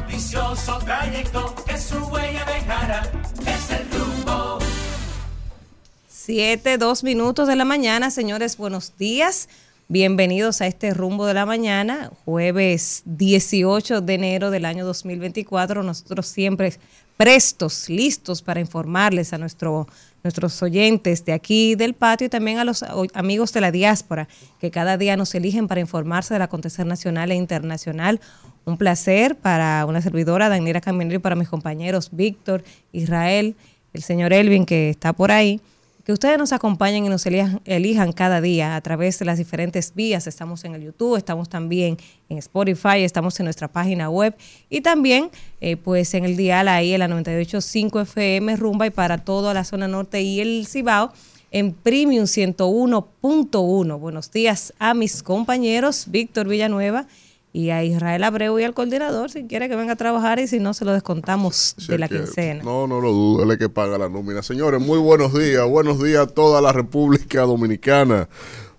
noticioso trayecto que su huella dejará. Es el rumbo. Siete, dos minutos de la mañana, señores, buenos días. Bienvenidos a este rumbo de la mañana, jueves 18 de enero del año 2024. Nosotros siempre prestos, listos para informarles a nuestro, nuestros oyentes de aquí del patio y también a los amigos de la diáspora que cada día nos eligen para informarse del acontecer nacional e internacional. Un placer para una servidora, Daniela Caminero, y para mis compañeros Víctor, Israel, el señor Elvin que está por ahí que ustedes nos acompañen y nos elijan, cada día a través de las diferentes vías. Estamos en el YouTube, estamos también en Spotify, estamos en nuestra página web y también eh, pues en el dial ahí en la 98.5 FM Rumba y para toda la zona norte y el Cibao en Premium 101.1. Buenos días a mis compañeros Víctor Villanueva y a Israel Abreu y al coordinador si quiere que venga a trabajar y si no se lo descontamos de la quincena. No, no lo dudo, él es que paga la nómina. Señores, muy buenos días, buenos días a toda la República Dominicana.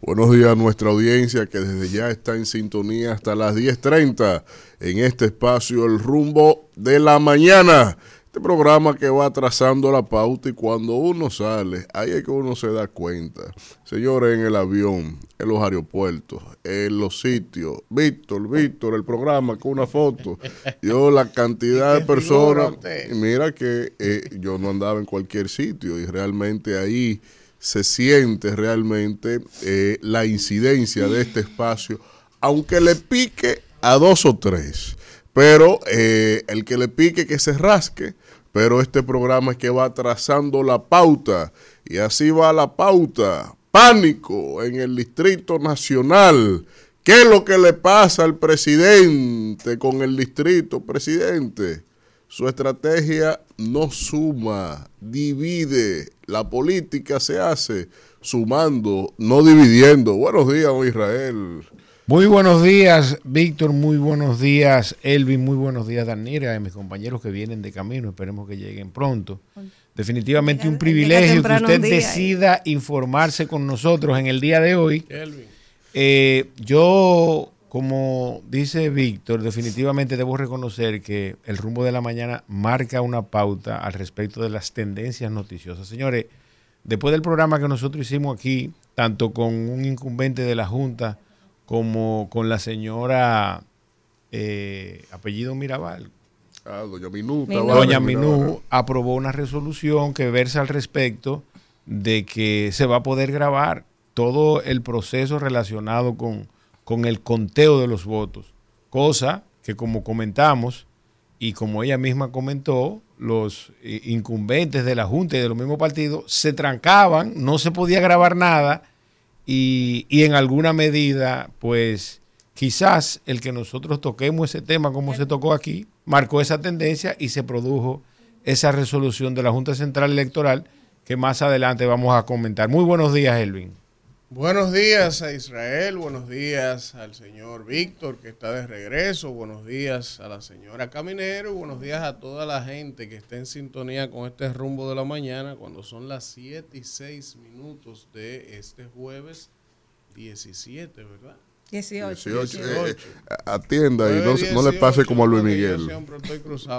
Buenos días a nuestra audiencia que desde ya está en sintonía hasta las 10.30 en este espacio El Rumbo de la Mañana. Este programa que va trazando la pauta y cuando uno sale, ahí es que uno se da cuenta. Señores, en el avión, en los aeropuertos, en los sitios. Víctor, Víctor, el programa con una foto. Yo la cantidad de personas. Mira que eh, yo no andaba en cualquier sitio y realmente ahí se siente realmente eh, la incidencia de este espacio, aunque le pique a dos o tres pero eh, el que le pique que se rasque, pero este programa es que va trazando la pauta y así va la pauta. Pánico en el Distrito Nacional. ¿Qué es lo que le pasa al presidente con el distrito? Presidente, su estrategia no suma, divide. La política se hace sumando, no dividiendo. Buenos días, Israel. Muy buenos días, Víctor. Muy buenos días, Elvin. Muy buenos días, Danira, y mis compañeros que vienen de camino. Esperemos que lleguen pronto. Definitivamente un privilegio que usted decida informarse con nosotros en el día de hoy. Eh, yo, como dice Víctor, definitivamente debo reconocer que el rumbo de la mañana marca una pauta al respecto de las tendencias noticiosas. Señores, después del programa que nosotros hicimos aquí, tanto con un incumbente de la Junta, como con la señora eh, apellido Mirabal. Ah, doña Minú. Doña Minú aprobó una resolución que versa al respecto de que se va a poder grabar todo el proceso relacionado con, con el conteo de los votos. Cosa que como comentamos y como ella misma comentó, los eh, incumbentes de la Junta y de los mismos partidos se trancaban, no se podía grabar nada y, en alguna medida, pues quizás el que nosotros toquemos ese tema como se tocó aquí, marcó esa tendencia y se produjo esa resolución de la Junta Central Electoral que más adelante vamos a comentar. Muy buenos días, Elvin. Buenos días a Israel, buenos días al señor Víctor que está de regreso, buenos días a la señora Caminero, buenos días a toda la gente que está en sintonía con este rumbo de la mañana cuando son las 7 y 6 minutos de este jueves 17, ¿verdad? 18. 18. atienda y no, le pase como a Luis Miguel.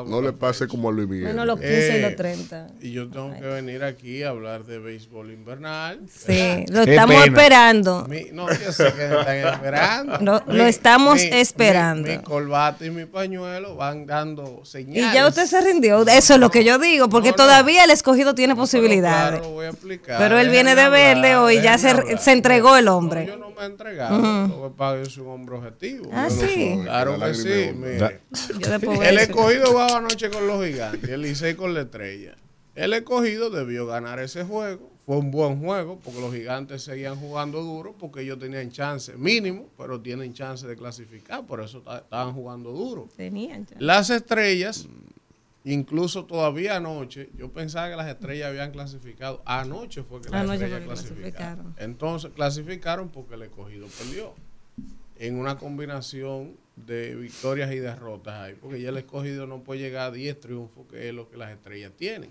No le pase como a Luis Miguel. Bueno, los 15 y los 30. Eh, y yo tengo que venir aquí a hablar de béisbol invernal. Sí, lo estamos esperando. no, yo sé que me están esperando. lo estamos esperando. Mi, colbate y mi pañuelo van dando señales. Y ya usted se rindió. Eso es lo que yo digo, porque todavía el escogido tiene posibilidades. Pero, lo voy a explicar. pero él viene de verle hoy, ya se, se, entregó el hombre. yo no me he entregado es un hombre objetivo. Ah, sí. claro que sí. Mire. el escogido va anoche con los gigantes, el Licey con la estrella. El escogido debió ganar ese juego. Fue un buen juego porque los gigantes seguían jugando duro porque ellos tenían chance, mínimo, pero tienen chance de clasificar. Por eso estaban jugando duro. Tenían chance. Las estrellas, incluso todavía anoche, yo pensaba que las estrellas habían clasificado. Anoche fue que las estrellas clasificaron. Entonces clasificaron porque el escogido perdió en una combinación de victorias y derrotas ahí, porque ya el escogido no puede llegar a 10 triunfos, que es lo que las estrellas tienen.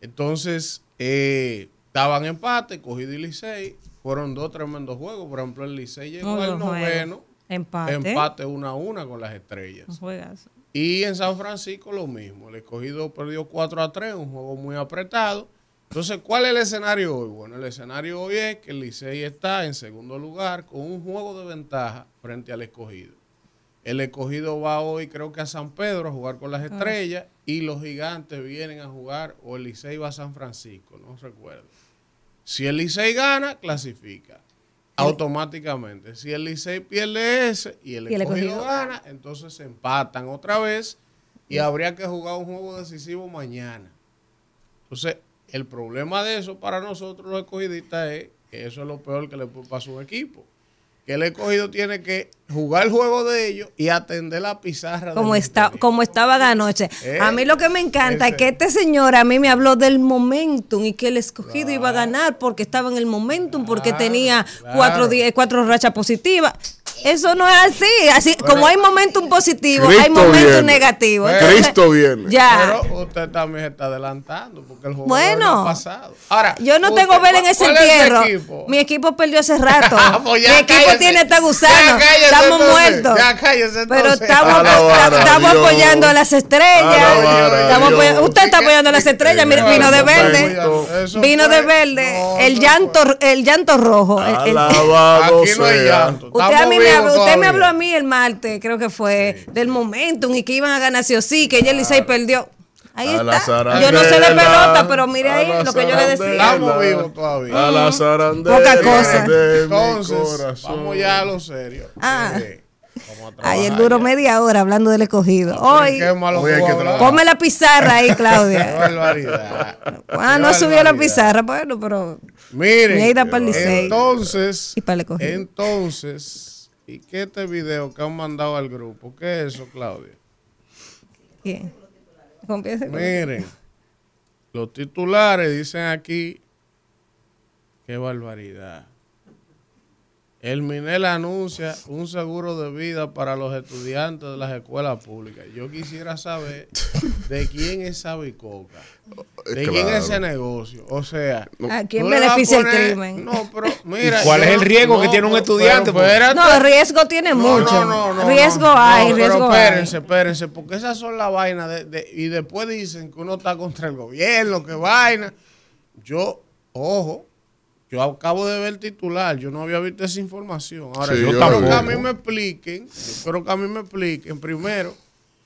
Entonces, eh, estaban empate, cogido y Licey, fueron dos tremendos juegos, por ejemplo, el Licey llegó al noveno, empate. empate una a una con las estrellas. Y en San Francisco lo mismo. El escogido perdió 4 a 3, un juego muy apretado. Entonces, ¿cuál es el escenario hoy? Bueno, el escenario hoy es que el Licey está en segundo lugar con un juego de ventaja frente al escogido. El escogido va hoy, creo que a San Pedro, a jugar con las ah. estrellas, y los gigantes vienen a jugar, o el Licey va a San Francisco, no recuerdo. Si el Licey gana, clasifica automáticamente. Si el Licey pierde ese y el, escogido, gana, entonces se empatan otra vez y habría que jugar un juego decisivo mañana. Entonces, el problema de eso para nosotros los escogidistas es que eso es lo peor que le puede pasar a un equipo. Que el escogido tiene que jugar el juego de ellos y atender la pizarra. Como, está, como estaba anoche. a mí lo que me encanta es que este señor a mí me habló del momentum y que el escogido iba a ganar porque estaba en el momentum, porque tenía cuatro, cuatro rachas positivas. Eso no es así. Así como hay momentum positivo, hay momentum negativo. Cristo viene. Ya. Pero usted también está adelantando porque el juego bueno, ha pasado. Ahora, yo no tengo ver en ese entierro. Mi equipo perdió hace rato. Ah, pues Mi equipo tiene esta gusano. Estamos muertos. Ya cállese, Pero estamos, estamos apoyando a las estrellas. usted está apoyando a las estrellas. Mira, vino de verde. Vino de verde. El llanto, el llanto rojo. Aquí no hay llanto. Usted a mí usted me habló a mí el martes, creo que fue, del momentum y que iban a ganar sí o sí, que ayer Licey perdió. Ahí está. Yo no sé de pelota, pero mire ahí lo que yo le decía. Estamos vivos todavía. A la Poca cosa. Entonces, vamos ya a lo serio. Ah. Ayer duró media hora hablando del escogido. Hoy, ponme la pizarra ahí, Claudia. barbaridad. Ah, no subió la pizarra, bueno, pero. Miren, entonces, entonces, ¿Y qué este video que han mandado al grupo? ¿Qué es eso, Claudia? ¿Quién? Miren, los titulares dicen aquí, qué barbaridad. El Minel anuncia un seguro de vida para los estudiantes de las escuelas públicas. Yo quisiera saber de quién es esa bicoca, de quién es ese negocio. O sea, ¿a quién beneficia el crimen? No, pero mira. ¿Cuál es el riesgo que tiene un estudiante? no, riesgo tiene mucho. No, no, riesgo hay, riesgo pero espérense, espérense, porque esas son las vainas. De, y después dicen que uno está contra el gobierno, que vaina. Yo, ojo, yo acabo de ver el titular, yo no había visto esa información. Ahora, yo, espero que a mí me expliquen, yo espero que a mí me expliquen. Primero,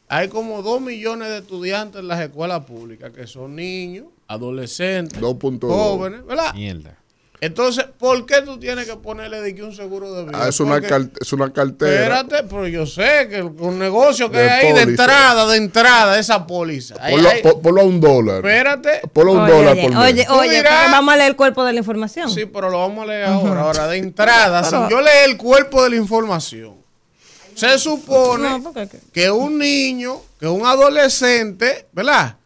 hay como dos millones de estudiantes en las escuelas públicas que son niños, adolescentes, jóvenes, ¿verdad? Mierda. Entonces, ¿por qué tú tienes que ponerle de que un seguro de vida? Ah, es, una es una cartera. Espérate, pero yo sé que un negocio que hay ahí de entrada, de entrada, esa póliza. Ponlo, a un dólar. Espérate. Ponlo a un dólar oye, por Oye, oye, vamos a leer el cuerpo de la información. Sí, pero lo vamos a leer ahora. Ahora, de entrada, si yo leo el cuerpo de la información, se supone que un niño, que un adolescente, ¿verdad?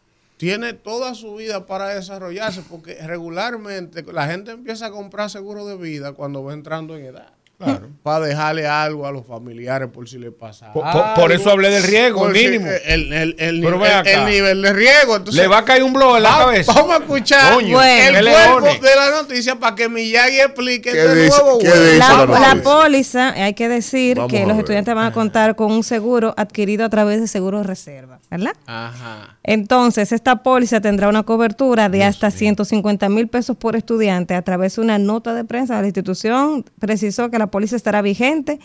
Tiene toda su vida para desarrollarse, porque regularmente la gente empieza a comprar seguro de vida cuando va entrando en edad. Para dejarle algo a los familiares por si le pasa por, por eso hablé del riesgo, mínimo. el, el, el, nivel, de riesgo. Entonces, le va a caer un blog en la cabeza. Vamos a escuchar el cuerpo de la noticia para que Miyagi explique de nuevo. la, la, póliza, hay que decir que los estudiantes van a contar con un seguro adquirido a través de seguro reserva, ¿verdad? Ajá. Entonces, esta póliza tendrá una cobertura de hasta 150 mil pesos por estudiante a través de una nota de prensa de la institución. Precisó que la póliza estará vigente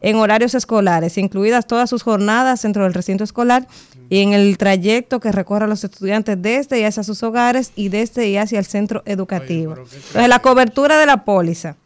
en horarios escolares, incluidas todas sus jornadas dentro del recinto escolar y en el trayecto que recorran los estudiantes desde y hacia sus hogares y desde y hacia el centro educativo. Entonces, la cobertura de la póliza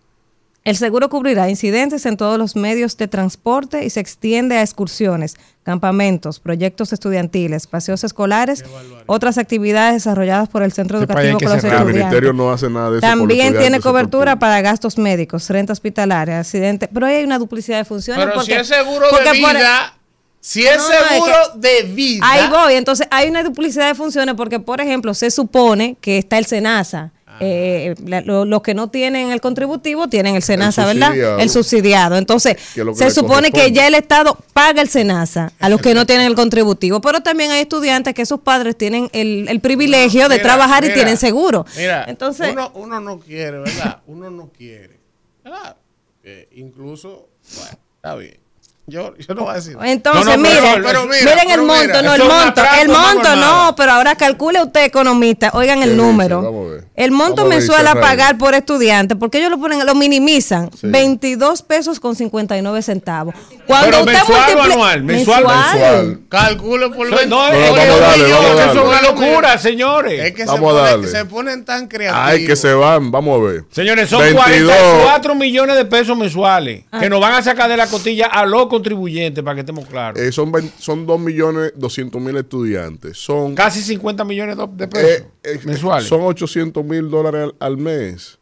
el seguro cubrirá incidentes en todos los medios de transporte y se extiende a excursiones, campamentos, proyectos estudiantiles, paseos escolares, otras actividades desarrolladas por el centro educativo con los estudiantes. no hace nada de eso También tiene cobertura para gastos médicos, renta hospitalaria, accidentes, pero hay una duplicidad de funciones. Pero si es seguro de vida, si es seguro de vida. Ahí voy, entonces hay una duplicidad de funciones porque, por ejemplo, se supone que está el SENASA eh, los que no tienen el contributivo tienen el SENASA, ¿verdad? El subsidiado. Entonces, se supone que ya el Estado paga el SENASA a los que no tienen el contributivo, pero también hay estudiantes que sus padres tienen el, privilegio de trabajar y tienen seguro. Mira, Entonces, uno, no quiere, ¿verdad? Uno no quiere, ¿verdad? incluso, bueno, está bien. Yo, yo no voy a decir. Entonces, No, no, miren, pero- pero mira, miren el monto, mira, no, el monto, el monto, no, pero ahora calcule usted, economista, oigan ¿Qué el dice? número. Vamos a ver. El monto Vamos mensual a pagar por estudiante, porque ellos lo ponen, lo minimizan, Sí. 22 pesos con 59 centavos. Cuando Pero usted mensual o multipli- anual, mensual, mensual. Calcule por No, 20. no, No, es, es una locura, señores. Es que se, Vamos a ponen, darle. se ponen tan creativos. Ay, que se van, vamos a ver. Señores, son 22. 44 millones de pesos mensuales que nos van a sacar de la cotilla a los contribuyentes, para que estemos claros. Eh, son, 20 son 2 millones 200 mil estudiantes. Son, Casi 50 millones de- de pesos eh, eh, mensuales. son 800 mil dólares al, al mes.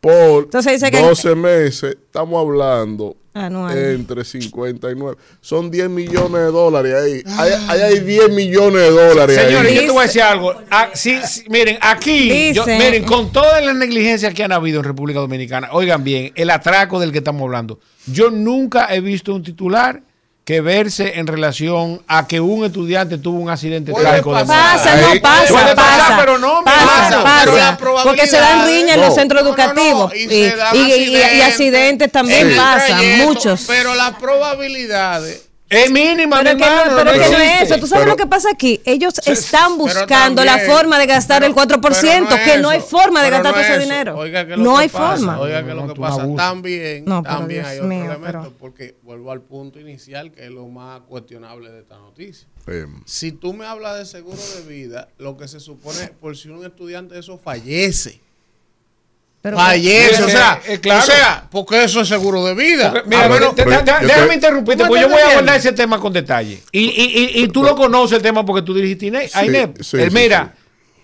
Por Entonces dice que- 12 meses, estamos hablando Anual. entre 59. Son 10 millones de dólares ahí. Ahí, ahí hay 10 millones de dólares Señores, yo te voy a decir algo. Ah, sí, sí, miren, aquí, yo- miren, con todas las negligencias que han habido en República Dominicana, oigan bien, el atraco del que estamos hablando. Yo nunca he visto un titular que verse en relación a que un estudiante tuvo un accidente Puede trágico de. Pasa, no pasa, Puede pasar, pasa, pero no, pasa, pasa. Pero la probabilidad- porque se dan riñas en No. los centros No, no, no, educativos y accidentes también pasan, trayecto, muchos. Pero las probabilidades. Es mínima, Pero, mi que no, pero no que no es eso. ¿Tú sabes Pero- lo que pasa aquí? Ellos están buscando la forma de gastar pero- el 4%, pero que no hay forma de gastar no todo ese dinero. Oiga, que lo no que hay pasa, forma. Oiga, que lo No, que pasa abuso. también, No, también Dios hay otro mío, elemento, pero- porque vuelvo al punto inicial, que es lo más cuestionable de esta noticia. Si tú me hablas de seguro de vida, lo que se supone, por si un estudiante de eso fallece, Pero- fallece, Sí, o sea, eh, claro. o sea, porque eso es seguro de vida. Porque, Mira, A pero menos- te- pero te- yo déjame te- interrumpirte, ¿Tú porque yo voy a abordar ese tema con detalle. Y, y, y, y tú lo conoces el tema porque tú dirigiste a Sí, INEP. sí, Eh, sí, mira,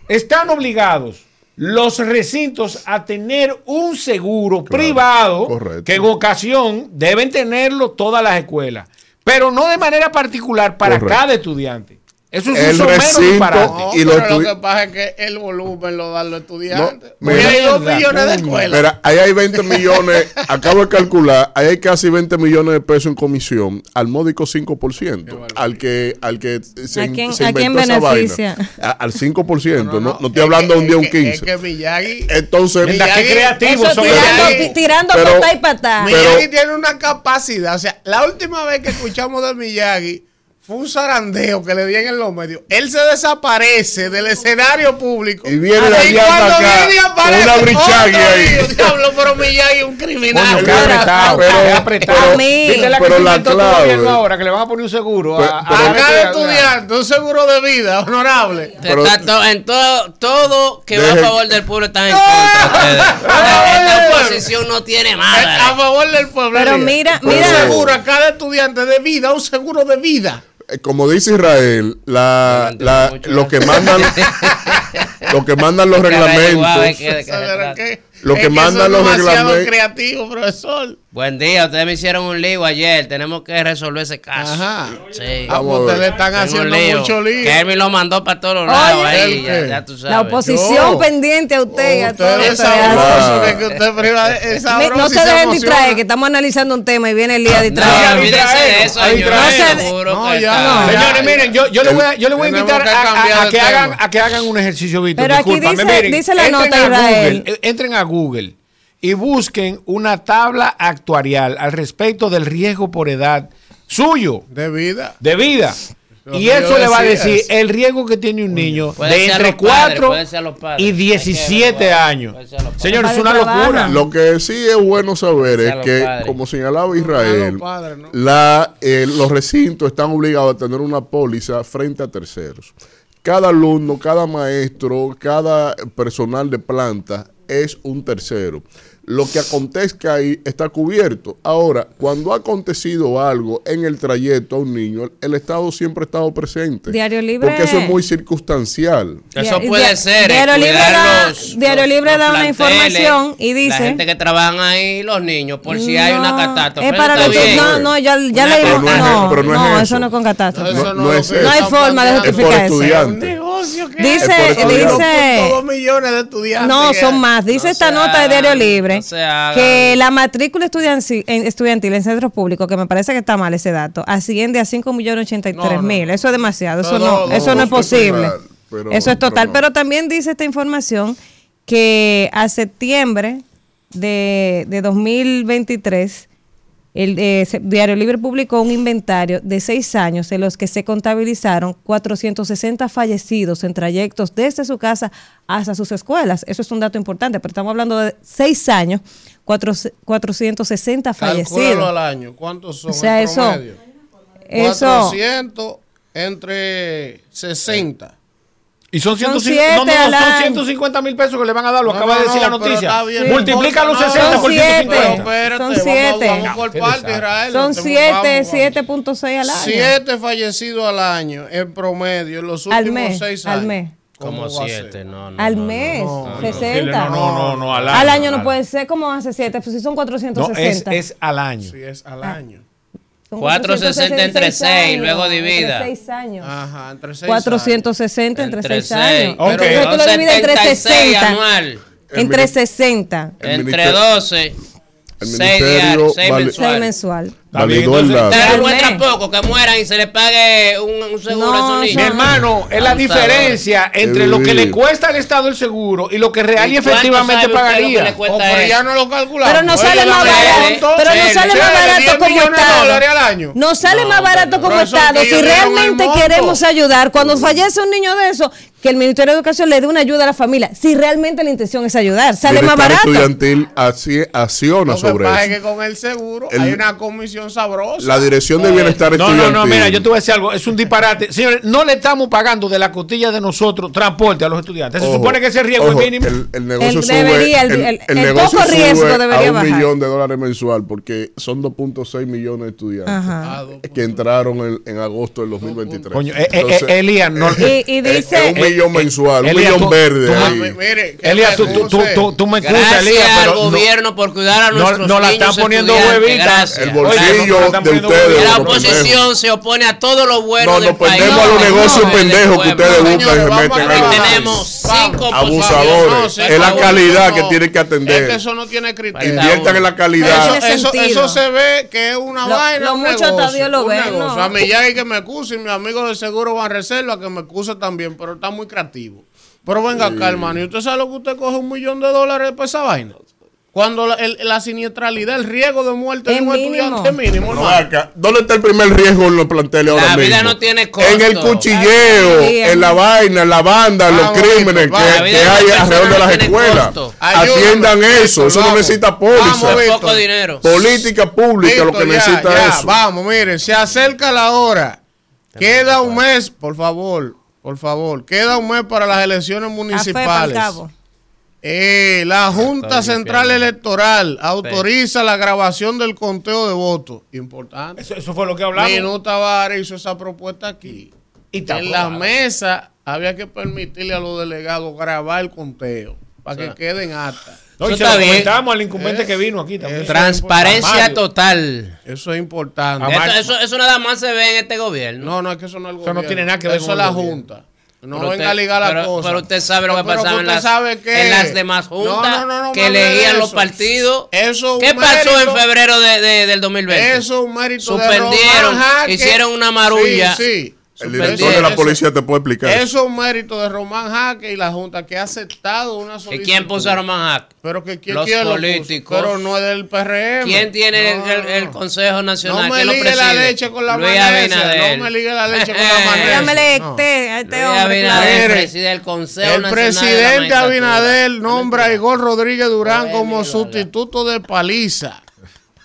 están obligados los recintos a tener un seguro Claro, privado correcto. que en ocasión deben tenerlo todas las escuelas, pero no de manera particular para Correcto. cada estudiante. Eso es El un recinto. No, y lo pero lo que pasa es que el volumen lo dan los estudiantes. No, mira. hay dos Mierda, millones de escuelas. Mira, ahí hay 20 millones, acabo de calcular, ahí hay casi 20 millones de pesos en comisión al módico 5%, al que, al que se, ¿A quién- se a quién inventó esa beneficia? vaina. A- al 5%, no, no, es estoy hablando de un día un es que- 15. Es que Miyagi, Entonces, Mira, qué Miyagi- creativos Eso son tirando, Miyagi- ti- tirando pero- patá y patá. Pero- Miyagi tiene una capacidad. O sea, la última vez que escuchamos de Miyagi fue un zarandeo que le di en los medios. Él se desaparece del escenario público. Y viene cuando hasta acá, viene aparece una brichagui ahí. Diablo, pero Miyagi es un criminal. Coño, qué Pero- apretado, pero- qué apretado. a mí- ¿Viste la que pero la clave- ahora? Que le van a poner un seguro. Pero- a- a- pero- A a- cada a- estudiante, un seguro de vida honorable. Pero- Está to- en todo, todo que va a favor del pueblo está en contra. ustedes. Esta oposición no tiene A madre. favor del pueblo. Pero mira, un mira. seguro a cada estudiante de vida, un seguro de vida. Eh, como dice Israel, la, la- mucho lo que mandan, lo que mandan los reglamentos, qué- de qué se ¿Sabe trata. qué? Lo que mandan los demasiado reglamentos- creativo, profesor. Buen día, ustedes me hicieron un lío ayer. Tenemos que resolver ese caso. Ajá. Sí. Ah, Vamos pues a ustedes ver. están Tengo haciendo lío. mucho lío. Kermit lo mandó para todos los lados Oye. ahí. ¿El Ya, tú sabes. La oposición Yo- pendiente a usted y a todo sabrosos, Claro. que, usted priva es sabroso No se dejen distraer, que estamos analizando un tema y viene el día de No, distraer. olvídese de eso, No No, no. Señores, miren, yo, yo le voy a, yo le voy a invitar que a, que hagan, a que hagan un ejercicio, Víctor. Pero aquí dice- dice la nota, a Israel. Entren a Google y busquen una tabla actuarial al respecto del riesgo por edad suyo, De vida. de vida. Lo Y eso le va a decir es- el riesgo que tiene un niño Puede de entre los padres, 4 puede ser a los padres. y Hay que 17 averiguar. años. Señores, es una locura. Lo que sí es bueno saber es que, padres. como señalaba Israel, los padres, ¿no? la, eh, los recintos están obligados a tener una póliza frente a terceros. Cada alumno, cada maestro, cada personal de planta es un tercero. Lo que acontezca ahí está cubierto. Ahora, cuando ha acontecido algo en el trayecto a un niño, el, el Estado siempre ha estado presente. Diario Libre- Porque eso es muy circunstancial. Eso puede ser. Diario Libre da- los- Diario Libre los da una información y dice- La gente que trabajan ahí, los niños, por si hay una No, catástrofe. Es para los. No, no, ya, ya Una leímos. Pero no es- No, pero no es no, eso. eso no es con catástrofe. No- no es es eso. No hay forma de. Es por justificar eso. estudiante. Negocio que Dice- hay. Dice- Dos millones de estudiantes. No, son más. Dice No esta nota de Diario Libre no que la matrícula estudiantil en, estudiantil en centros públicos, que me parece que está mal ese dato, asciende a 5.083.000. No, no. Eso es demasiado. Eso no, eso no es posible. pero- eso es pero total. no. Pero también dice esta información que a septiembre de, de 2023 El eh, Diario Libre publicó un inventario de seis años en los que se contabilizaron 460 fallecidos en trayectos desde su casa hasta sus escuelas. Eso es un dato importante, pero estamos hablando de seis años, 460 fallecidos. al año. ¿Cuántos son? O sea, en eso, promedio? eso 400 entre 60. Y son, Son 150, no, no, siete no, al son año. 150 mil pesos que le van a dar, lo No, acaba no, de decir la no, noticia. bien. Multiplica No, los no, 60 son por siete. 150. Pero espérate, Son vamos- siete. Vamos, Ya, por qué parte, desastre. Israel. son Te- 7, vamos, vamos. 7.6 al año. Siete fallecidos al año en promedio en los últimos mes, seis al años. mes. Como ¿Cómo va a siete, ser? no, no. Al no, no. mes, no, no, 60. No, no, no, no, al año. Al año no puede ser, ¿cómo hace 7? Pues si son No, 460. es, es al año. Sí, es Ah. al año. Son 460 entre seis seis, años, luego divida. Entre 6 años. Ajá, entre seis 460 entre Entre 6 seis. años. Ok. Entonces tú lo divides entre 76 60. anual. Entre mini- 60. El Entre ministerio- 12. El 6 ministerio diarios, 6 vale- 6 mensuales. mensual. Está bien, el entonces- poco, que mueran y se les pague un, un seguro No, a esos son- Mi niños. hermano, es la diferencia entre lo que le cuesta al Estado el seguro y lo que real y, ¿Y cuánto efectivamente sabe usted lo que le pagaría. Oh, pero ya no lo calculamos. Pero no sale más el barato. Pero no sale más barato 10 como millones de dólares al Estado. año. No sale más barato como Estado. Si el realmente queremos ayudar, cuando fallece un niño de eso, que el Ministerio de Educación le dé una ayuda a la familia. Si realmente la intención es ayudar, sale más barato. estudiantil así- acciona Lo que sobre pasa es eso. que con el seguro El- hay una comisión sabrosa. La Dirección de Bienestar No, no, Estudiantil. no, mira, yo te voy a decir algo, es un disparate. Señores, no le estamos pagando de la costilla de nosotros transporte a los estudiantes. Se Ojo, supone que ese riesgo ojo, es mínimo. El, el negocio El sube, debería, el- el- el negocio poco riesgo sube debería a un bajar. millón de dólares mensual porque son 2.6 millones de estudiantes Ajá. Que entraron en, en agosto del 2023. Coño, eh, eh, eh, Elías, no, Y, y es- dice, un millón mensual, un Elías, millón tú- verde. tú- Ah, ahí. mi- mire, Elías, tú, tú, tú, puse- tú, tú me excusas, Gracias Elías, al pero no- gobierno por cuidar a no- nuestros no la niños están poniendo huevitas. El no, bolsillo no, de ustedes. la oposición se opone a todo lo bueno No, del nos país. perdemos a los No, negocios pendejos que ustedes buscan y se meten a Tenemos cinco Abusadores. Es la calidad que tienen que atender. Es que eso no tiene criterio. Inviertan en la calidad. Eso, se ve que es una vaina. lo mucho Dios lo un ve, negocio. ¿no? A mí ya hay que me excuse y mi amigo de seguro van reserva que me excuse también, pero está muy creativo. Pero venga acá, hermano, ¿y usted sabe lo que usted coge un millón de dólares por esa vaina? Cuando la, el- la siniestralidad, el riesgo de muerte de un estudiante es mínimo, No, acá, ¿Dónde está el primer riesgo en los planteles ahora La mismo? vida no tiene costo. En el cuchilleo, en la vaina, en la banda, en los crímenes que, que hay alrededor de las no escuelas. Atiendan eso, eso no necesita póliza. Poco dinero. Política pública lo que necesita ya, eso. Vamos, miren, se acerca la hora. Queda un mes, por favor, por favor. Queda un mes para las elecciones municipales. Eh, la Junta Central. Electoral autoriza la grabación del conteo de votos. Importante. Eso, eso fue lo que hablamos. Minuta Tavares hizo esa propuesta aquí. Y en la mesa había que permitirle a los delegados grabar el conteo para que queden actas. No, y Eso se lo comentamos al incumbente que vino aquí también. Transparencia total. Eso es importante. Esto- eso, eso nada más se ve en este gobierno. No, no, es que eso no es el Eso no gobierno. tiene nada que ver Eso con es la gobierno. Junta. No Pero venga a ligar la pero- cosa. pero usted sabe lo que pasaba en las- en demás juntas no, no, no que de elegían los partidos. Eso es ¿Qué pasó en febrero de, de- del 2020? Eso es un mérito de Suspendieron, Jaque. hicieron una marulla. Sí, sí. El director de la policía te puede explicar. eso. Es un mérito de Román Jaque y la Junta que ha aceptado una ¿Y solicitud. quién puso a Román Hack? Pero que quién, Los quién lo puso? políticos. Pero no es del PRM. ¿Quién tiene No, el, el- el. Consejo Nacional? No me ¿Quién lo ligue la leche con la. Abinader. No me ligue la leche con la mayonesa. Dígamele No. este, a este Luis hombre. Mire, preside el Consejo El Nacional de la presidente. Abinader nombra a Igor Rodríguez Durán como sustituto de Paliza.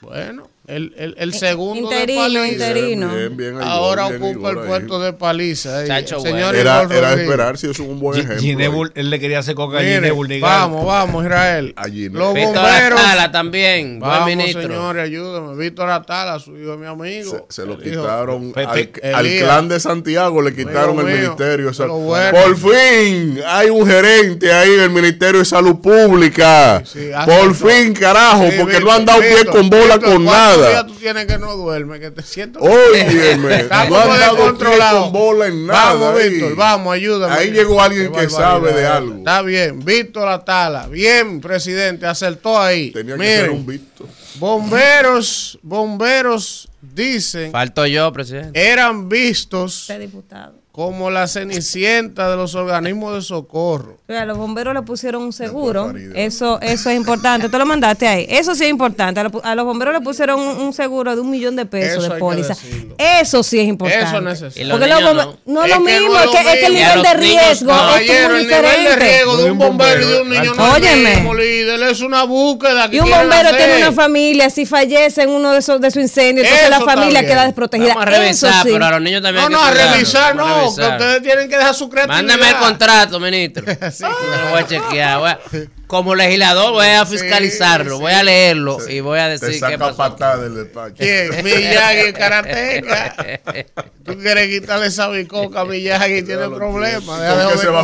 Bueno, el, el, el segundo Interino, de Paliza. interino. Bien, bien, ahí, Ahora bien, ocupa el ahí. puesto de Paliza. Chacho, el señor. Era, era esperar si eso es un buen ejemplo. Ginebul, él le quería hacer coca a Ginebul, vamos, vamos, Israel. A Ginebra. Los Víctor bomberos. Atala también, buen Vamos, ministro. señores, ayúdame. Víctor Atala, su hijo mi amigo. Se, se lo quitaron al, clan de Santiago, le quitaron el ministerio. bueno. Por fin hay un gerente ahí en el Ministerio de Salud Pública. Sí, sí, hace Por fin, carajo, Sí, porque Víctor, no han dado pie con bola Víctor, con ¿cuántos días nada. tú tienes que no duermes? Que te siento. Óyeme, Estamos no con bola en nada. Vamos, ahí. Víctor, vamos, ayúdame. Ahí llegó alguien que sabe de algo. Está bien, Víctor Atala. Bien, presidente, acertó ahí. Tenía que Miren, ser un Víctor. bomberos, bomberos dicen Falto yo, presidente. eran vistos Este diputado. Como la cenicienta de los organismos de socorro. A los bomberos le pusieron un seguro. Eso, eso es importante. Tú lo mandaste ahí. Eso sí es importante. A los bomberos le pusieron un, seguro de un millón de pesos de póliza. Eso sí es importante. Eso necesita. Porque los bomberos, no, es lo mismo, es, que, el nivel de riesgo es muy diferente. El nivel de riesgo de un bombero y de un niño no Óyeme. líder, es una búsqueda que Y un bombero tiene una familia, si fallece en uno de esos de su incendio, entonces la familia queda desprotegida. Vamos a revisar, pero a los niños también No, no, a revisar no, que ustedes tienen que dejar su creatividad. Mándame el contrato, ministro. sí, lo voy a chequear. Voy a, como legislador voy a fiscalizarlo, voy a leerlo y voy a decir qué pasó. del despacho. ¿Quién? Miyagi Karateca. Tú quieres quitarle esa bicoca a Miyagi tiene problemas.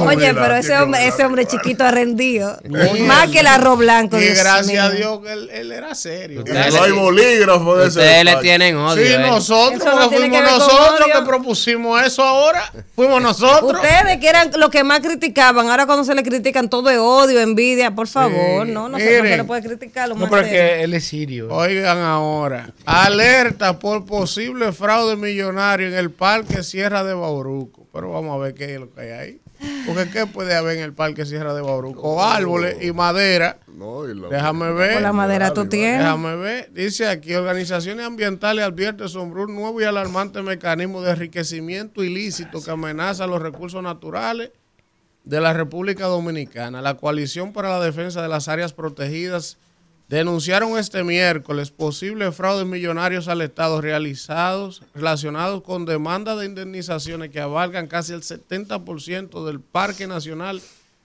Oye, pero ese hombre, ese hombre chiquito ha rendido. Más que el arroz blanco. Y gracias a Dios que él, era serio. No hay bolígrafo de ese. Ustedes le tienen odio. Sí, nosotros, fuimos nosotros que propusimos eso ahora. Fuimos nosotros. Ustedes que eran los que más criticaban, ahora cuando se le critican todo es odio, envidia por favor, no, no, se, no se le puede criticar. No, pero es que él es sirio. Oigan ahora, alerta por posible fraude millonario en el Parque Sierra de Bauruco. Pero vamos a ver qué es lo que hay ahí. Porque ¿qué puede haber en el Parque Sierra de Bauruco? Árboles y madera. Déjame ver. la madera tú tienes. Déjame ver. Dice aquí, organizaciones ambientales advierten sobre un nuevo y alarmante mecanismo de enriquecimiento ilícito que amenaza los recursos naturales de la República Dominicana, la Coalición para la Defensa de las Áreas Protegidas, denunciaron este miércoles posibles fraudes millonarios al Estado realizados relacionados con demandas de indemnizaciones que abarcan casi el 70% del Parque Nacional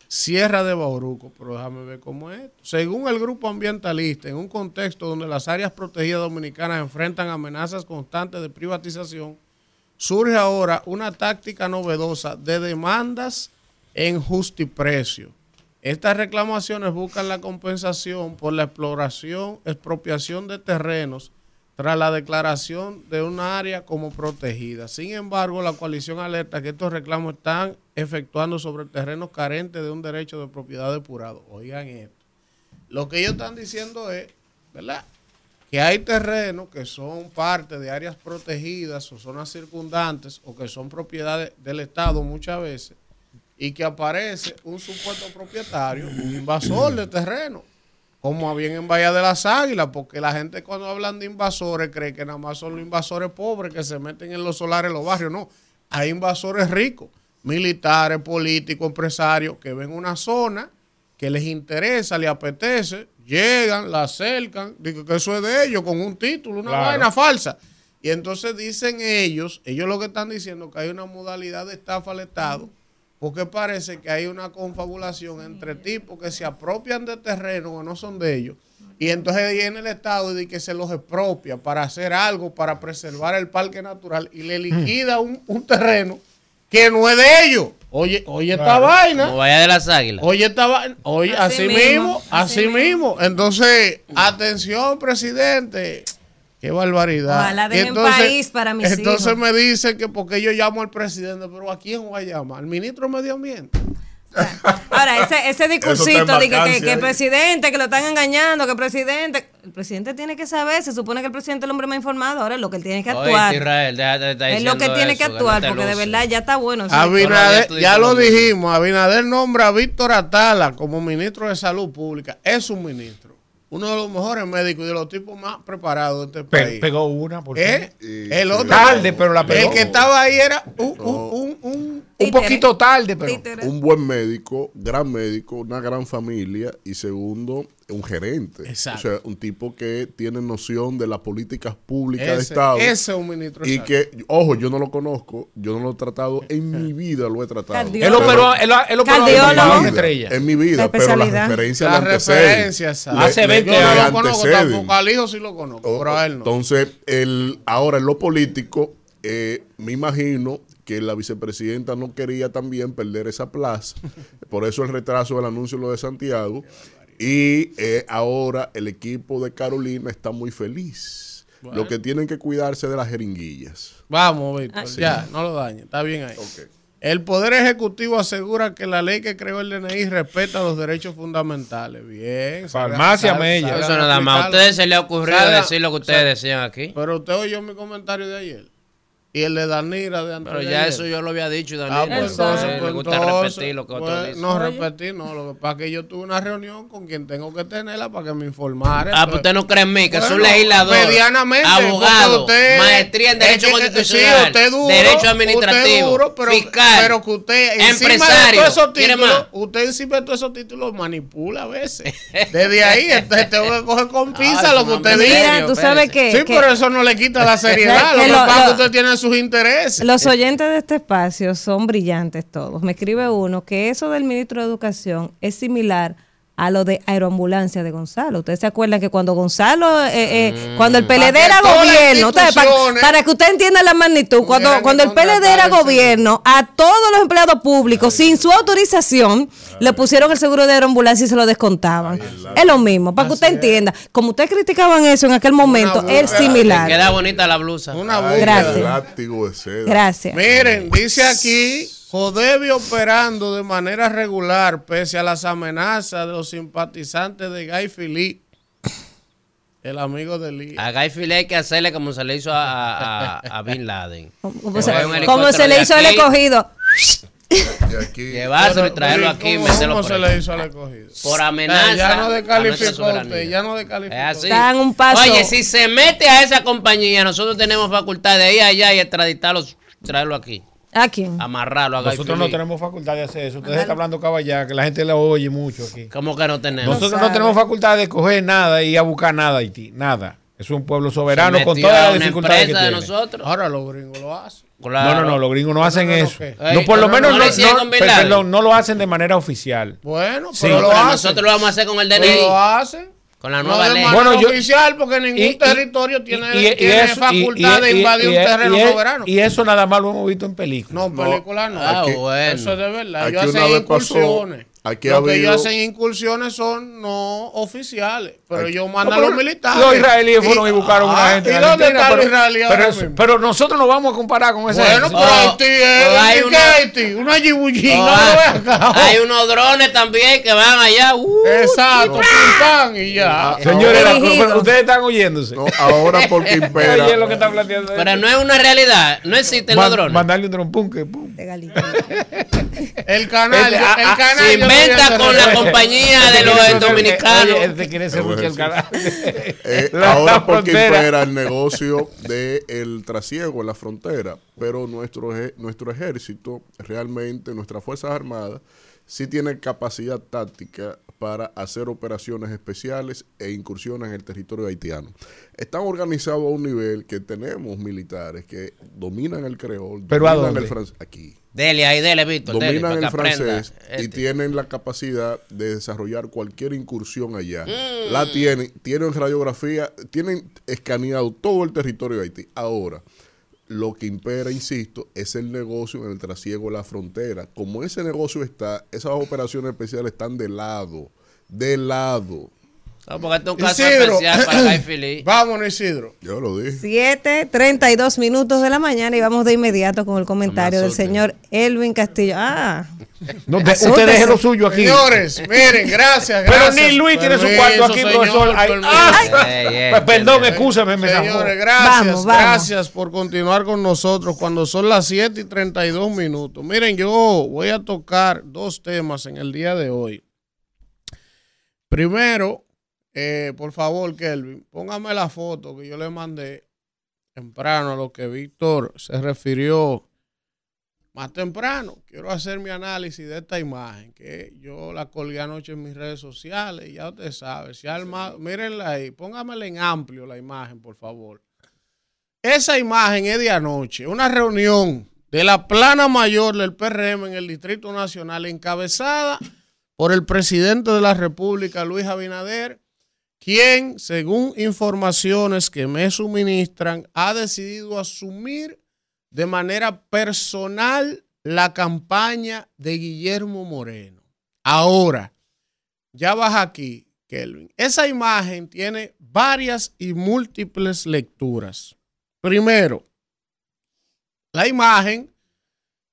Sierra de Bauruco. Pero déjame ver cómo es. Según el grupo ambientalista, en un contexto donde las áreas protegidas dominicanas enfrentan amenazas constantes de privatización, surge ahora una táctica novedosa de demandas en justiprecio. Estas reclamaciones buscan la compensación por la exploración, expropiación de terrenos tras la declaración de un área como protegida. Sin embargo, la coalición alerta que estos reclamos están efectuando sobre terrenos carentes de un derecho de propiedad depurado. Oigan esto. Lo que ellos están diciendo es, ¿verdad? Que hay terrenos que son parte de áreas protegidas o zonas circundantes o que son propiedades del Estado muchas veces y que aparece un supuesto propietario, un invasor de terreno, como había en Bahía de las Águilas, porque la gente cuando hablan de invasores cree que nada más son los invasores pobres que se meten en los solares en los barrios. No, hay invasores ricos, militares, políticos, empresarios, que ven una zona que les interesa, les apetece, llegan, la acercan, dicen que eso es de ellos, con un título, una vaina falsa. Y entonces dicen ellos, ellos lo que están diciendo que hay una modalidad de estafa al Estado porque parece que hay una confabulación entre tipos que se apropian de terreno que no son de ellos. Y entonces viene el Estado y que se los expropia para hacer algo, para preservar el parque natural y le liquida un, terreno que no es de ellos. Oye, oye esta vaina. Como vaya de las águilas. Oye esta vaina. Oye, así, mismo, así, mismo. Entonces, atención, presidente. Qué barbaridad. Ojalá dejen país para mis Entonces me dicen que porque yo llamo al presidente, pero ¿a quién voy a llamar? ¿Al ministro de Medio Ambiente? Ahora, ese, ese discursito de que, el presidente, que lo están engañando, que el presidente. El presidente tiene que saber, se supone que el presidente es el hombre más informado. Ahora es lo que él tiene que actuar. es lo que tiene que actuar, porque de verdad ya está bueno. ya lo dijimos, Abinader nombra a Víctor Atala como ministro de Salud Pública. Es un ministro uno de los mejores médicos y de los tipos más preparados de este país. Pegó una, por ¿Eh? El otro. Tarde, pero la pegó. El que estaba ahí era un, un, un, un poquito tarde, pero. Un buen médico, gran médico, una gran familia y segundo, un gerente. Exacto. O sea, un tipo que tiene noción de las políticas públicas de Estado. Ese es un ministro. Y que, ojo, yo no lo conozco, yo no lo he tratado, en mi vida lo he tratado. Él operó, él, él operó en, estrella. en mi vida, pero las referencias la referencias Hace 20 años. Yo no lo conozco tampoco, al hijo sí lo conozco, pero a él no. Entonces, el, ahora en lo político, eh, me imagino que la vicepresidenta no quería también perder esa plaza. Por eso el retraso del anuncio lo de Santiago. Y eh, ahora el equipo de Carolina está muy feliz. Lo que tienen que cuidarse de las jeringuillas. Vamos, Víctor. Ya, no lo dañen. Está bien ahí. El Poder Ejecutivo asegura que la ley que creó el DNI respeta los derechos fundamentales. Bien. Farmacia Mella. Eso nada más. A ustedes se le ha ocurrido decir lo que ustedes decían aquí. Pero usted oyó mi comentario de ayer. Y el de Danira de antes Pero ya eso yo lo había dicho, Danira. Ah, pues entonces, pues, gusta repetir lo que otro pues, No repetir, no. Lo que pasa es que yo tuve una reunión con quien tengo que tenerla para que me informara. Ah, pues usted no cree en mí, que soy legislador. Medianamente. Abogado. Usted, maestría en Derecho Constitucional. Sí, usted duro, derecho Administrativo. Duro, pero, fiscal. Pero que usted, empresario. De esos títulos, usted encima de todos esos títulos manipula a veces. Desde ahí, entonces tengo que coger con pinza lo que usted dice. tú sabes que. Sí, pero eso no le quita la seriedad. Lo que pasa es que usted tiene sus intereses. Los oyentes de este espacio son brillantes todos. Me escribe uno que eso del ministro de Educación es similar lo de aeroambulancia de Gonzalo. Ustedes se acuerdan que cuando Gonzalo, eh, eh, mm. cuando el PLD era gobierno, para, que usted entienda la magnitud, cuando, cuando el PLD era gobierno, a todos los empleados públicos, sin su autorización, le pusieron el seguro de aeroambulancia y se lo descontaban. es lo mismo, para que usted entienda. Como ustedes criticaban eso en aquel momento, es similar. Queda bonita la blusa. Una blusa. Gracias. Gracias. Miren, dice aquí Jodevi operando de manera regular pese a las amenazas de los simpatizantes de Guy Philippe, el amigo de Lee. A Guy Philippe hay que hacerle como se le hizo a, Bin Laden. Como, se, le hizo al escogido. Llevárselo y traerlo aquí ¿Cómo se le hizo al escogido? Por amenaza. ya no descalificó usted, ya no descalificó. Es un paso. Oye, si se mete a esa compañía, nosotros tenemos facultad de ir allá y extraditarlo, traerlo aquí. ¿A quién? Amarrarlo a Nosotros no tenemos facultad de hacer eso. Usted está hablando caballá, que la gente lo oye mucho aquí. ¿Cómo que no tenemos? Nosotros no tenemos facultad de coger nada y a buscar nada Haití. Nada. Es un pueblo soberano con todas las dificultades que tiene. nosotros. Ahora los gringos lo hacen. No, no, no, los gringos no hacen eso. No, por lo menos no, no, lo hacen de manera oficial. Bueno, pero, lo hacen. nosotros lo vamos a hacer con el DNI. Lo hacen. Con la nueva ley. Bueno, yo, oficial porque ningún territorio tiene, tiene facultad de invadir un terreno soberano. Y eso nada más lo hemos visto en películas. No, en películas no. Ah, bueno. Eso es de verdad. Yo hacen incursiones. Aquí Lo que ellos hacen incursiones son no oficiales, pero ellos mandan a los militares. Los israelíes fueron y, buscaron a una ah, gente. ¿Y dónde está pero, israelí pero, pero, nosotros nos vamos a comparar con ese. Bueno, pero Haití es. Hay una, Haití? Una Yibuyi. No, hay unos drones también que van allá. Uh, Exacto, y ya. Ah, Señores, ustedes están oyéndose. No, ahora porque impera. Oye, lo que está planteando pero no es una realidad. No existen los drones. Mandarle un dron, pum, que pum. El canal. El canal venta con la compañía de los dominicanos. Este quiere ser mucho el canal. Eh, ahora porque impera el negocio del el trasiego en la frontera, pero nuestro, nuestro ejército, realmente, nuestras Fuerzas Armadas, sí tienen capacidad táctica para hacer operaciones especiales e incursiones en el territorio haitiano. Están organizados a un nivel que tenemos militares que dominan el creol, ¿Pero dominan el francés aquí. Dele ahí, dele, Víctor. Dominan el francés y este. tienen la capacidad de desarrollar cualquier incursión allá. Mm. La tienen, tienen radiografía, tienen escaneado todo el territorio de Haití. Ahora, lo que impera, insisto, es el negocio en el trasiego de la frontera. Como ese negocio está, esas operaciones especiales están de lado, de lado. No, porque este es un caso especial para Vámonos, Isidro. Yo lo dije. 7, 32 minutos de la mañana y vamos de inmediato con el comentario del señor Elvin Castillo. Ah. No, usted deje lo suyo aquí. Señores, miren, gracias, gracias. Pero ni Luis tiene su cuarto aquí, profesor. Pues, perdón, escúchame. Me Señores, gracias, gracias por continuar con nosotros cuando son las 7 y 32 minutos. Miren, yo voy a tocar dos temas en el día de hoy. Primero, eh, por favor, Kelvin, póngame la foto que yo le mandé temprano a lo que Víctor se refirió más temprano. Quiero hacer mi análisis de esta imagen que yo la colgué anoche en mis redes sociales. Y ya usted sabe, si alma, mírenla ahí, póngamela en amplio la imagen, por favor. Esa imagen es de anoche, una reunión de la plana mayor del PRM en el Distrito Nacional, encabezada por el presidente de la República, Luis Abinader, quien, según informaciones que me suministran, ha decidido asumir de manera personal la campaña de Guillermo Moreno. Ahora, ya baja aquí, Kelvin. Esa imagen tiene varias y múltiples lecturas. Primero, la imagen,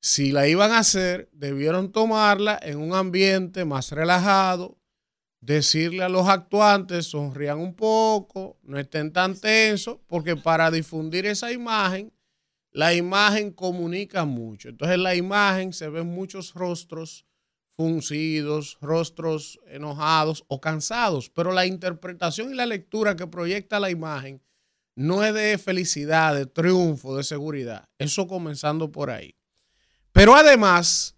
si la iban a hacer, debieron tomarla en un ambiente más relajado, decirle a los actuantes, sonrían un poco, no estén tan tensos, porque para difundir esa imagen la imagen comunica mucho. Entonces en la imagen se ven muchos rostros funcidos, rostros enojados o cansados, pero la interpretación y la lectura que proyecta la imagen no es de felicidad, de triunfo, de seguridad. Eso comenzando por ahí. Pero además,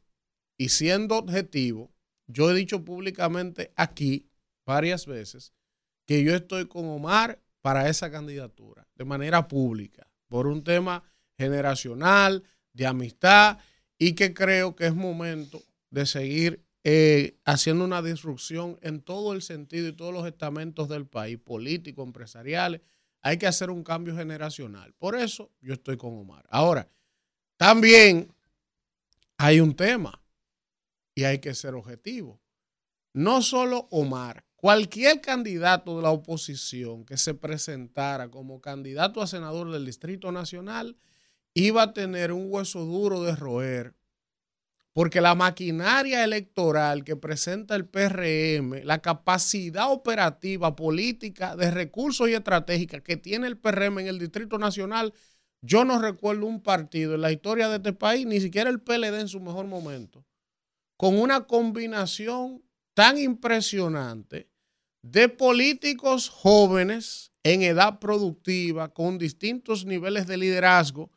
y siendo objetivo, yo he dicho públicamente aquí varias veces que yo estoy con Omar para esa candidatura, de manera pública, por un tema generacional, de amistad, y que creo que es momento de seguir eh, haciendo una disrupción en todo el sentido y todos los estamentos del país, políticos, empresariales. Hay que hacer un cambio generacional. Por eso yo estoy con Omar. Ahora, también hay un tema y hay que ser objetivo. No solo Omar, cualquier candidato de la oposición que se presentara como candidato a senador del Distrito Nacional iba a tener un hueso duro de roer porque la maquinaria electoral que presenta el PRM, la capacidad operativa, política, de recursos y estratégica que tiene el PRM en el Distrito Nacional, yo no recuerdo un partido en la historia de este país, ni siquiera el PLD en su mejor momento, con una combinación tan impresionante de políticos jóvenes en edad productiva, con distintos niveles de liderazgo,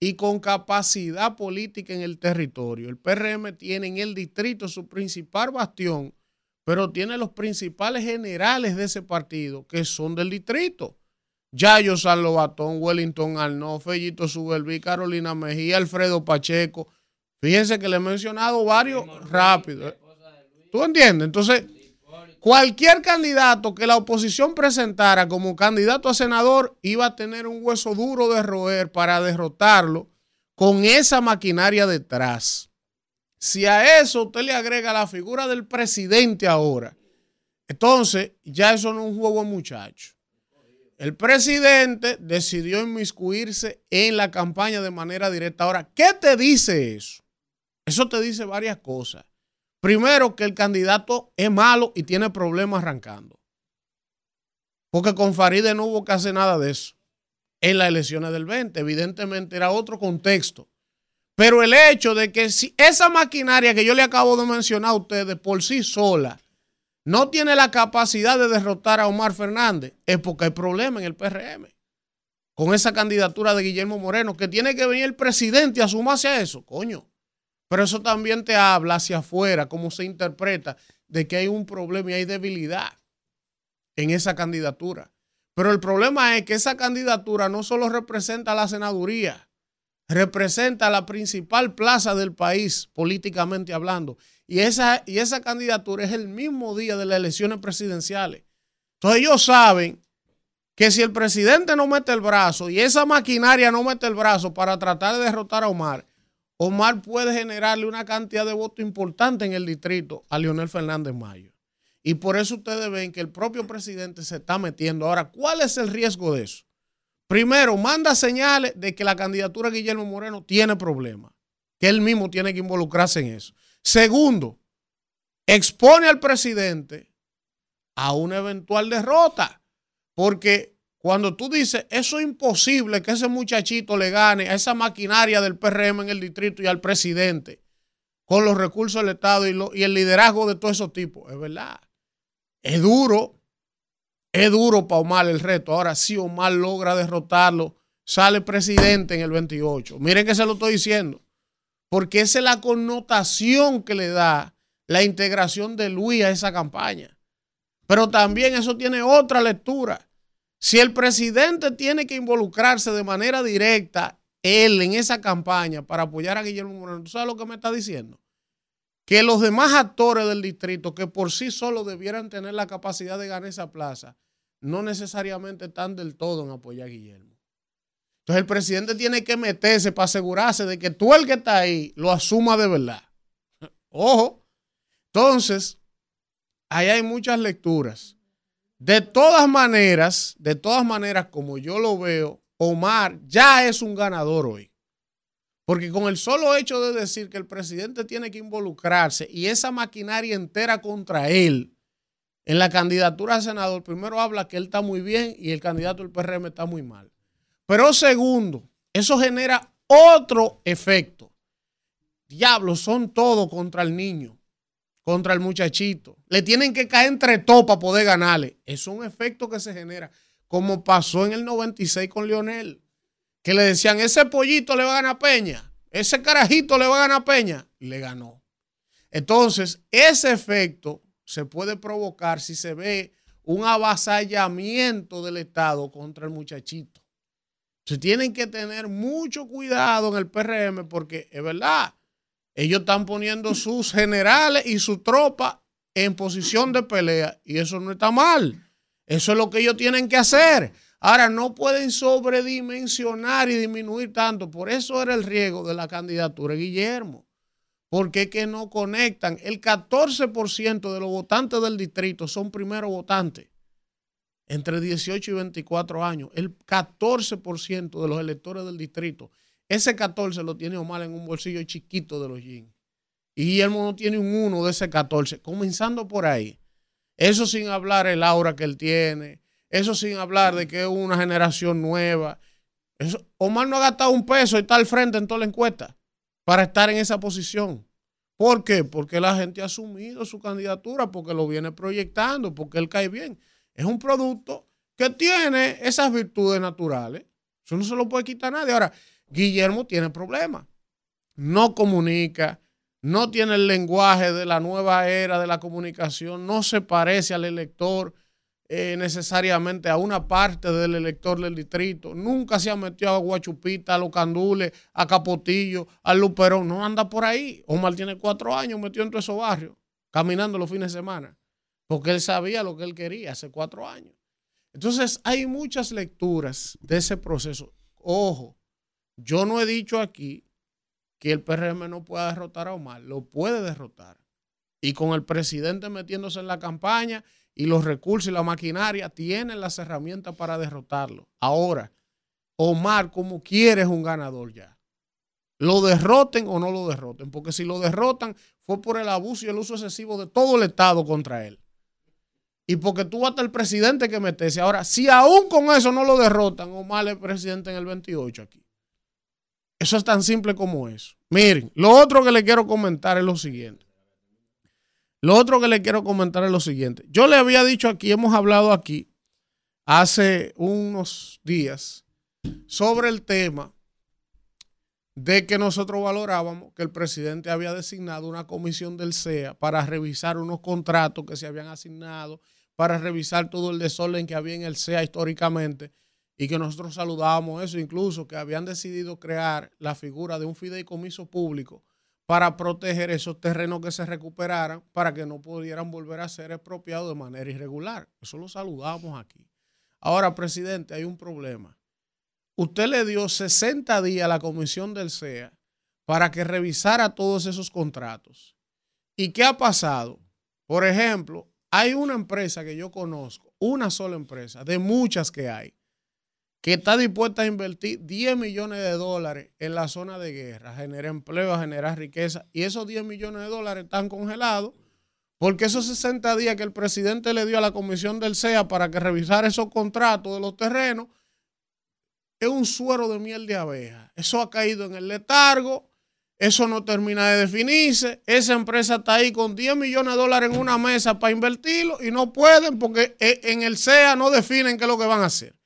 y con capacidad política en el territorio. El PRM tiene en el distrito su principal bastión, pero tiene los principales generales de ese partido que son del distrito. Yayo San Lobatón, Wellington Arnaud, Fellito Subelví, Carolina Mejía, Alfredo Pacheco. Fíjense que le he mencionado varios rápido. ¿Tú entiendes? Entonces, Cualquier candidato que la oposición presentara como candidato a senador iba a tener un hueso duro de roer para derrotarlo con esa maquinaria detrás. Si a eso usted le agrega la figura del presidente ahora, entonces ya eso no es un juego muchacho. El presidente decidió inmiscuirse en la campaña de manera directa. Ahora, ¿qué te dice eso? Eso te dice varias cosas. Primero, que el candidato es malo y tiene problemas arrancando. Porque con Faride no hubo hacer nada de eso en las elecciones del 20. Evidentemente era otro contexto. Pero el hecho de que si esa maquinaria que yo le acabo de mencionar a ustedes por sí sola no tiene la capacidad de derrotar a Omar Fernández, es porque hay problema en el PRM. Con esa candidatura de Guillermo Moreno, que tiene que venir el presidente a sumarse a eso, coño. Pero eso también te habla hacia afuera, cómo se interpreta, de que hay un problema y hay debilidad en esa candidatura. Pero el problema es que esa candidatura no solo representa la senaduría, representa la principal plaza del país, políticamente hablando. Y esa, y esa candidatura es el mismo día de las elecciones presidenciales. Entonces ellos saben que si el presidente no mete el brazo y esa maquinaria no mete el brazo para tratar de derrotar a Omar, Omar puede generarle una cantidad de votos importante en el distrito a Leonel Fernández Mayo. Y por eso ustedes ven que el propio presidente se está metiendo. Ahora, ¿cuál es el riesgo de eso? Primero, manda señales de que la candidatura de Guillermo Moreno tiene problemas, que él mismo tiene que involucrarse en eso. Segundo, expone al presidente a una eventual derrota, porque cuando tú dices, eso es imposible que ese muchachito le gane a esa maquinaria del PRM en el distrito y al presidente con los recursos del Estado y, el liderazgo de todos esos tipos, es verdad. Es duro, es duro para Omar el reto. Ahora, si Omar logra derrotarlo, sale presidente en el 28. Miren que se lo estoy diciendo, porque esa es la connotación que le da la integración de Luis a esa campaña. Pero también eso tiene otra lectura si el presidente tiene que involucrarse de manera directa, él en esa campaña para apoyar a Guillermo Moreno, ¿tú sabes lo que me está diciendo? Que los demás actores del distrito, que por sí solo debieran tener la capacidad de ganar esa plaza, no necesariamente están del todo en apoyar a Guillermo. Entonces el presidente tiene que meterse para asegurarse de que tú el que está ahí lo asuma de verdad. Ojo. Entonces, ahí hay muchas lecturas. De todas maneras, de todas maneras, como yo lo veo, Omar ya es un ganador hoy. Porque con el solo hecho de decir que el presidente tiene que involucrarse y esa maquinaria entera contra él en la candidatura a senador, primero habla que él está muy bien y el candidato del PRM está muy mal. Pero segundo, eso genera otro efecto. Diablo, son todos contra el niño, contra el muchachito. Le tienen que caer entre todos para poder ganarle. Es un efecto que se genera, como pasó en el 96 con Lionel, que le decían, ese pollito le va a ganar Peña, ese carajito le va a ganar Peña, y le ganó. Entonces, ese efecto se puede provocar si se ve un avasallamiento del Estado contra el muchachito. Se tienen que tener mucho cuidado en el PRM porque es verdad, ellos están poniendo sus generales y su tropa en posición de pelea y eso no está mal. Eso es lo que ellos tienen que hacer. Ahora, no pueden sobredimensionar y disminuir tanto. Por eso era el riesgo de la candidatura de Guillermo. Porque es que no conectan. El 14% de los votantes del distrito son primeros votantes entre 18 y 24 años. El 14% de los electores del distrito. Ese 14 lo tiene Omar en un bolsillo chiquito de los jeans. Y Guillermo no tiene un 1 de ese 14. Comenzando por ahí. Eso sin hablar el aura que él tiene. Eso sin hablar de que es una generación nueva. Omar no ha gastado un peso y está al frente en toda la encuesta para estar en esa posición. ¿Por qué? Porque la gente ha asumido su candidatura, porque lo viene proyectando, porque él cae bien. Es un producto que tiene esas virtudes naturales. Eso no se lo puede quitar nadie. Ahora, Guillermo tiene problemas. No comunica, no tiene el lenguaje de la nueva era de la comunicación, no se parece al elector eh, necesariamente a una parte del elector del distrito. Nunca se ha metido a Guachupita, a Los Candules, a Capotillo, al Luperón. No anda por ahí. Omar tiene cuatro años metido en todo esos barrios, caminando los fines de semana, porque él sabía lo que él quería hace cuatro años. Entonces, hay muchas lecturas de ese proceso. Ojo, yo no he dicho aquí que el PRM no pueda derrotar a Omar, lo puede derrotar. Y con el presidente metiéndose en la campaña y los recursos y la maquinaria tienen las herramientas para derrotarlo. Ahora, Omar, como quiere, es un ganador ya. Lo derroten o no lo derroten, porque si lo derrotan fue por el abuso y el uso excesivo de todo el Estado contra él. Y porque tú hasta el presidente que metese. Ahora, si aún con eso no lo derrotan, Omar es presidente en el 28 aquí. Eso es tan simple como eso. Miren, lo otro que le quiero comentar es lo siguiente. Lo otro que le quiero comentar es lo siguiente. Yo le había dicho aquí, hemos hablado aquí hace unos días sobre el tema de que nosotros valorábamos que el presidente había designado una comisión del CEA para revisar unos contratos que se habían asignado, para revisar todo el desorden que había en el CEA históricamente y que nosotros saludábamos eso, incluso que habían decidido crear la figura de un fideicomiso público para proteger esos terrenos que se recuperaran para que no pudieran volver a ser expropiados de manera irregular. Eso lo saludamos aquí. Ahora, presidente, hay un problema. Usted le dio 60 días a la comisión del CEA para que revisara todos esos contratos. ¿Y qué ha pasado? Por ejemplo, hay una empresa que yo conozco, una sola empresa, de muchas que hay, que está dispuesta a invertir 10 millones de dólares en la zona de guerra, generar empleo, generar riqueza, y esos 10 millones de dólares están congelados porque esos 60 días que el presidente le dio a la comisión del CEA para que revisara esos contratos de los terrenos, es un suero de miel de abeja. Eso ha caído en el letargo, eso no termina de definirse, esa empresa está ahí con 10 millones de dólares en una mesa para invertirlo y no pueden porque eh, en el CEA no definen qué es lo que van a hacer.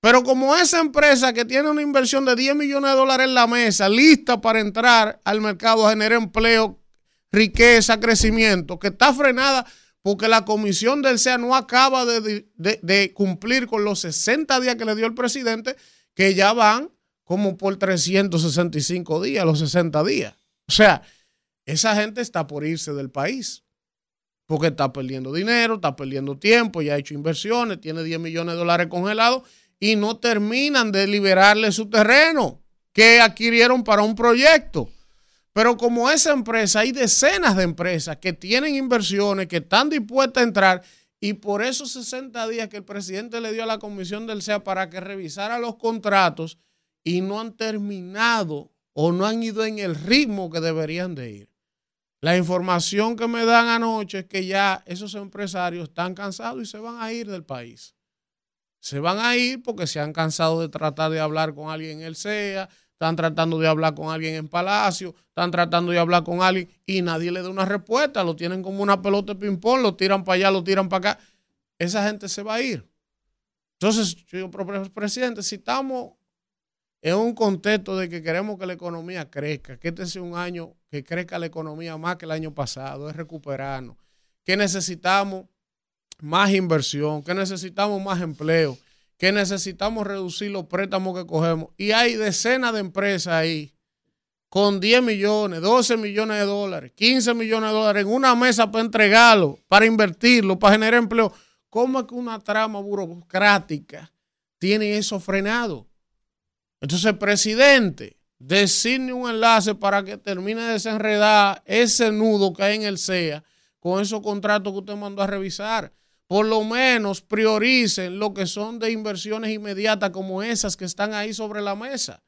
Pero como esa empresa que tiene una inversión de 10 millones de dólares en la mesa, lista para entrar al mercado a generar empleo, riqueza, crecimiento, que está frenada porque la comisión del SEA no acaba de, cumplir con los 60 días que le dio el presidente, que ya van como por 365 días, los 60 días. O sea, esa gente está por irse del país porque está perdiendo dinero, está perdiendo tiempo, ya ha hecho inversiones, tiene 10 millones de dólares congelados y no terminan de liberarle su terreno que adquirieron para un proyecto. Pero como esa empresa, hay decenas de empresas que tienen inversiones, que están dispuestas a entrar, y por esos 60 días que el presidente le dio a la comisión del SEA para que revisara los contratos y no han terminado o no han ido en el ritmo que deberían de ir. La información que me dan anoche es que ya esos empresarios están cansados y se van a ir del país se van a ir porque se han cansado de tratar de hablar con alguien en el SEA, están tratando de hablar con alguien en Palacio, están tratando de hablar con alguien y nadie le da una respuesta, lo tienen como una pelota de ping-pong, lo tiran para allá, lo tiran para acá. Esa gente se va a ir. Entonces, yo, presidente, si estamos en un contexto de que queremos que la economía crezca, que este sea un año que crezca la economía más que el año pasado, es recuperarnos, que necesitamos más inversión, que necesitamos más empleo, que necesitamos reducir los préstamos que cogemos. Y hay decenas de empresas ahí con 10 millones, 12 millones de dólares, 15 millones de dólares en una mesa para entregarlo, para invertirlo, para generar empleo. ¿Cómo es que una trama burocrática tiene eso frenado? Entonces, presidente, designe un enlace para que termine de desenredar ese nudo que hay en el SEA con esos contratos que usted mandó a revisar. Por lo menos prioricen lo que son de inversiones inmediatas como esas que están ahí sobre la mesa.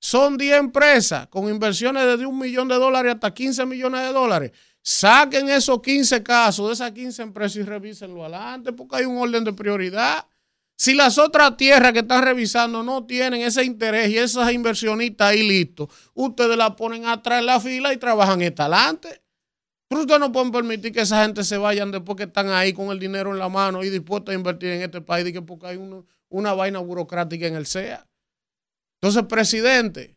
Son 10 empresas con inversiones desde un millón de dólares hasta 15 millones de dólares. Saquen esos 15 casos de esas 15 empresas y revísenlo adelante porque hay un orden de prioridad. Si las otras tierras que están revisando no tienen ese interés y esas inversionistas ahí listos, ustedes la ponen atrás en la fila y trabajan esta adelante. Pero ustedes no pueden permitir que esa gente se vayan después que están ahí con el dinero en la mano y dispuestos a invertir en este país que porque hay una vaina burocrática en el SEA. Entonces, presidente,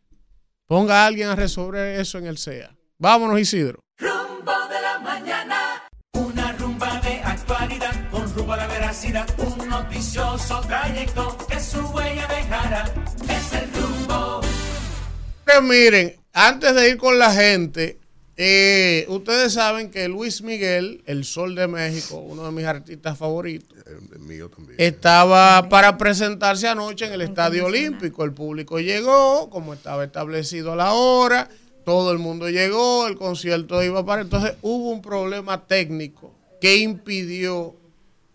ponga a alguien a resolver eso en el SEA. Vámonos, Isidro. Rumbo de la mañana, una rumba de actualidad con rumbo a la veracidad, un noticioso trayecto que su huella dejará. Es el rumbo. miren, antes de ir con la gente, eh, ustedes saben que Luis Miguel, el Sol de México, uno de mis artistas favoritos, estaba para presentarse anoche en el Estadio Olímpico. El público llegó, como estaba establecido a la hora, todo el mundo llegó, el concierto iba para. Entonces hubo un problema técnico que impidió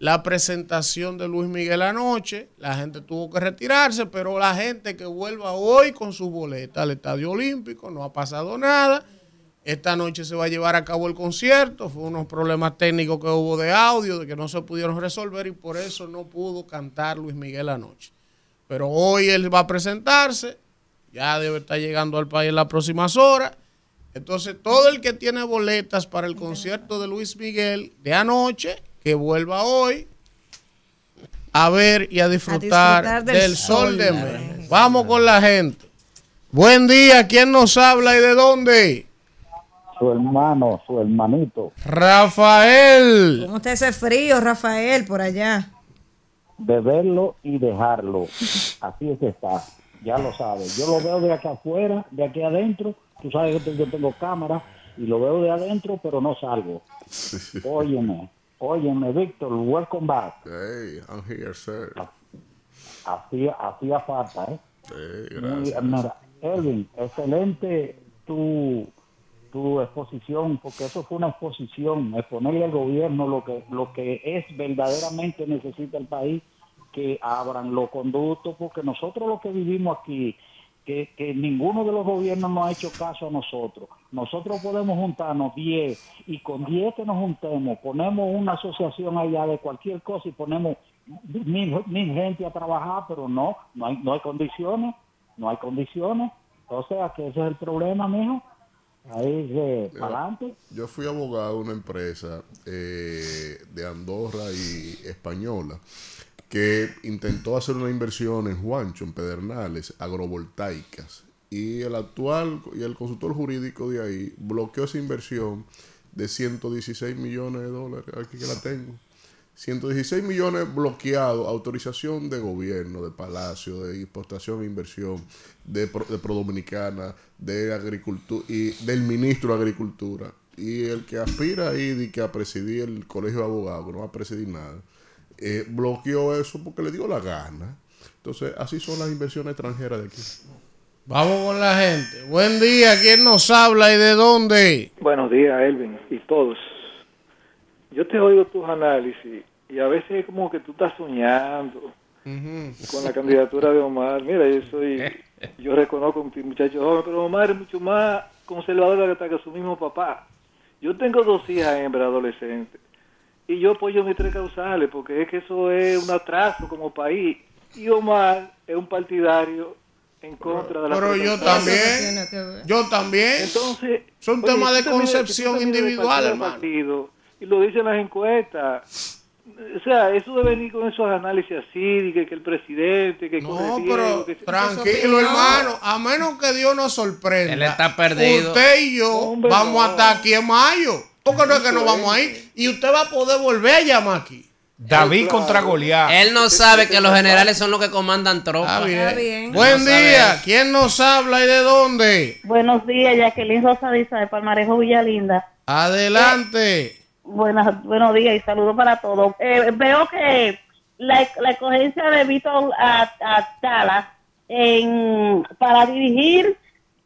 la presentación de Luis Miguel anoche. La gente tuvo que retirarse, pero la gente que vuelva hoy con su boleta al Estadio Olímpico, no ha pasado nada esta noche se va a llevar a cabo el concierto. Fue unos problemas técnicos que hubo de audio, de que no se pudieron resolver y por eso no pudo cantar Luis Miguel anoche. Pero hoy él va a presentarse. Ya debe estar llegando al país en las próximas horas. Entonces, todo el que tiene boletas para el concierto de Luis Miguel de anoche, que vuelva hoy a ver y a disfrutar, del, sol, de México. Vamos con la gente. Buen día, ¿quién nos habla y de dónde? Su hermano, su hermanito. Rafael. ¿Cómo está ese frío, Rafael, por allá? Beberlo y dejarlo. Así es que está. Ya lo sabes. Yo lo veo de acá afuera, de aquí adentro. Tú sabes que yo tengo cámara y lo veo de adentro, pero no salgo. Óyeme, óyeme, Víctor, welcome back. Hey, I'm here, sir. Hacía, hacía falta, ¿eh? Sí, gracias. Elvin, excelente tu tu exposición, porque eso fue una exposición, exponerle al gobierno lo que, lo que es verdaderamente necesita el país, que abran los conductos, porque nosotros los que vivimos aquí, que, que ninguno de los gobiernos nos ha hecho caso a nosotros. Nosotros podemos juntarnos 10 y con 10 que nos juntemos, ponemos una asociación allá de cualquier cosa y ponemos mil, gente a trabajar, pero no, no hay, no hay condiciones, no hay condiciones. O sea que ese es el problema, mijo Ahí de adelante. Yo fui abogado de una empresa eh, de Andorra y española que intentó hacer una inversión en Juancho, en Pedernales, agrovoltaicas. Y el actual y el consultor jurídico de ahí bloqueó esa inversión de 116 millones de dólares. Aquí que la tengo. 116 millones bloqueados, autorización de gobierno, de Palacio, de exportación e inversión, de, de Dominicana, de Agricultura y del ministro de Agricultura. Y el que aspira ahí que a presidir el colegio de abogados, que no va a presidir nada, eh, bloqueó eso porque le dio la gana. Entonces, así son las inversiones extranjeras de aquí. Vamos con la gente. Buen día, ¿quién nos habla y de dónde? Buenos días, Elvin, y todos yo te oigo tus análisis y a veces es como que tú estás soñando con la candidatura de Omar. Mira, yo soy, yo reconozco un muchacho joven, pero Omar es mucho más conservador que su mismo papá. Yo tengo dos hijas hembras adolescentes y yo apoyo mis tres causales porque es que eso es un atraso como país. Y Omar es un partidario en contra de la Pero yo también. Yo también. Entonces, son temas de concepción individual, hermano. Y lo dicen las encuestas. O sea, eso de venir con esos análisis así, que, que el presidente, que No, pero tranquilo, hermano, a menos que Dios nos sorprenda. Él está perdido. Usted y yo vamos a estar aquí en mayo. Porque no es que nos vamos a ir. Y usted va a poder volver a llamar aquí. David contra Goliat. Él no sabe que los generales son los que comandan tropas. Está bien. Buen día. ¿Quién nos habla y de dónde? Buenos días, Jacqueline Rosadiza de Palmarejo Villalinda. Adelante. Buenos, buenos días y saludos para todos. Eh, veo que la, la escogencia de Víctor a, Tala en, para dirigir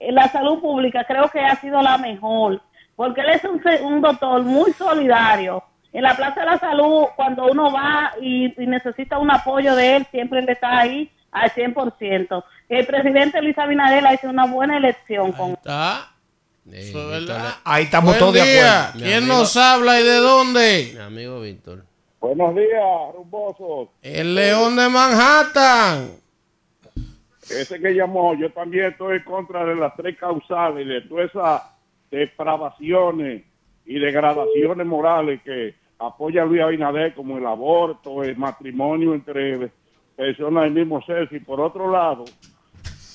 la salud pública creo que ha sido la mejor, porque él es un, un doctor muy solidario en la Plaza de la Salud, cuando uno va y, necesita un apoyo de él, siempre él está ahí al 100%. El presidente Luis Abinader ha hecho una buena elección. Ahí está. Ahí estamos todos de acuerdo. ¿Quién nos habla y de dónde? Mi amigo Víctor. Buenos días, rumbosos. El León de Manhattan. Ese que llamó, yo también estoy en contra de las tres causales, de todas esas depravaciones y degradaciones morales que apoya Luis Abinader como el aborto, el matrimonio entre personas del mismo sexo y por otro lado,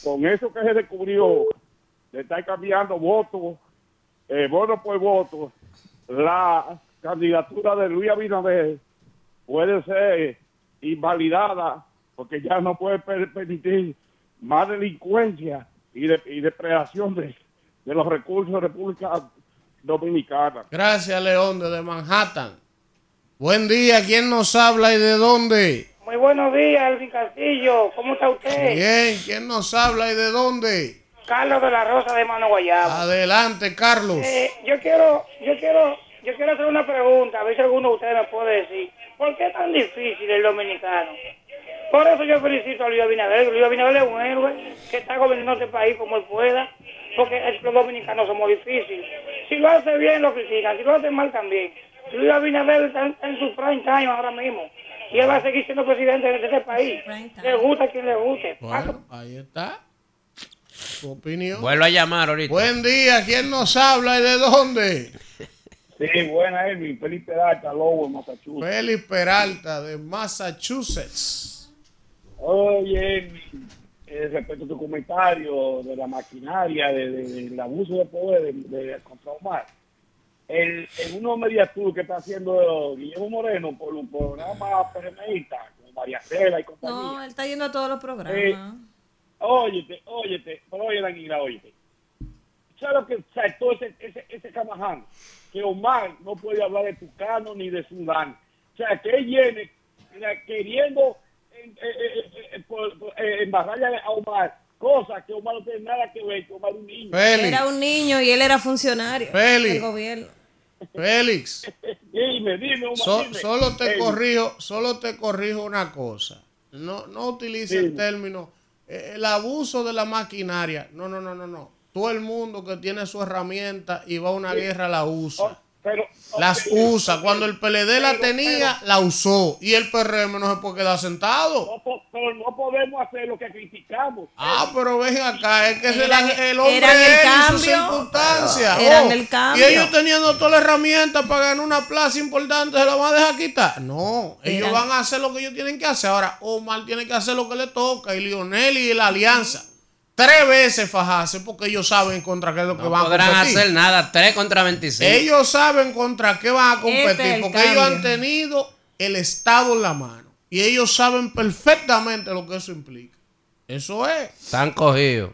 con eso que se descubrió de estar cambiando votos, eh, voto por voto, la candidatura de Luis Abinader puede ser invalidada porque ya no puede permitir más delincuencia y, y depredación de, de los recursos de República Dominicana. Gracias, León, desde Manhattan. Buen día, ¿quién nos habla y de dónde? Muy buenos días, Elvin Castillo. ¿Cómo está usted? Bien, ¿quién nos habla y de dónde? Carlos de la Rosa de Mano Guayaba. Adelante, Carlos. Eh, yo quiero, yo quiero, yo quiero hacer una pregunta, a ver si alguno de ustedes me puede decir. ¿Por qué es tan difícil el dominicano? Por eso yo felicito a Luis Abinader. Luis Abinader es un héroe que está gobernando este país como él pueda, porque los dominicanos somos difíciles. Si lo hace bien, lo critican. Si lo hace mal, también. Luis Abinader está en, su prime time ahora mismo. Y él va a seguir siendo presidente de este país. Le gusta a quien le guste. Bueno, ahí está. Su opinión. Vuelvo a llamar ahorita. Buen día. ¿Quién nos habla y de dónde? Sí, buena, Elvin. Feliz Peralta, Lobo, Massachusetts. Feliz Peralta, de Massachusetts. Oye, Elvin, eh, respecto a tu comentario de la maquinaria, del de, abuso de poder de, de contra Omar el, en uno media tour que está haciendo Guillermo Moreno por un programa PRMista, como María Cela y compañía. No, él está yendo a todos los programas. Eh, óyete, óyete, pero oye, Danila, óyete. ¿Sabes lo que saltó ese, ese, ese camaján? Que Omar no puede hablar de Tucano ni de Sudán. O sea, que él viene queriendo en, eh, eh, embarrarle a Omar cosas que Omar no tiene nada que ver, que Omar es un niño. Era un niño y él era funcionario del gobierno. Félix. dime, dime, Solo te corrijo, solo te corrijo una cosa. No, no utilice el término eh, el abuso de la maquinaria. No, no, no, no, no. Todo el mundo que tiene su herramienta y va a una guerra la usa. Oh, las usa. Cuando el PLD la tenía, la usó. Y el PRM no se puede quedar sentado. pero no podemos hacer lo que criticamos. Ah, pero ven acá, es que es el, hombre y sus circunstancias. Oh, y ellos teniendo toda la herramienta para ganar una plaza importante, ¿se la van a dejar quitar? No, ellos van a hacer lo que ellos tienen que hacer. Ahora, Omar tiene que hacer lo que le toca. Y Lionel y la alianza tres veces fajarse porque ellos saben contra qué es lo que van a competir. No podrán hacer nada, tres contra 26. Ellos saben contra qué van a competir porque ellos han tenido el Estado en la mano y ellos saben perfectamente lo que eso implica. Eso es. Están cogidos.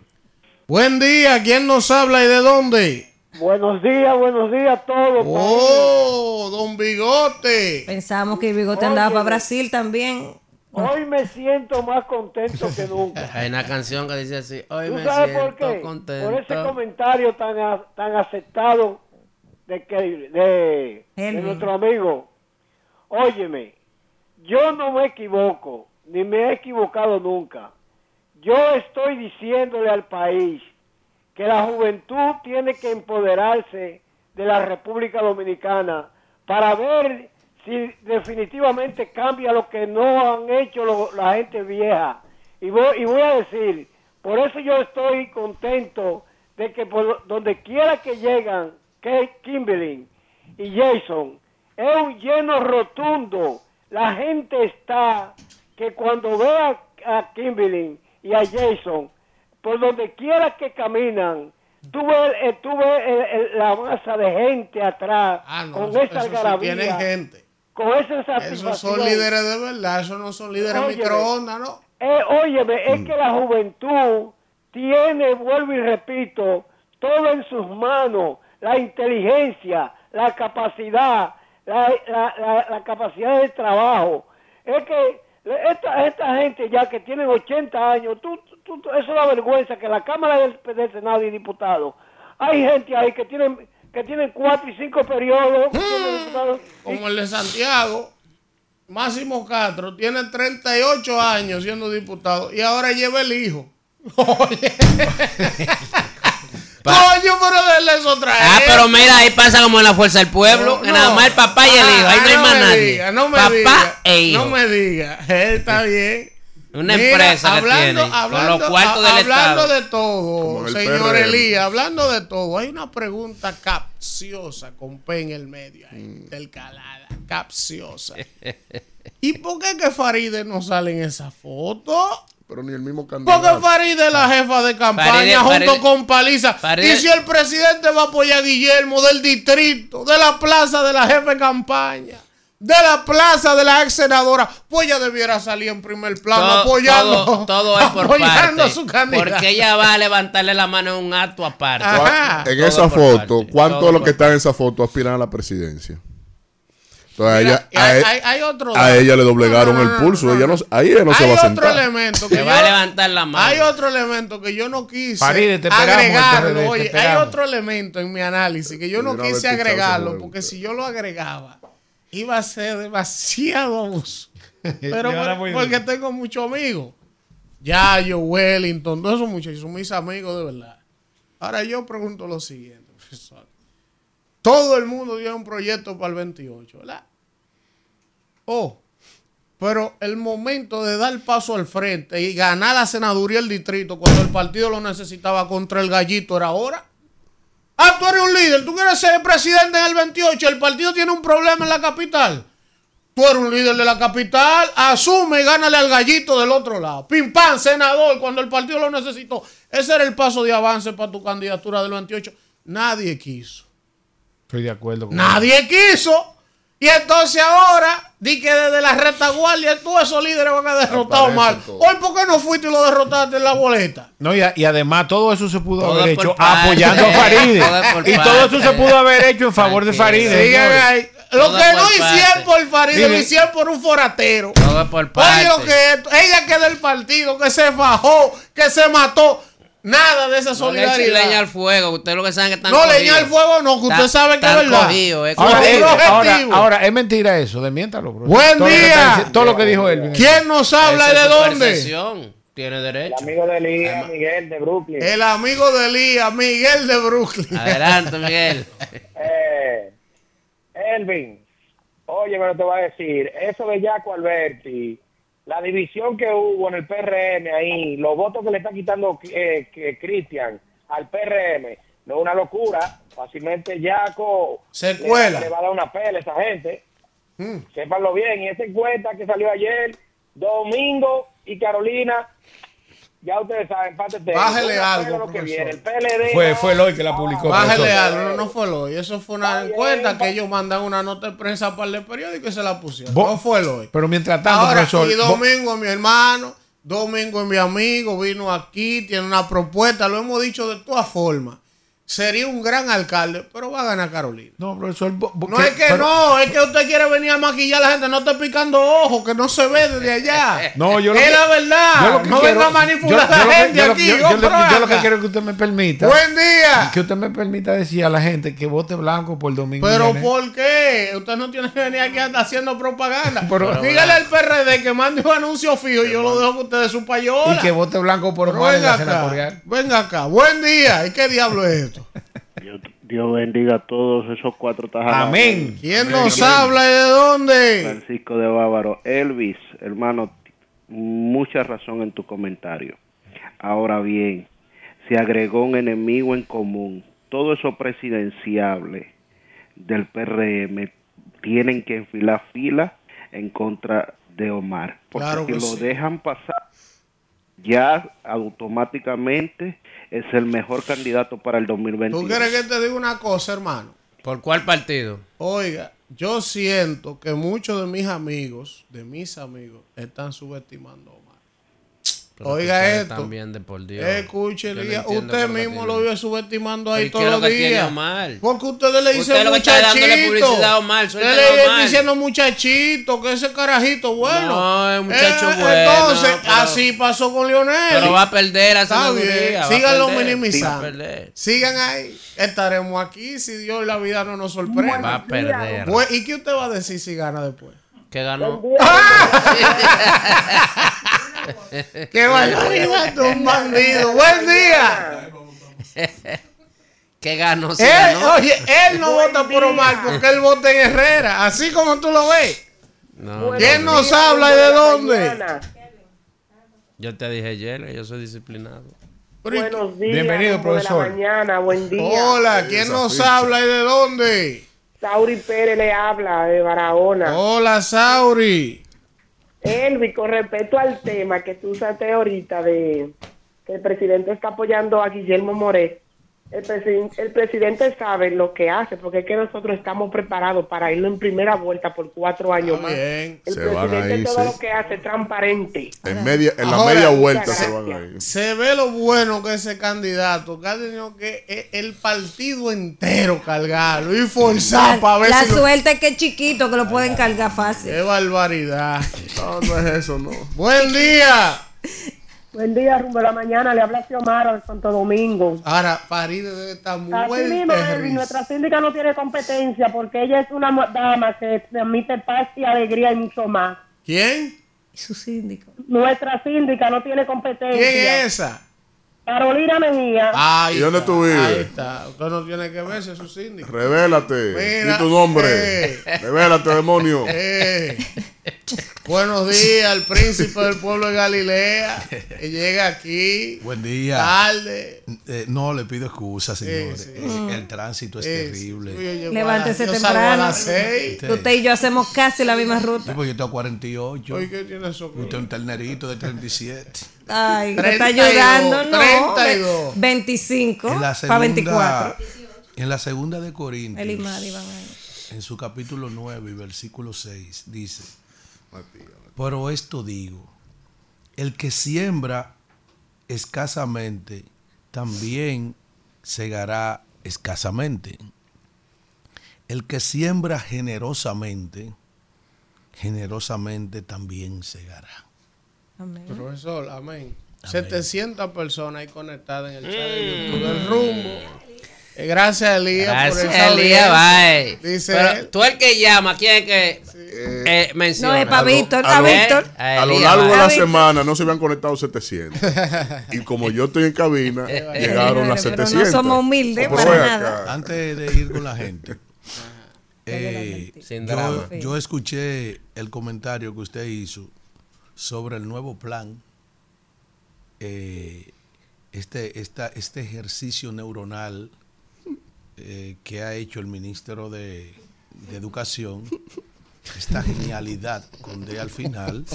Buen día, ¿quién nos habla y de dónde? Buenos días, buenos días a todos. Oh, don Bigote. Pensamos que el Bigote andaba para Brasil también. Hoy me siento más contento que nunca. Hay una canción que dice así, hoy me siento por qué? contento. Por ese comentario tan, tan aceptado de, que, de, nuestro amigo. Óyeme, yo no me equivoco, ni me he equivocado nunca. Yo estoy diciéndole al país que la juventud tiene que empoderarse de la República Dominicana para ver si definitivamente cambia lo que no han hecho la gente vieja. Y voy, y voy a decir, Por eso yo estoy contento de que por donde quiera que llegan, que Kimberly y Jason, es un lleno rotundo. La gente está que cuando vea a Kimberly y a Jason, por donde quiera que caminan, tú ves, eh, el- la masa de gente atrás Ah, no, con esa algarabía, tienen gente. Con esa Esos son líderes de verdad, esos no son líderes Óyeme. microondas, ¿no? Eh, óyeme, es que la juventud tiene, vuelvo y repito, todo en sus manos, la inteligencia, la capacidad, la, la- la- la capacidad de trabajo. Es que esta, esta gente ya que tienen 80 años, tú, tú- tú- eso da vergüenza que la Cámara del, del Senado y Diputados, hay gente ahí que tienen que tienen cuatro y cinco periodos. y- Como el de Santiago, Máximo Castro tiene 38 años siendo diputado y ahora lleva el hijo. Oye. Coño, pero denle eso otra vez. Ah, pero mira, ahí pasa como en la fuerza del pueblo, que nada más el papá y el hijo, ahí no hay Ah, más nadie. diga, no me papá diga, e hijo. No me diga, él está bien. Una Mira, empresa que hablando, tienen, con hablando, los cuartos del hablando Estado. de todo, el señor PRM. Elías, hablando de todo, hay una pregunta capciosa con P en el medio, ahí, Mm. del calada, capciosa. ¿Y por qué que Faride no sale en esa foto? Pero ni el mismo Porque candidato. Faride es la jefa de campaña Faride- junto Faride- con Paliza. Faride- Y si el presidente va a apoyar a Guillermo del distrito, de la plaza de la jefa de campaña, de la plaza de la ex senadora, pues ella debiera salir en primer plano Todo, apoyando, todo, todo es por apoyando parte. a su candidato. Porque ella va a levantarle la mano en un acto aparte. Ajá. En Todo esa foto, parte, ¿cuántos de los que están en esa foto aspiran a la presidencia? Entonces a Mira, ella, a, hay- e- hay- hay otro a ella le doblegaron No, no, no, el pulso. no, ella no. ahí ella no se hay va a otro sentar. elemento que yo, va a levantar la mano. hay otro elemento que yo no quise Faride, te agregarlo. Te Oye, hay otro elemento en mi análisis que yo no quise agregarlo porque si yo lo agregaba iba a ser demasiado abuso. Pero por- porque tengo muchos amigos. Yayo, Wellington, todos esos muchachos son mis amigos de verdad. Ahora yo pregunto lo siguiente, profesor. Todo el mundo tiene un proyecto para el 28, ¿verdad? Oh, pero el momento de dar paso al frente y ganar la senaduría del distrito cuando el partido lo necesitaba contra el gallito era ahora. Ah, tú eres un líder, tú quieres ser presidente en el 28, el partido tiene un problema en la capital. Tú eres un líder de la capital, asume y gánale al gallito del otro lado. Pim pam, senador, cuando el partido lo necesitó. Ese era el paso de avance para tu candidatura del 28. Nadie quiso. Estoy de acuerdo con Nadie quiso. Y entonces ahora, di que desde la retaguardia todos esos líderes van a derrotar mal. Hoy, ¿por qué no fuiste y lo derrotaste en la boleta? No, y, a- y además todo eso se pudo Todo haber hecho parte, apoyando a todo Faride. es por y todo eso se pudo haber hecho en favor de Tranquilo. Faride. Sigan señores. ahí. Lo Todo que no hicieron por Faride, lo hicieron por un foratero. Todo por Oye, parte. lo que ella que del partido, que se fajó, que se mató. Nada de esa No le solidaridad. leña al fuego, ustedes lo que saben que están No, cogidos. leña al fuego no, que usted Está- sabe que es están verdad. cogidos, es Ahora, un ahora, objetivo. ahora, es mentira eso, desmiéntalo. bro. Buen Todo lo que día. todo lo que dijo él. ¿Quién nos habla y es de dónde? Tiene derecho. amigo de Elías, Miguel de Brooklyn. El amigo de Elías, Miguel de Brooklyn. Adelante, Miguel. Eh, Elvin, oye, pero te voy a decir, eso de Jaco Alberti, la división que hubo en el PRM ahí, los votos que le está quitando eh, que Cristian al PRM, no es una locura. Fácilmente Jaco Se le- cuela. Le, va a dar una pela a esa gente. Mm. Sépanlo bien. Y esa encuesta que salió ayer, Domingo y Carolina, ya ustedes saben, empate. Bájele algo, lo que viene. El PLD. Fue, fue Eloy que la publicó. Bájale profesor. algo, no, no fue hoy. Eso fue una encuesta que ellos mandan una nota de prensa para el periódico y se la pusieron. Vos- no fue hoy. Pero mientras tanto, Ahora, profesor. y vos- Domingo es mi hermano, Domingo es mi amigo, vino aquí, tiene una propuesta, lo hemos dicho de todas formas. Sería un gran alcalde, pero va a ganar Carolina. No, profesor. No es que pero- no, es que usted quiere venir a maquillar a la gente, no esté picando ojos, que no se ve desde allá. No, yo lo es que- la verdad. no quiero- venga a manipular yo- a la gente lo- aquí. yo- lo- que quiero que usted me permita. Buen día. Que usted me permita decir a la gente que vote blanco por domingo. Pero Jiménez. ¿por qué? Usted no tiene que venir aquí haciendo propaganda. Pero- Dígale al PRD que mande un anuncio fijo y yo lo dejo que ustedes su payola. Y que vote blanco por en venga acá, venga acá. Buen día. ¿Y qué diablo es esto? Dios, Dios bendiga a todos esos cuatro tajados. Amén. ¿Quién nos habla y de dónde? Francisco de Bávaro. Elvis, hermano, mucha razón en tu comentario. Ahora bien, se agregó un enemigo en común. Todo eso presidenciable del PRM tienen que enfilar fila en contra de Omar. Porque Claro si que lo sí. dejan pasar, ya automáticamente es el mejor candidato para el 2021. ¿Tú quieres que te diga una cosa, hermano? ¿Por cuál partido? Oiga, yo siento que muchos de mis amigos, de mis amigos, están subestimando. Pero Oiga esto. También de por Dios. Escuche, no usted mismo lo vive subestimando ¿Pero ahí todos los días. Porque ustedes le dicen Usted muchachito. Usted le diciendo muchachito, que ese carajito bueno. No, es muchacho Eh, bueno, Entonces, pero- así pasó con Lionel. Pero va a perder a Está bien, síganlo minimizando. Sigan ahí. Estaremos aquí si Dios la vida no nos sorprende. Va a perder. Pues, ¿Y qué usted va a decir si gana después? Que ganó. ¡Qué barbaridad, tú, un bandido! ¡Buen día! que ganó. si Él, ganó. oye, él no vota por Omar porque él vota en Herrera, así como tú lo ves. No, ¿Quién no, nos habla y de dónde? Yo te dije ayer que yo soy disciplinado. Buenos días. Bienvenido, de profesor. la mañana, buen día. Hola, ¿quién nos habla y de dónde? Sauri Pérez le habla de Barahona. Hola, Sauri. Elvi, con respecto al tema que tú usaste ahorita de que el presidente está apoyando a Guillermo Moret, el, presi- el presidente sabe lo que hace, porque es que nosotros estamos preparados para irlo en primera vuelta por cuatro años más. El Se presidente ahí, todo sí. lo que hace es transparente. En, media, en la media vuelta se van a ir. Se ve lo bueno que ese candidato, que ha tenido que e- el partido entero cargarlo y forzar para ver la si lo- suerte es que es chiquito, que lo pueden cargar fácil. ¡Qué barbaridad! No, no es eso, no. ¡Buen día! Buen día, rumbo de la mañana, le habla Xiomara de Santo Domingo. Ahora, Faride debe estar muy Así mismo, nuestra síndica no tiene competencia porque ella es una dama que transmite paz y alegría y mucho más. ¿Quién? Su síndico. Nuestra síndica no tiene competencia. ¿Quién es esa? Carolina Mejía. Ahí ¿Y dónde está, tú vives? Ahí está. Usted no tiene que verse su síndico. Revélate. Mira, Di tu nombre. eh. Revélate, demonio. Eh. Buenos días, el príncipe del pueblo de Galilea. Que llega aquí. Buen día. Tarde. Eh, no, le pido excusas, señores. sí. Eh, El tránsito es Sí, terrible. Levántese a salgo a temprano. las seis. Usted y yo hacemos casi la misma ruta. Sí, pues yo tengo 48. Oye, ¿qué tiene eso? Usted es un ternerito de 37. Ay, me está 32, ayudando, no. 32. 25 En la para segunda, 24. en la segunda de El Corintios, Imari ahí. en su capítulo 9 y versículo 6, dice, pero esto digo, el que siembra escasamente, también segará escasamente. El que siembra generosamente, generosamente también segará. Profesor, amén. 700 personas ahí conectadas en el chat de YouTube del rumbo. Eh, Gracias, Elías, por Gracias, Elías, bye. Dice Pero él. tú el que llama, ¿quién es que eh, menciona? No, es pa' A lo- Víctor, a a lo- Víctor. A A lo largo de la semana no se habían conectado 700. Y como yo estoy en cabina, llegaron las Pero no 700. somos humildes para nada. acá. Antes de ir con la gente, eh, Sin drama. yo, yo escuché el comentario que usted hizo sobre el nuevo plan, eh, este, esta, este ejercicio neuronal eh, que ha hecho el ministro de, de Educación, esta genialidad con D al final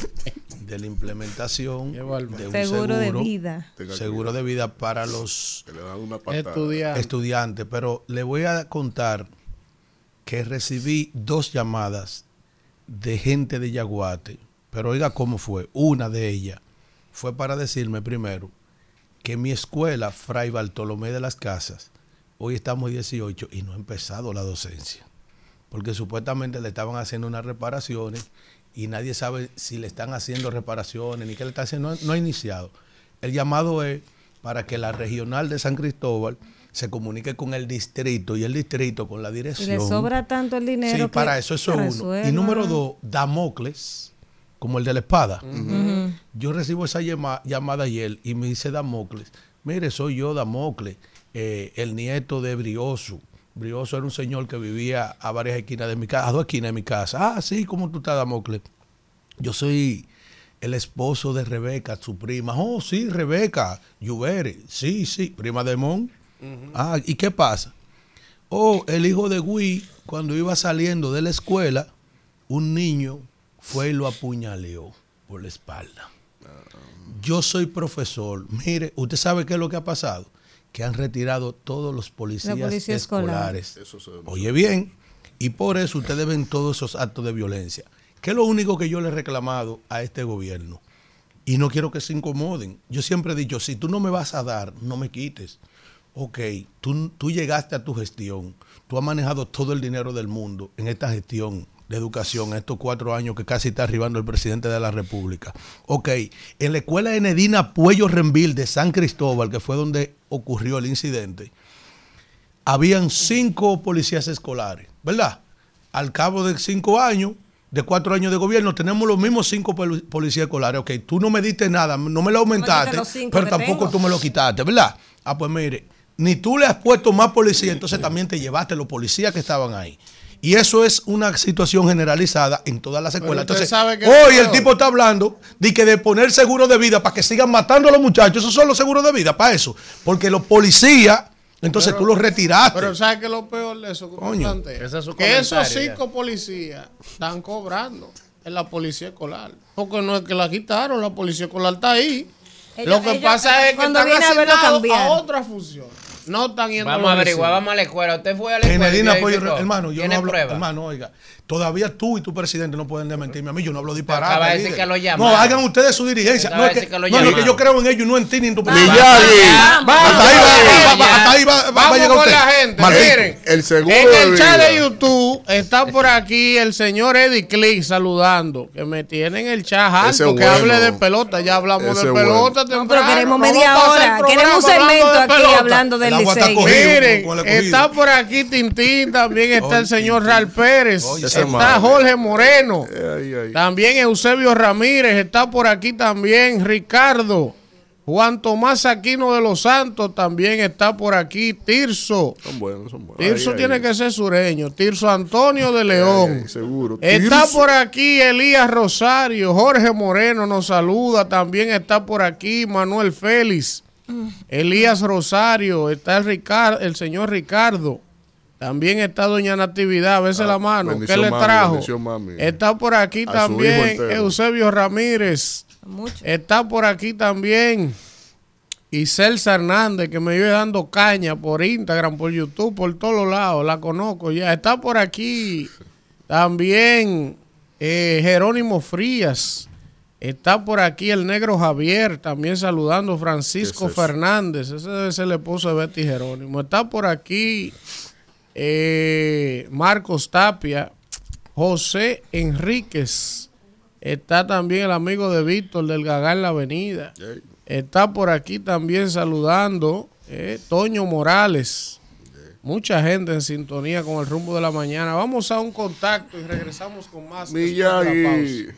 de la implementación de un Seguro de vida. seguro de vida para los Que le dan una patada. Estudiante. estudiante, pero le voy a contar que recibí dos llamadas de gente de Yaguate, pero oiga cómo fue. Una de ellas fue para decirme primero que mi escuela, Fray Bartolomé de las Casas, hoy estamos 18 y no ha empezado la docencia, porque supuestamente le estaban haciendo unas reparaciones y nadie sabe si le están haciendo reparaciones ni qué le está haciendo, no, no ha iniciado. El llamado es para que la regional de San Cristóbal se comunique con el distrito y el distrito con la Y dirección. le sobra tanto el dinero. Sí, que para eso, eso es uno. Y número dos, Damocles, como el de la espada. Yo recibo esa llama- llamada ayer y me dice Damocles, mire, soy yo Damocles, eh, el nieto de Brioso. Brioso era un señor que vivía a varias esquinas de mi casa, a dos esquinas de mi casa. Ah, sí, ¿cómo tú estás, Damocles? Yo soy el esposo de Rebeca, su prima. Oh, sí, Rebeca, Lluvere. Sí, sí, prima de Mon. Ah, ¿y qué pasa? Oh, el hijo de Gui, cuando iba saliendo de la escuela, un niño fue y lo apuñaleó por la espalda. Yo soy profesor. Mire, ¿usted sabe qué es lo que ha pasado? Que han retirado todos los policías policía escolar. escolares. Oye bien, y por eso ustedes ven todos esos actos de violencia. ¿Qué es lo único que yo le he reclamado a este gobierno? Y no quiero que se incomoden. Yo siempre he dicho, si tú no me vas a dar, no me quites. Ok, tú, tú llegaste a tu gestión, tú has manejado todo el dinero del mundo en esta gestión de educación, en estos cuatro años que casi está arribando el presidente de la República. Ok, en la escuela de Nedina Puello Renville de San Cristóbal, que fue donde ocurrió el incidente, habían cinco policías escolares, ¿verdad? Al cabo de cinco años, de cuatro años de gobierno, tenemos los mismos cinco pol- policías escolares. Ok, tú no me diste nada, no me lo aumentaste, pero tampoco tengo. tú me lo quitaste, ¿verdad? Ah, pues mire, ni tú le has puesto más policía, entonces también te llevaste los policías que estaban ahí. Y eso es una situación generalizada en todas las escuelas. usted Entonces, sabe que hoy el tipo está hablando de que de poner seguro de vida para que sigan matando a los muchachos. Esos son los seguros de vida, para eso. Porque los policías, entonces tú los retiraste. Pero ¿sabes qué es lo peor de eso? Coño. es su que esos cinco policías están cobrando en la policía escolar. Porque no es que la quitaron, la policía escolar está ahí. Ellos- lo que ellos, pasa es que están asignados a otra función. No están yendo Vamos a averiguar, vamos a la escuela. Usted fue a la En escuela. y Medina. Apoyo, hermano, yo ¿Tiene no hablo, prueba? hermano, oiga, todavía tú y tu presidente no pueden desmentirme a mí, yo no hablo disparate. acaba de decir líder. que lo No, hagan ustedes su dirigencia. Acaba No, es que, decir que lo no, no, es que llamaron. yo creo en ellos y no en ti ni en tu Miyagi. Hasta ahí va, va- va- ya. hasta ahí va, va- va a Vamos llegar con usted. la gente. Martín, Miren, El seguro en el chat de YouTube está por aquí el señor Eddie Click saludando. Que me tiene en el chat alto. Que bueno. hable de pelota. Ya hablamos Ese de bueno. pelota No, pero temprano. queremos No media vamos a hacer hora. programa Queremos un hablando segmento de aquí hablando del está Licey. Miren, por aquí Tintín, también está el señor. Ral Pérez, está madre. Jorge Moreno, Ay, ay. también Eusebio Ramírez, está por aquí también. Ricardo, Juan Tomás Aquino de los Santos también está por aquí, Tirso, Son buenos, son buenos. Tirso Ay, tiene ay, que ser sureño, Tirso Antonio de León. ay, seguro. Está Tirso. por aquí Elías Rosario, Jorge Moreno nos saluda, también está por aquí Manuel Félix, Elías Rosario, está el, el señor Ricardo, también está doña Natividad, a veces Ah, la mano, ¿qué le trajo? mami. Está por aquí también. Eusebio Ramírez, Mucho. está por aquí también Iselsa Hernández, que me vive dando caña por Instagram, por YouTube, por todos lados. La conozco ya. Está por aquí también eh, Jerónimo Frías. Está por aquí el negro Javier, también saludando Francisco. Fernández. Ese debe ser el esposo de Betty Jerónimo. Está por aquí eh, Marcos Tapia, José Enríquez. Está también el amigo de Víctor del Gagá en la Avenida. Está por aquí también saludando eh, Toño Morales. Mucha gente en sintonía con el rumbo de la mañana. Vamos a un contacto y regresamos con más. Miyagi.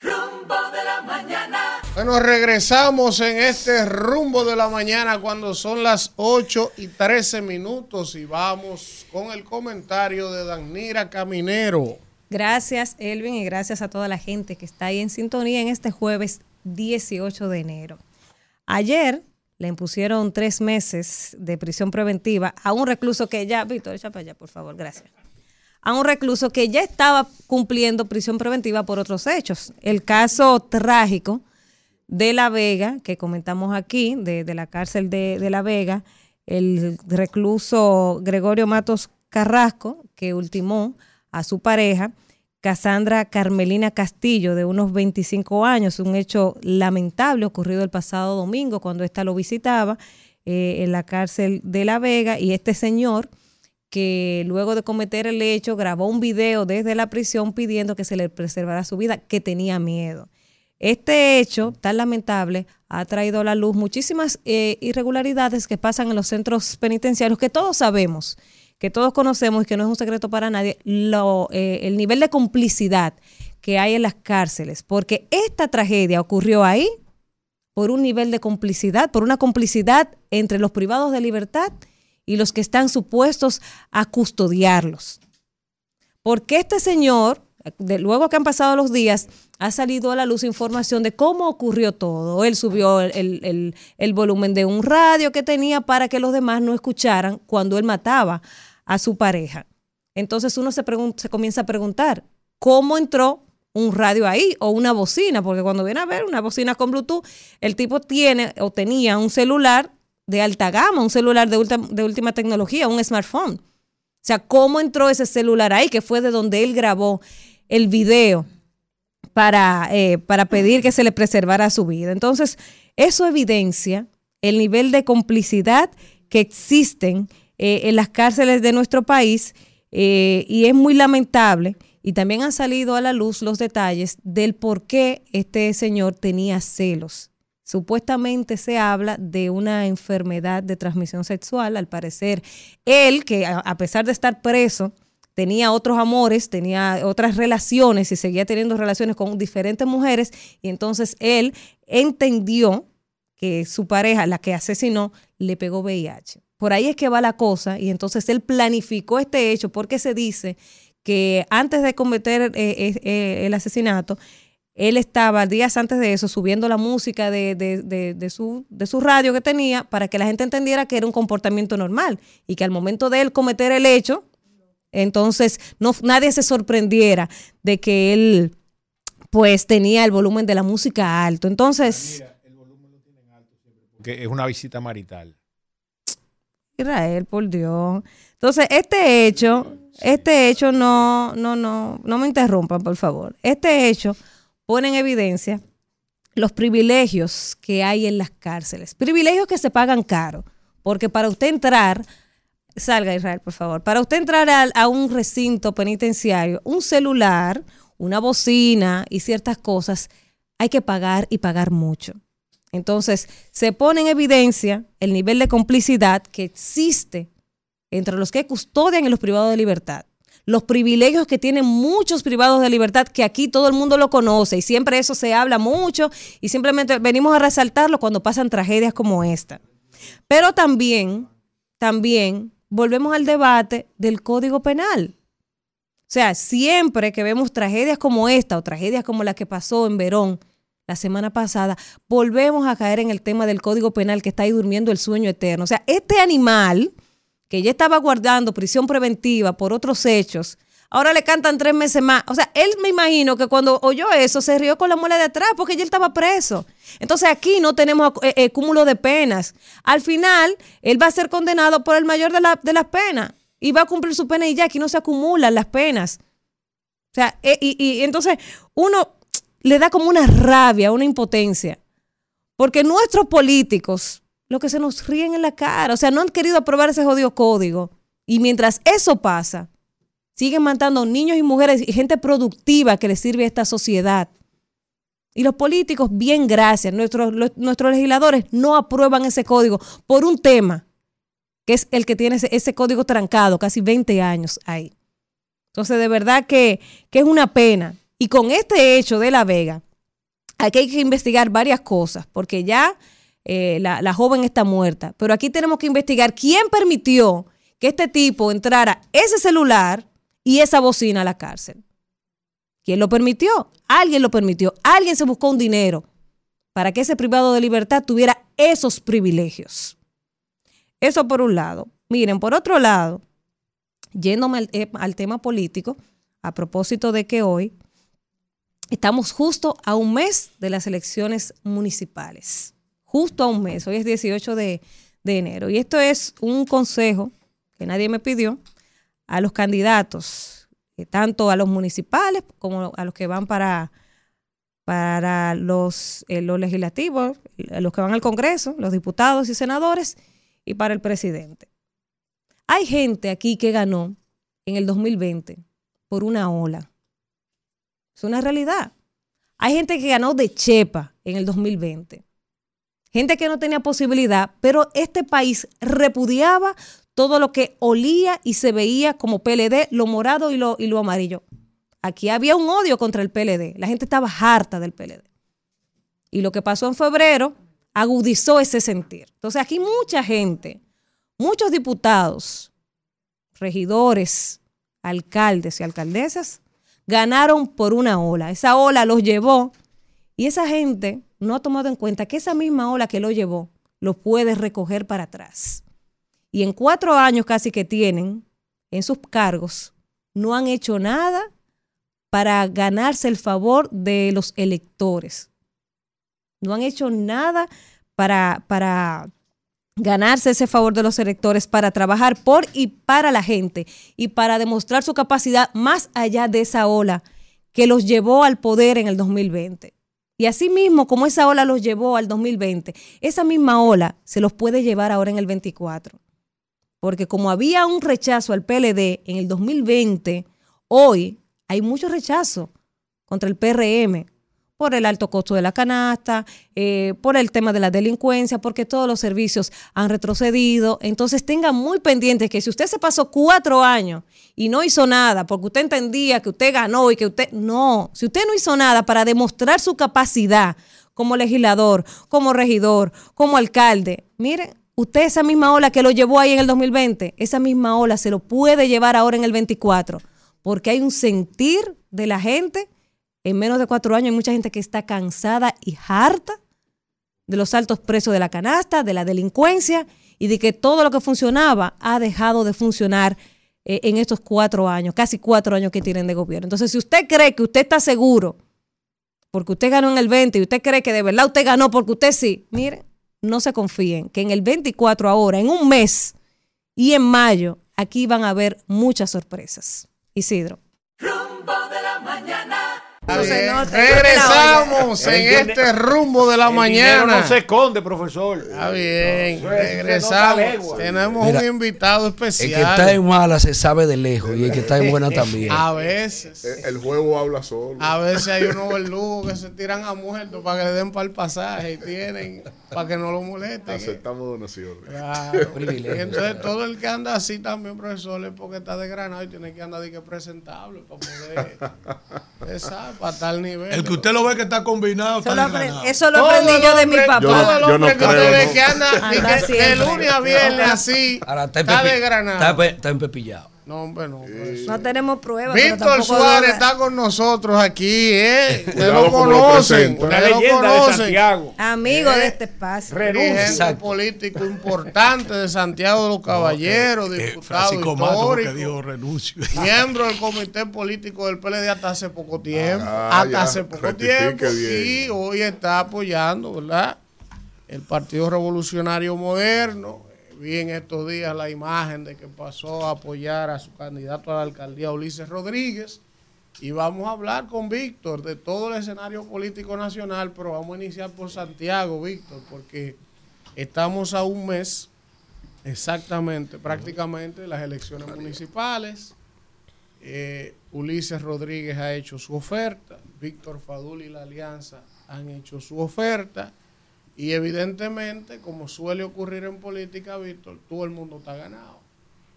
Rumbo de la mañana. Bueno, regresamos en este rumbo de la mañana cuando son las 8 y 13 minutos y vamos con el comentario de Danira Caminero. Gracias, Elvin, y gracias a toda la gente que está ahí en sintonía en este jueves 18 de enero. Ayer le impusieron tres meses de prisión preventiva a un recluso que ya, Víctor, echa para allá, por favor, gracias. A un recluso que ya estaba cumpliendo prisión preventiva por otros hechos. El caso trágico de La Vega, que comentamos aquí, de, la cárcel de, de La Vega, el recluso Gregorio Matos Carrasco, que ultimó a su pareja, Cassandra Carmelina Castillo, de unos 25 años, un hecho lamentable ocurrido el pasado domingo cuando ésta lo visitaba eh, en la cárcel de La Vega y este señor que luego de cometer el hecho grabó un video desde la prisión pidiendo que se le preservara su vida, que tenía miedo. Este hecho tan lamentable ha traído a la luz muchísimas eh, irregularidades que pasan en los centros penitenciarios, que todos sabemos, que todos conocemos y que no es un secreto para nadie, eh, el nivel de complicidad que hay en las cárceles, porque esta tragedia ocurrió ahí por un nivel de complicidad, por una complicidad entre los privados de libertad y los que están supuestos a custodiarlos. Porque este señor, de- luego que han pasado los días, ha salido a la luz información de cómo ocurrió todo. Él subió el, el- volumen de un radio que tenía para que los demás no escucharan cuando él mataba a su pareja. Entonces uno se, se comienza a preguntar, ¿cómo entró un radio ahí o una bocina? Porque cuando viene a ver una bocina con Bluetooth, el tipo tiene o tenía un celular de alta gama, un celular de, de última tecnología, un smartphone. O sea, ¿cómo entró ese celular ahí? Que fue de donde él grabó el video para, eh, para pedir que se le preservara su vida. Entonces, eso evidencia el nivel de complicidad que existen eh, en las cárceles de nuestro país eh, y es muy lamentable. Y también han salido a la luz los detalles del por qué este señor tenía celos. Supuestamente se habla de una enfermedad de transmisión sexual. Al parecer, él, que a a pesar de estar preso, tenía otros amores, tenía otras relaciones y seguía teniendo relaciones con diferentes mujeres. Y entonces él entendió que su pareja, la que asesinó, le pegó VIH. Por ahí es que va la cosa y entonces él planificó este hecho porque se dice que antes de cometer eh, eh, eh, el asesinato, él estaba días antes de eso subiendo la música de, de- de- de su, de su radio que tenía para que la gente entendiera que era un comportamiento normal y que al momento de él cometer el hecho, entonces no, nadie se sorprendiera de que él pues tenía el volumen de la música alto. Entonces, Que es una visita marital. Israel, por Dios. Entonces, este hecho, este hecho no, no, no, no me interrumpan, por favor. Este hecho pone en evidencia los privilegios que hay en las cárceles. Privilegios que se pagan caro. Porque para usted entrar, salga Israel, por favor, para usted entrar al- a, un recinto penitenciario, un celular, una bocina y ciertas cosas, hay que pagar y pagar mucho. Entonces, se pone en evidencia el nivel de complicidad que existe entre los que custodian y los privados de libertad. Los privilegios que tienen muchos privados de libertad, que aquí todo el mundo lo conoce y siempre eso se habla mucho y simplemente venimos a resaltarlo cuando pasan tragedias como esta. Pero también, también volvemos al debate del Código Penal. O sea, siempre que vemos tragedias como esta o tragedias como la que pasó en Verón la semana pasada, volvemos a caer en el tema del Código Penal que está ahí durmiendo el sueño eterno. O sea, este animal que ya estaba guardando prisión preventiva por otros hechos, ahora le cantan tres meses más. O sea, él me imagino que cuando oyó eso se rió con la muela de atrás porque ya él estaba preso. Entonces aquí no tenemos eh, eh, cúmulo de penas. Al final, él va a ser condenado por el mayor de, la- de las penas y va a cumplir su pena y ya aquí no se acumulan las penas. O sea, eh, y, y entonces uno le da como una rabia, una impotencia. Porque nuestros políticos, lo que se nos ríen en la cara, o sea, no han querido aprobar ese jodido código. Y mientras eso pasa, siguen matando niños y mujeres y gente productiva que le sirve a esta sociedad. Y los políticos, bien gracias, nuestros, nuestros legisladores no aprueban ese código por un tema, que es el que tiene ese, ese código trancado, casi 20 años ahí. Entonces, de verdad que, que es una pena. Y con este hecho de La Vega, aquí hay que investigar varias cosas, porque ya eh, la, la joven está muerta. Pero aquí tenemos que investigar quién permitió que este tipo entrara ese celular y esa bocina a la cárcel. ¿Quién lo permitió? Alguien lo permitió. Alguien se buscó un dinero para que ese privado de libertad tuviera esos privilegios. Eso por un lado. Miren, por otro lado, yéndome al, eh, al tema político, a propósito de que hoy estamos justo a un mes de las elecciones municipales. Justo a un mes. Hoy es 18 de, de enero. Y esto es un consejo que nadie me pidió a los candidatos, eh, tanto a los municipales como a los que van para, para los, eh, los legislativos, los que van al Congreso, los diputados y senadores, y para el presidente. Hay gente aquí que ganó en el 2020 por una ola. Es una realidad. Hay gente que ganó de chepa en el 2020. Gente que no tenía posibilidad, pero este país repudiaba todo lo que olía y se veía como PLD, lo morado y lo, y lo amarillo. Aquí había un odio contra el PLD. La gente estaba harta del PLD. Y lo que pasó en febrero agudizó ese sentir. Entonces aquí mucha gente, muchos diputados, regidores, alcaldes y alcaldesas ganaron por una ola. Esa ola los llevó y esa gente no ha tomado en cuenta que esa misma ola que lo llevó lo puede recoger para atrás. Y en cuatro años casi que tienen en sus cargos, no han hecho nada para ganarse el favor de los electores. No han hecho nada para, para ganarse ese favor de los electores, para trabajar por y para la gente y para demostrar su capacidad más allá de esa ola que los llevó al poder en el 2020. Y así mismo como esa ola los llevó al 2020, esa misma ola se los puede llevar ahora en el 24. Porque como había un rechazo al PLD en el 2020, hoy hay mucho rechazo contra el PRM por el alto costo de la canasta, eh, por el tema de la delincuencia, porque todos los servicios han retrocedido. Entonces tengan muy pendiente que si usted se pasó cuatro años y no hizo nada, porque usted entendía que usted ganó y que usted... No, si usted no hizo nada para demostrar su capacidad como legislador, como regidor, como alcalde, mire, usted esa misma ola que lo llevó ahí en el 2020, esa misma ola se lo puede llevar ahora en el 24, porque hay un sentir de la gente en menos de cuatro años hay mucha gente que está cansada y harta de los altos precios de la canasta, de la delincuencia y de que todo lo que funcionaba ha dejado de funcionar eh, en estos cuatro años, casi cuatro años que tienen de gobierno. Entonces, si usted cree que usted está seguro porque usted ganó en el 20 y usted cree que de verdad usted ganó porque usted sí, mire, no se confíen, que en el 24 ahora, en un mes y en mayo, aquí van a haber muchas sorpresas. Isidro. Regresamos en este rumbo de la mañana. No se esconde, profesor. Está bien. Regresamos. Tenemos un invitado especial. El que está en mala se sabe de lejos y el que está en buena también. A veces. El, juego habla solo. A veces hay unos verdugos que se tiran a muertos para que le den para el pasaje y tienen para que no lo molesten. Aceptamos donaciones. Claro. Entonces todo el que anda así también, profesor, es porque está desgranado y tiene que andar de que presentable para poder. Exacto para tal nivel. El que usted lo ve que está combinado. Eso, está lo, eso lo aprendí yo de mi papá. Todo el hombre que que anda, que, de lunes a viernes así, está, está desgranado. Está, empepillado. No, hombre, no. No tenemos pruebas. Víctor Suárez está con nosotros aquí, ¿eh? Usted lo conocen. Una leyenda de Santiago. Amigo de este espacio. Dirigente político importante de Santiago de los Caballeros, eh, diputado histórico. Que dijo renuncio. Miembro del comité político del PLD hasta hace poco tiempo. Ah, hasta hace poco tiempo. Y hoy está apoyando, ¿verdad? El Partido Revolucionario Moderno vi en estos días la imagen de que pasó a apoyar a su candidato a la alcaldía Ulises Rodríguez. Y vamos a hablar con Víctor de todo el escenario político nacional, pero vamos a iniciar por Santiago, Víctor, porque estamos a un mes exactamente, prácticamente, las elecciones municipales. Eh, Ulises Rodríguez ha hecho su oferta, Víctor Fadul y la Alianza han hecho su oferta. Y evidentemente, como suele ocurrir en política, Víctor, todo el mundo está ganado.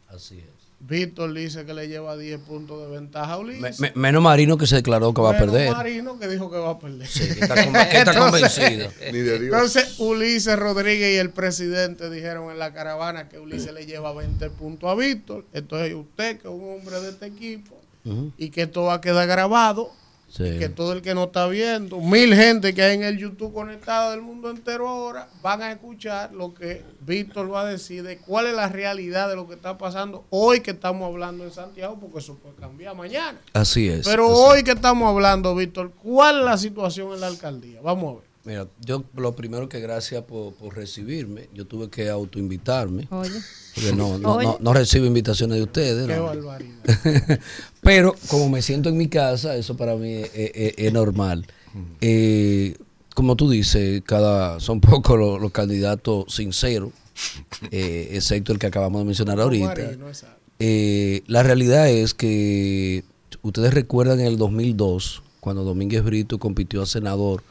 Así es. Víctor dice que le lleva 10 puntos de ventaja a Ulises. menos Marino que se declaró que va a perder. Menos Marino que dijo que va a perder. Sí, que está, convencido. Entonces, Ulises Rodríguez y el presidente dijeron en la caravana que Ulises le lleva 20 puntos a Víctor. Entonces, usted, que es un hombre de este equipo, y que esto va a quedar grabado, que todo el que no está viendo, mil gente que hay en el YouTube conectado del mundo entero ahora, van a escuchar lo que Víctor va a decir de cuál es la realidad de lo que está pasando hoy que estamos hablando en Santiago, porque eso puede cambiar mañana. Así es. Pero hoy que estamos hablando, Víctor, ¿cuál es la situación en la alcaldía? Vamos a ver. Mira, yo lo primero que gracias por, recibirme. Yo tuve que autoinvitarme. Oye. Porque no, no, no, recibo invitaciones de ustedes. Qué barbaridad. Pero como me siento en mi casa, eso para mí es, normal. Eh, como tú dices, cada son pocos los, candidatos sinceros, eh, excepto el que acabamos de mencionar ahorita. Eh, la realidad es que ustedes recuerdan en el 2002, cuando Domínguez Brito compitió a senador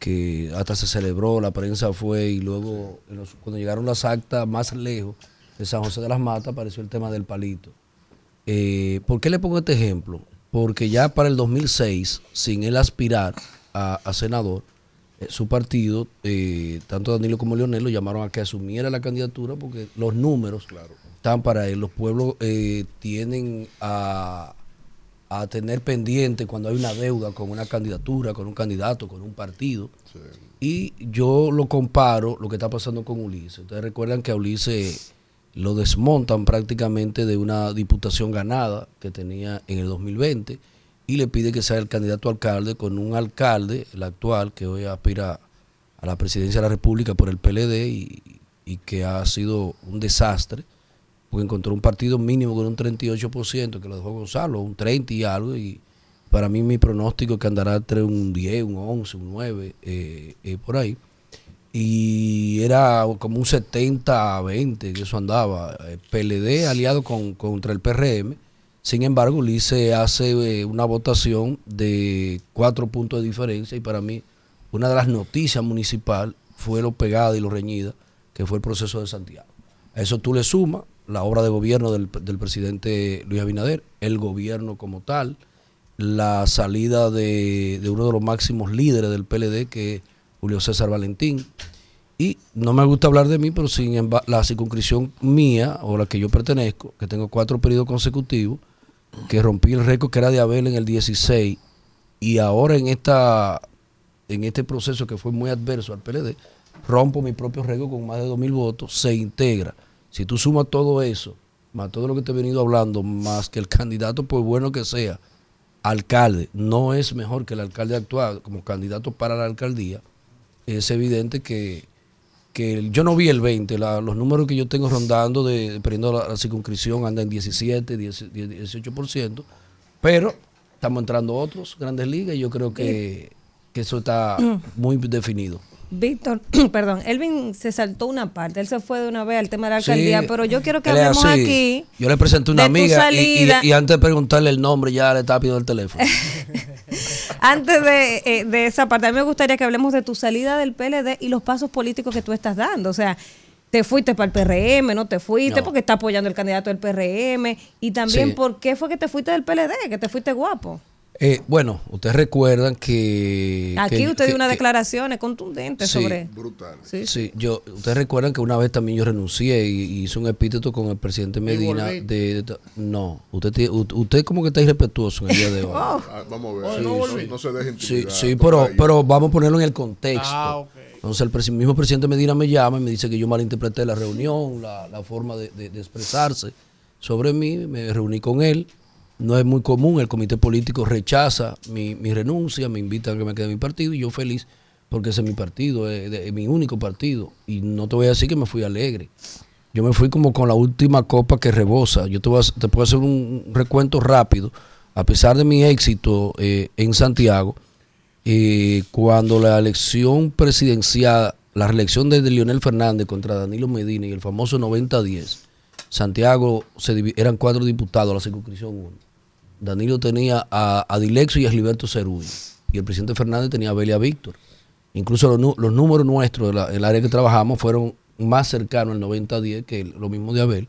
que hasta se celebró, la prensa fue y luego cuando llegaron las actas más lejos de San José de las Matas apareció el tema del palito. Eh, ¿Por qué le pongo este ejemplo? Porque ya para el 2006, sin él aspirar a, senador, eh, su partido, eh, tanto Danilo como Leonel, lo llamaron a que asumiera la candidatura porque los números están para él. Los pueblos tienen a, a tener pendiente cuando hay una deuda con una candidatura, con un candidato, con un partido. Y yo lo comparo lo que está pasando con Ulises. Ustedes recuerdan que a Ulises lo desmontan prácticamente de una diputación ganada que tenía en el 2020 y le pide que sea el candidato a alcalde con un alcalde, el actual, que hoy aspira a la presidencia de la República por el PLD y, y que ha sido un desastre, porque encontró un partido mínimo con un 38%, que lo dejó Gonzalo, un 30 y algo, y para mí mi pronóstico es que andará entre un 10, un 11, un 9, eh, eh, por ahí. Y era como un 70 a 20, que eso andaba. eh, PLD aliado con, contra el PRM. Sin embargo, Ulises hace eh, una votación de cuatro puntos de diferencia y para mí una de las noticias municipal fue lo pegada y lo reñida que fue el proceso de Santiago. A eso tú le sumas la obra de gobierno del, presidente Luis Abinader, el gobierno como tal, la salida de, uno de los máximos líderes del PLD, que es Julio César Valentín. Y no me gusta hablar de mí, pero sin la circunscripción mía, o la que yo pertenezco, que tengo cuatro periodos consecutivos, que rompí el récord que era de Abel en el 16, y ahora en esta en este proceso que fue muy adverso al PLD, rompo mi propio récord con más de 2.000 votos, se integra. Si tú sumas todo eso, más todo lo que te he venido hablando, más que el candidato, por bueno que sea, alcalde, no es mejor que el alcalde actual como candidato para la alcaldía, es evidente que, que yo no vi el 20, la- los números que yo tengo rondando, de, dependiendo de la, la circunscripción, andan en 17, 10, 18%, pero estamos entrando otros grandes ligas y yo creo que, que eso está muy definido. Víctor, perdón, Elvin se saltó una parte, él se fue de una vez al tema de la Sí, alcaldía, pero yo quiero que hablemos así. aquí. Yo le presenté una amiga y, y- salida. y antes de preguntarle el nombre ya le estaba pidiendo el teléfono. Antes de, eh, de esa parte, a mí me gustaría que hablemos de tu salida del PLD y los pasos políticos que tú estás dando. O sea, te fuiste para el PRM, no te fuiste No. porque está apoyando el candidato del PRM. Y también, Sí. ¿por qué fue que te fuiste del PLD? Que te fuiste guapo. Eh, bueno, ustedes recuerdan que... Aquí que- usted dio unas declaraciones contundentes Sí. sobre. Brutal. Sí. Sí, yo, ustedes recuerdan que una vez también yo renuncié y, y hice un epíteto con el presidente Medina de, de- no, usted usted como que está irrespetuoso en el día de hoy. Oh. Ah, vamos a ver. Sí, Sí, no no, se deje Sí, intimidar. sí, pero, pero vamos a ponerlo en el contexto. Ah, ok. Entonces el mismo presidente Medina me llama y me dice que yo malinterpreté la reunión, la, la forma de, de- de expresarse sobre mí. Me reuní con él. No es muy común, el comité político rechaza mi, mi renuncia, me invita a que me quede en mi partido y yo feliz porque ese es mi partido, es, de- es mi único partido. Y no te voy a decir que me fui alegre. Yo me fui como con la última copa que rebosa. Yo te, voy a- te puedo hacer un recuento rápido. A pesar de mi éxito eh, en Santiago, eh, cuando la elección presidencial, la reelección de Leonel Fernández contra Danilo Medina y el famoso 90-10, Santiago se eran cuatro diputados a la circunscripción 1. Danilo tenía a, a Dilexo y a Gilberto Cerulli. Y el presidente Fernández tenía a Belia Víctor. Incluso los números nuestros del área que trabajamos fueron más cercanos al 90-10 que el- lo mismo de Abel.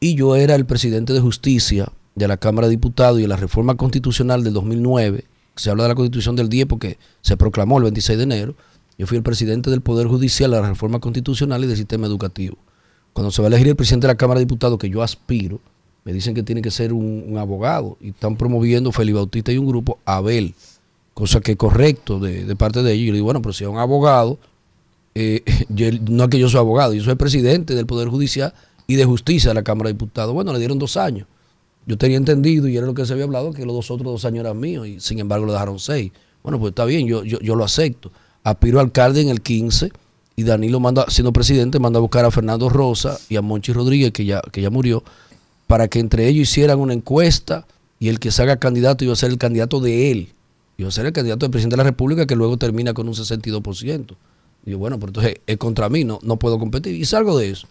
Y yo era el presidente de justicia de la Cámara de Diputados y de la reforma constitucional del 2009. Se habla de la constitución del 10 porque se proclamó el 26 de enero. Yo fui el presidente del Poder Judicial, de la reforma constitucional y del sistema educativo. Cuando se va a elegir el presidente de la Cámara de Diputados, que yo aspiro, me dicen que tiene que ser un, abogado y están promoviendo Felipe Bautista y un grupo, Abel, cosa que es correcto de, parte de ellos. Yo le digo, bueno, pero si es un abogado, eh, yo- no es que yo soy abogado, yo soy presidente del Poder Judicial y de Justicia de la Cámara de Diputados. Bueno, le dieron dos años. Yo tenía entendido y era lo que se había hablado, que los dos otros dos años eran míos y sin embargo le dejaron seis. Bueno, pues está bien, yo, yo, yo lo acepto. Aspiro a alcalde en el 15 y Danilo manda, siendo presidente, manda a buscar a Fernando Rosa y a Monchi Rodríguez, que ya, que ya murió, para que entre ellos hicieran una encuesta y el que se haga candidato iba a ser el candidato de él. Iba a ser el candidato del presidente de la República que luego termina con un 62%. Y yo, bueno, pero entonces es contra mí, no, no puedo competir. Y salgo de eso.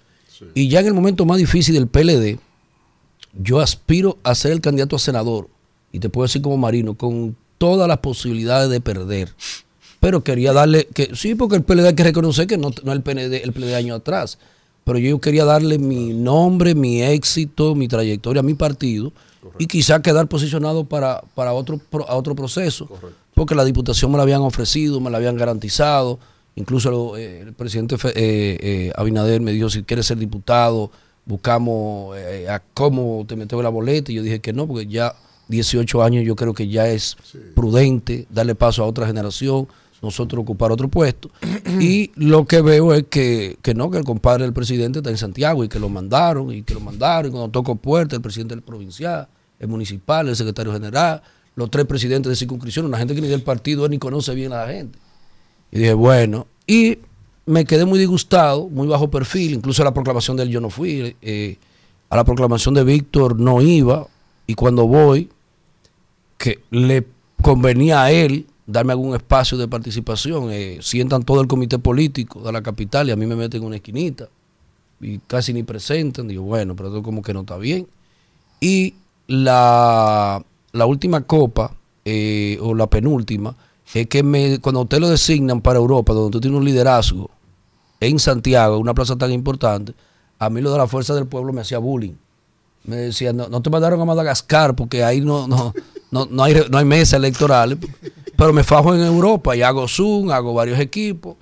Y ya en el momento más difícil del PLD, yo aspiro a ser el candidato a senador. Y te puedo decir como Marino, con todas las posibilidades de perder. Pero quería darle, que sí, porque el PLD hay que reconocer que no, no el PLD, el PLD año atrás. Pero yo quería darle mi nombre, mi éxito, mi trayectoria a mi partido y quizá quedar posicionado para, para otro, a otro proceso. Porque la diputación me la habían ofrecido, me la habían garantizado. Incluso eh, el presidente eh, eh, Abinader me dijo, si quieres ser diputado, buscamos eh, a cómo te metes la boleta. Y yo dije que no, porque ya 18 años yo creo que ya es prudente darle paso a otra generación, nosotros ocupar otro puesto. y lo que veo es que, que no, que el compadre del presidente está en Santiago y que lo mandaron y que lo mandaron. Y cuando tocó puerta, el presidente del provincial, el municipal, el secretario general, los tres presidentes de circunscripción, una gente que ni del partido ni conoce bien a la gente. Y dije, bueno, y me quedé muy disgustado, muy bajo perfil, incluso a la proclamación de él yo no fui, eh, a la proclamación de Víctor no iba, y cuando voy, que le convenía a él darme algún espacio de participación, eh, sientan todo el comité político de la capital y a mí me meten en una esquinita y casi ni presentan, digo, bueno, pero esto como que no está bien. Y la, la última copa, eh, o la penúltima, es que me, cuando usted lo designan para Europa, donde tú tienes un liderazgo en Santiago, una plaza tan importante, a mí lo de la fuerza del pueblo me hacía bullying. Me decía, no, no te mandaron a Madagascar porque ahí no, no, no, no, hay, no hay mesas electorales. Pero me fajo en Europa y hago Zoom, hago varios equipos.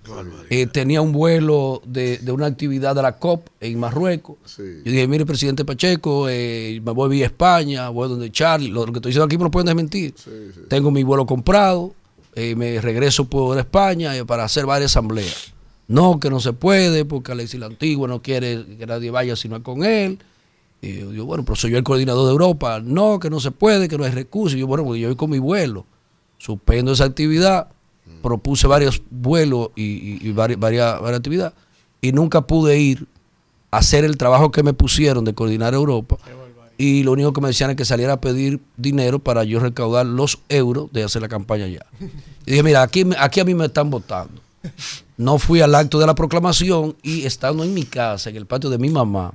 Eh, tenía un vuelo de, de, una actividad de la COP en Marruecos. Yo dije, mire, presidente Pacheco, eh, me voy a España, voy donde Charlie. Lo, que estoy diciendo aquí me lo pueden desmentir. Tengo mi vuelo comprado, eh, me regreso por España para hacer varias asambleas. No, que no se puede, porque Alexis la Antigua no quiere que nadie vaya sino con él. Y yo bueno, pero soy yo el coordinador de Europa. No, que no se puede, que no hay recursos. Y yo, bueno, porque yo voy con mi vuelo suspendo esa actividad, propuse varios vuelos y, varias, varias, actividades y nunca pude ir a hacer el trabajo que me pusieron de coordinar Europa. Y lo único que me decían es que saliera a pedir dinero para yo recaudar los euros de hacer la campaña allá. Y dije, mira, aquí, aquí a mí me están votando. No fui al acto de la proclamación y estando en mi casa, en el patio de mi mamá,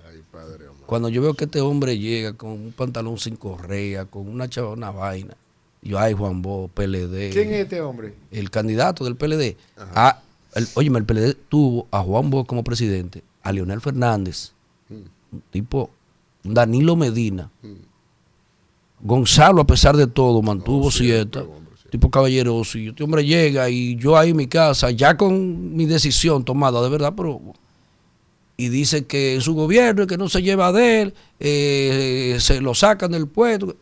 cuando yo veo que este hombre llega con un pantalón sin correa, con una chava, una vaina, yo, ay, Juan Bo, PLD. ¿Quién es este hombre? El candidato del PLD. A, el, óyeme, el PLD tuvo a Juan Bo como presidente, a Leonel Fernández, mm. un tipo, Danilo Medina. Mm. Gonzalo, a pesar de todo, mantuvo siete. Tipo caballeroso. Y este hombre llega y yo ahí en mi casa, ya con mi decisión tomada, de verdad, pero y dice que su gobierno, que no se lleva de él, eh, se lo sacan del puesto.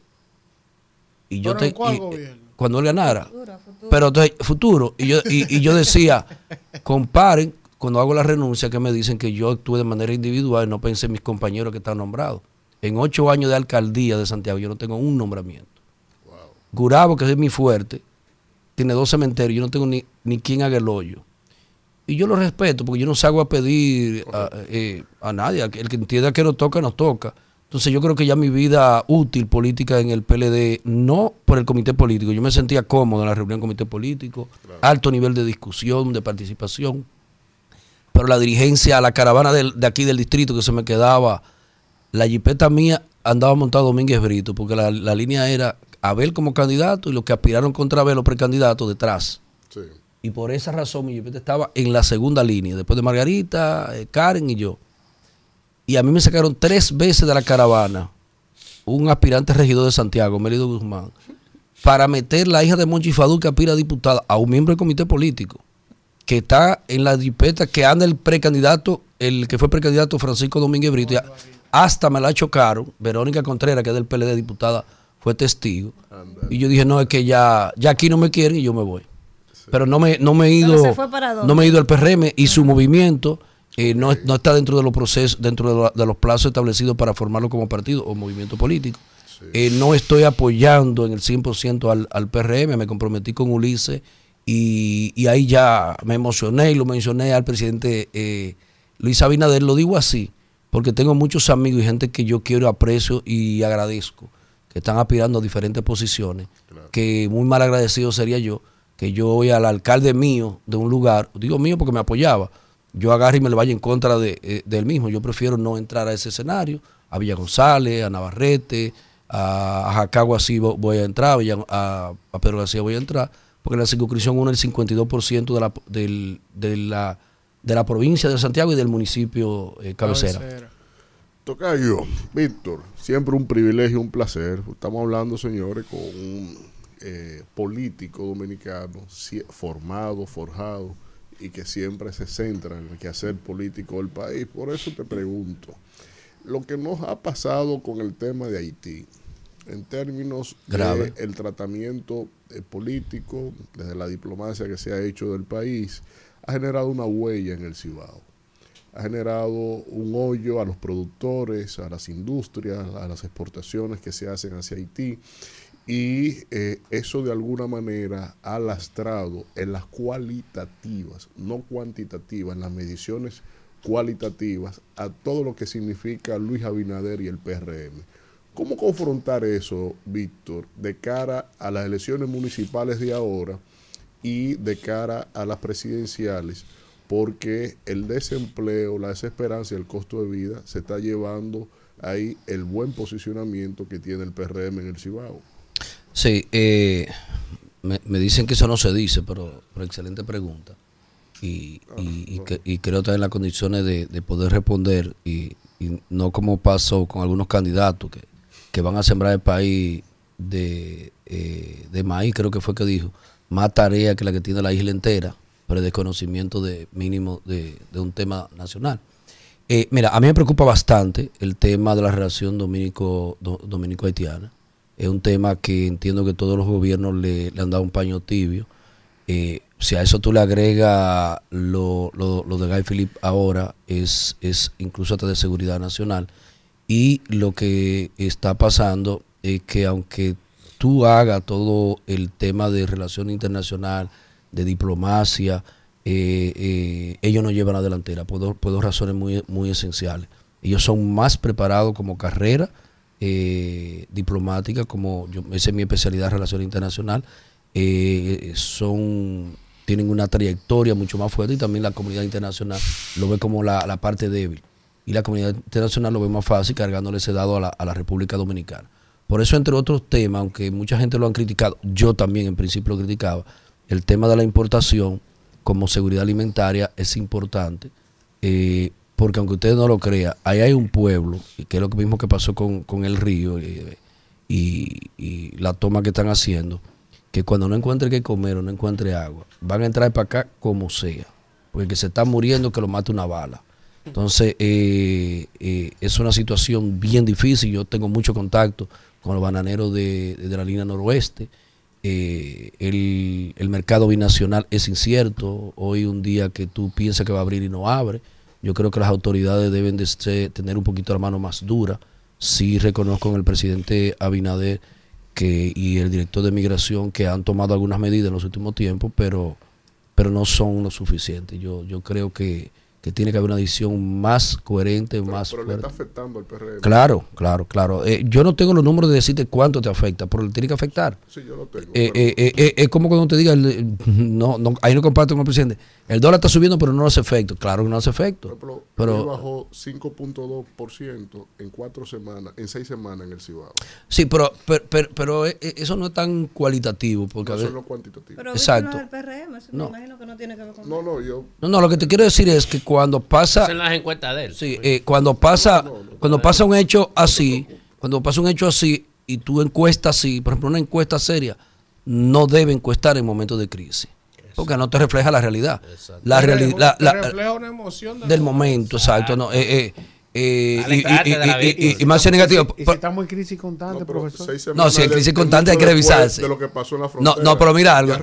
Y yo te, cuando él ganara. Futuro, Pero entonces, futuro. Y yo, y, yo decía, comparen, cuando hago la renuncia, que me dicen que yo actúe de manera individual y no pensé en mis compañeros que están nombrados. En ocho años de alcaldía de Santiago, yo no tengo un nombramiento. Wow. Gurabo, que es mi fuerte, tiene dos cementerios, yo no tengo ni, ni quien haga el hoyo. Y yo lo respeto, porque yo no salgo a pedir a, eh, a nadie. El que entienda que no toca, nos toca. Entonces yo creo que ya mi vida útil política en el PLD, no por el comité político, yo me sentía cómodo en la reunión del comité político, alto nivel de discusión, de participación, pero la dirigencia, la caravana de aquí del distrito que se me quedaba, la jipeta mía andaba montado Domínguez Brito, porque la, línea era Abel como candidato y los que aspiraron contra Abel, los precandidatos, detrás. Y por esa razón mi jipeta estaba en la segunda línea, después de Margarita, eh, Karen y yo y a mí me sacaron tres veces de la caravana un aspirante regidor de Santiago, Mérido Guzmán, para meter la hija de Monchi Fadú, que aspira a diputada, a un miembro del comité político, que está en la dipeta, que anda el precandidato, el que fue precandidato Francisco Domínguez Brito, hasta me la chocaron, Verónica Contreras, que es del PLD diputada, fue testigo. Y yo dije, no, es que ya, ya aquí no me quieren y yo me voy. Pero no me, no me he ido, no me he ido al PRM y su movimiento eh, no, está dentro de los procesos, dentro de, los plazos establecidos para formarlo como partido o movimiento político. Eh, no estoy apoyando en el 100% al, al PRM, me comprometí con Ulises y, ahí ya me emocioné y lo mencioné al presidente eh, Luis Abinader, lo digo así, porque tengo muchos amigos y gente que yo quiero, aprecio y agradezco, que están aspirando a diferentes posiciones, que muy mal agradecido sería yo, que yo voy al alcalde mío de un lugar, digo mío porque me apoyaba, yo agarre y me le vaya en contra de, eh, del mismo. Yo prefiero no entrar a ese escenario. A Villa González, a Navarrete, a, Jacagua así voy a entrar, a, a, Pedro García voy a entrar, porque en la circunscripción uno el 52% de la, del, de, la, de la provincia de Santiago y del municipio eh, cabecera. cabecera. Tocayo, Víctor, siempre un privilegio, un placer. Estamos hablando, señores, con eh, político dominicano formado, forjado y que siempre se centra en el quehacer político del país. Por eso te pregunto, lo que nos ha pasado con el tema de Haití, en términos Grave. del tratamiento eh, político, desde la diplomacia que se ha hecho del país, ha generado una huella en el Cibao. Ha generado un hoyo a los productores, a las industrias, a las exportaciones que se hacen hacia Haití. Y eh, eso de alguna manera ha lastrado en las cualitativas, no cuantitativas, en las mediciones cualitativas a todo lo que significa Luis Abinader y el PRM. ¿Cómo confrontar eso, Víctor, de cara a las elecciones municipales de ahora y de cara a las presidenciales? Porque el desempleo, la desesperanza y el costo de vida se está llevando ahí el buen posicionamiento que tiene el PRM en el Cibao. Sí, eh, me, me dicen que eso no se dice, pero, pero excelente pregunta. Y, y, y que- y creo estar en las condiciones de, de poder responder y, y no como pasó con algunos candidatos que, que van a sembrar el país de, eh, de maíz, creo que fue que dijo, más tarea que la que tiene la isla entera, pero desconocimiento de mínimo de, de un tema nacional. Eh, mira, a mí me preocupa bastante el tema de la relación dominico, do- dominico-haitiana. Es un tema que entiendo que todos los gobiernos le, han dado un paño tibio. Eh, si a eso tú le agregas lo, lo, lo de Guy Philippe ahora, es, es incluso hasta de seguridad nacional. Y lo que está pasando es que aunque tú hagas todo el tema de relación internacional, de diplomacia, eh, eh, ellos no llevan la delantera por dos, por dos razones muy, muy esenciales. Ellos son más preparados como carrera eh, diplomática, como yo, esa es mi especialidad, relación internacional, eh, son tienen una trayectoria mucho más fuerte y también la comunidad internacional lo ve como la, la parte débil y la comunidad internacional lo ve más fácil cargándole ese dado a la, a la República Dominicana. Por eso, entre otros temas, aunque mucha gente lo han criticado, yo también en principio lo criticaba, el tema de la importación como seguridad alimentaria es importante, eh, porque aunque ustedes no lo crean, ahí hay un pueblo, y que es lo mismo que pasó con, con el río y, y la toma que están haciendo, que cuando no encuentre qué comer o no encuentre agua, van a entrar para acá como sea, porque el que se está muriendo que lo mate una bala. Entonces, eh, eh, es una situación bien difícil. Yo tengo mucho contacto con los bananeros de, de la línea noroeste. Eh, el, el mercado binacional es incierto. Hoy un día que tú piensas que va a abrir y no abre. Yo creo que las autoridades deben de ser- tener un poquito la mano más dura. Sí reconozco en el presidente Abinader que, y el director de migración que han tomado algunas medidas en los últimos tiempos, pero, pero no son lo suficiente. Yo, yo creo que, que tiene que haber una decisión más coherente, más Pero le está afectando al PRM. Claro, claro, claro. Eh, yo no tengo los números de decirte cuánto te afecta, pero le tiene que afectar. Sí, yo lo tengo. Eh, eh, eh, eh, es como cuando te diga, el- no, no, ahí no comparto con el presidente, el dólar está subiendo pero no hace efecto. Claro que no hace efecto. Pero, Pero, bajó 5.2% en cuatro semanas, en seis semanas en el Cibao. sí, pero, pero, pero, pero, eso no es tan cualitativo. Porque No, a eso ver- es lo cuantitativo. Pero Exacto. No es el PRM, eso No. me imagino que no tiene que ver con No, no, yo. No, no, lo que te quiero decir es que cuando pasa... Son las encuestas de él. Sí, eh, cuando pasa, cuando pasa un hecho así, cuando pasa un hecho así y tú encuestas así, por ejemplo, una encuesta seria, no debe encuestar en momentos de crisis, porque no te refleja la realidad. La realidad refleja una emoción del momento, exacto. No, eh, eh, eh, y- más negativo. Y si estamos en crisis constante, profesor. No, si de- crisis constante hay que revisarse. De lo que pasó en la No, frontera. no, pero mira algo,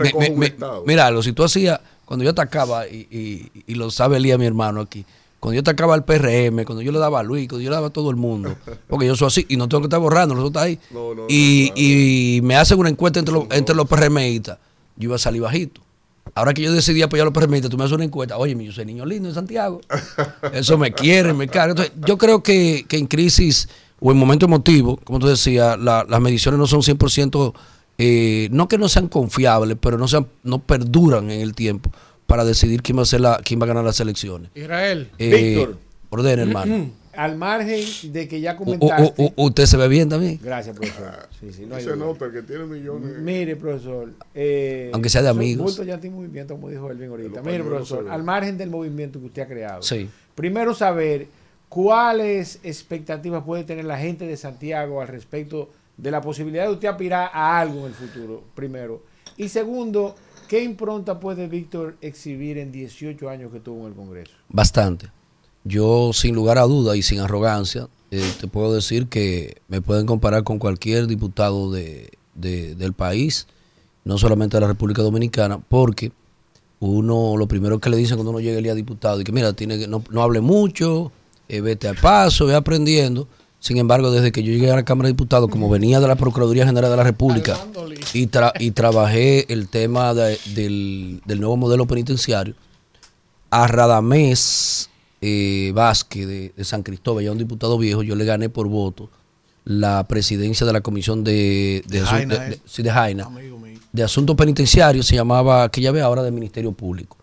mira algo, si tú hacías, cuando yo atacaba, y, y, y lo sabe Elías, mi hermano aquí, cuando yo atacaba al PRM, cuando yo le daba a Luis, cuando yo le daba a todo el mundo, porque yo soy así, y no tengo que estar borrando, eso está ahí, No, no, y, y me hacen una encuesta entre los, entre los PRMistas, yo iba a salir bajito. Ahora que yo decidí apoyar a los PRMistas, tú me haces una encuesta, oye, yo soy niño lindo en Santiago, eso me quiere, me carga. Entonces, yo creo que, que en crisis o en momento emotivo, como tú decías, la- las mediciones no son 100%, eh, no que no sean confiables, pero no, sean, no perduran en el tiempo para decidir quién va a, ser la, quién va a ganar las elecciones. Israel. Eh, Víctor. Ordene, hermano. Al margen de que ya u- comentaste. u- u- usted se ve bien también. Gracias, profesor. Sí, sí, no hay Se duda. nota que tiene millones. Mire, profesor. eh, Aunque sea de amigos. ya tiene movimiento, como dijo Elvin ahorita. Mire, profesor, al margen del movimiento que usted ha creado. Sí. Primero, saber cuáles expectativas puede tener la gente de Santiago al respecto de la posibilidad de usted aspirar a algo en el futuro, primero. Y segundo, ¿qué impronta puede Víctor exhibir en 18 años que tuvo en el Congreso? Bastante. yo sin lugar a duda y sin arrogancia, eh, te puedo decir que me pueden comparar con cualquier diputado de, de- del país, no solamente de la República Dominicana, porque uno, lo primero que le dicen cuando uno llega el día diputado, es que mira, tiene que, no, no hable mucho, eh, vete al paso, ve aprendiendo. Sin embargo, desde que yo llegué a la Cámara de Diputados, como venía de la Procuraduría General de la República y, tra- y trabajé el tema de- del, del nuevo modelo penitenciario, a Radamés eh, Vázquez de, de San Cristóbal, ya un diputado viejo, yo le gané por voto la presidencia de la comisión de, de, De asun- Jaina, de- de- eh. sí, de Jaina, de asuntos penitenciarios, se llamaba, que ya ve ahora del Ministerio Público.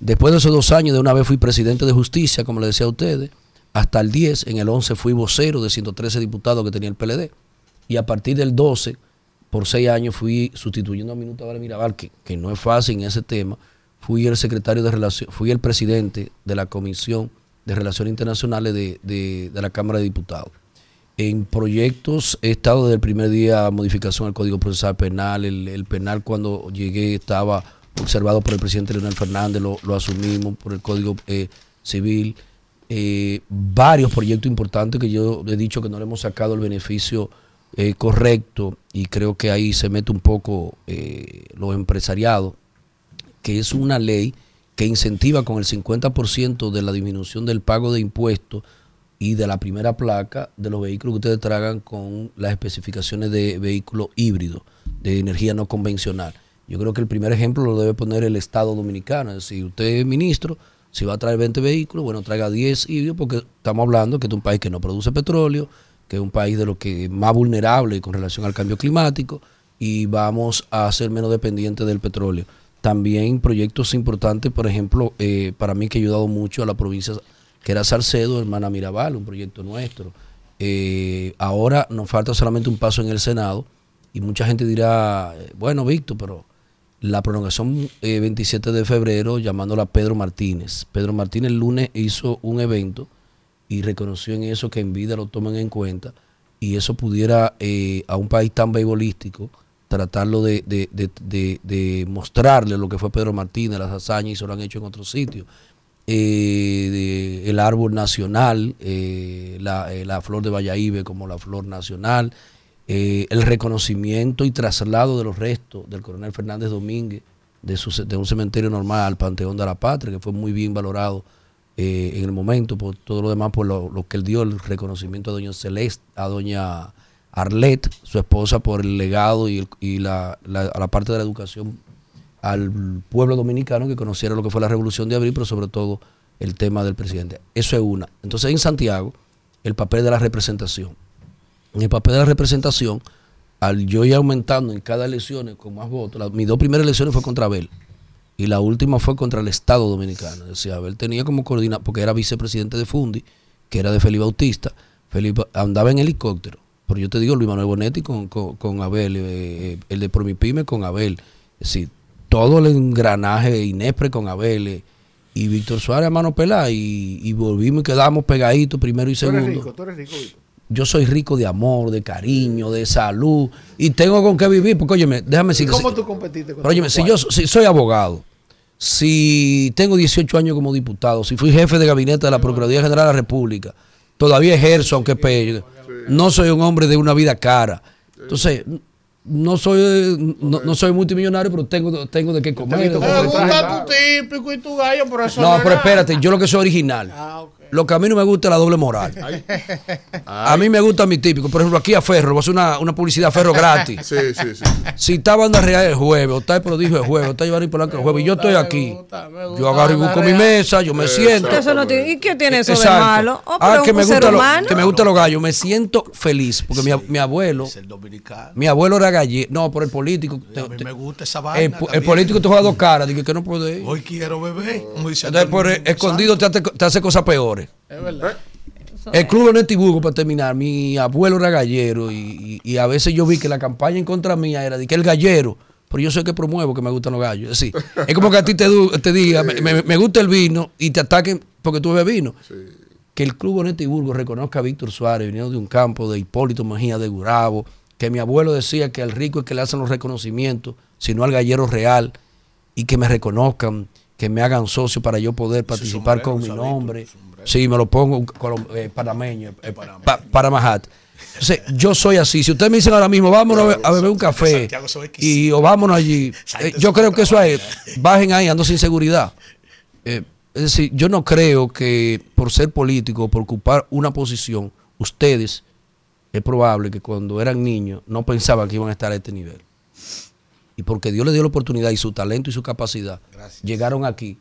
Después de esos dos años, de una vez fui presidente de justicia, como le decía a ustedes, hasta el 10, en el 11 fui vocero de 113 diputados que tenía el PLD, y a partir del 12, por seis años, fui sustituyendo a Minuta Vara Mirabal, que, que no es fácil en ese tema, fui el secretario de relación, fui el presidente de la Comisión de Relaciones Internacionales de, de- de la Cámara de Diputados. En proyectos he estado desde el primer día modificación al Código Procesal Penal. El, el penal cuando llegué estaba observado por el presidente Leonel Fernández, lo, lo asumimos por el Código eh, Civil. Eh, varios proyectos importantes que yo he dicho que no le hemos sacado el beneficio eh, correcto y creo que ahí se mete un poco eh, lo empresariado, que es una ley que incentiva con el 50% de la disminución del pago de impuestos y de la primera placa de los vehículos que ustedes tragan con las especificaciones de vehículo híbrido, de energía no convencional. Yo creo que el primer ejemplo lo debe poner el Estado Dominicano. Es decir, usted es ministro, si va a traer 20 vehículos, bueno, traiga 10 híbridos, porque estamos hablando que es un país que no produce petróleo, que es un país de lo que más vulnerable con relación al cambio climático, y vamos a ser menos dependientes del petróleo. También proyectos importantes, por ejemplo, eh, para mí que ha ayudado mucho a la provincia que era Salcedo, hermana Mirabal, un proyecto nuestro. Eh, ahora nos falta solamente un paso en el Senado y mucha gente dirá, eh, bueno, Víctor, pero la prolongación eh, 27 de febrero llamándola Pedro Martínez. Pedro Martínez el lunes hizo un evento y reconoció en eso que en vida lo tomen en cuenta y eso pudiera eh, a un país tan beisbolístico tratarlo de, de- de- de- mostrarle lo que fue Pedro Martínez, las hazañas y se lo han hecho en otros sitios. Eh, el árbol nacional, eh, la, eh, la flor de Valladolid como la flor nacional, eh, el reconocimiento y traslado de los restos del coronel Fernández Domínguez de, un cementerio normal al Panteón de la Patria, que fue muy bien valorado eh, en el momento, por todo lo demás, por lo, que él dio, el reconocimiento a doña Celeste, a doña Arlet, su esposa, por el legado y, a la parte de la educación al pueblo dominicano que conociera lo que fue la revolución de abril, pero sobre todo el tema del presidente. Eso es una. Entonces en Santiago, el papel de la representación. En el papel de la representación, al yo ir aumentando en cada elección con más votos, mis dos primeras elecciones fue contra Abel y la última fue contra el Estado Dominicano. Es decir, Abel tenía como coordinar, porque era vicepresidente de Fundi, que era de Felipe Bautista. Felipe andaba en helicóptero, pero yo te digo, Luis Manuel Bonetti con, con, con Abel, eh, el de Promipyme con Abel. Es decir, todo el engranaje Inespre con Abel eh, y Víctor Suárez a mano pelada y, y volvimos y quedamos pegaditos primero y Tú eres segundo. rico, tú eres rico, Víctor. Yo soy rico de amor, de cariño, de salud y tengo con qué vivir, porque óyeme, déjame ¿Y decir cómo tú competiste con pero óyeme, si yo si soy abogado, si tengo 18 años como diputado, si fui jefe de gabinete de la Procuraduría General de la República, todavía ejerzo, aunque pegue, no soy un hombre de una vida cara. Entonces, no soy no, no soy multimillonario, pero tengo, tengo de qué comer. Me gusta tu típico y tu gallo, por eso No, pero espérate, yo lo que soy original. Lo que a mí no me gusta es la doble moral. A mí me gusta mi típico. Por ejemplo, aquí a Ferro, voy a hacer una, una publicidad a Ferro gratis. Sí, sí, sí. Si está Banda Real el jueves, o está el prodigio el jueves, o está Giovanni Polanco el jueves, y yo estoy aquí. Yo agarro y busco mi mesa, yo me siento. Eso no tiene- ¿Y qué tiene eso de malo? Oh, ah, que me, ser gusta lo- que me gustan los gallos. Me siento feliz. Porque mi, mi abuelo. Mi abuelo era gallego. No, por el político. te- A mí me gusta esa el, vaina. el político te juega dos caras. Dije que no puede ir. Hoy quiero beber. Como dice Entonces, por escondido te hace, te hace cosas peores. Es verdad. El club Netiburgo, para terminar, mi abuelo era gallero y, y- y a veces yo vi que la campaña en contra mía era de que el gallero, pero yo sé que promuevo que me gustan los gallos. Es decir, es como que a ti te, diga, me, me- me gusta el vino y te ataquen porque tú bebes vino. Que el club Netiburgo reconozca a Víctor Suárez, viniendo de un campo de Hipólito Mejía de Gurabo, que mi abuelo decía que al rico es que le hacen los reconocimientos, sino al gallero real, y que me reconozcan, que me hagan socio para yo poder participar con mi nombre. Sí, me lo pongo eh, panameño, eh, pa- Panamajat. Entonces, yo soy así. Si ustedes me dicen ahora mismo, vámonos a be- a beber un café y o vámonos allí, eh, yo creo que eso es, bajen ahí, ando sin seguridad. Eh, es decir, yo no creo que por ser político, por ocupar una posición, ustedes, es probable que cuando eran niños no pensaban que iban a estar a este nivel. Y porque Dios les dio la oportunidad y su talento y su capacidad, llegaron aquí.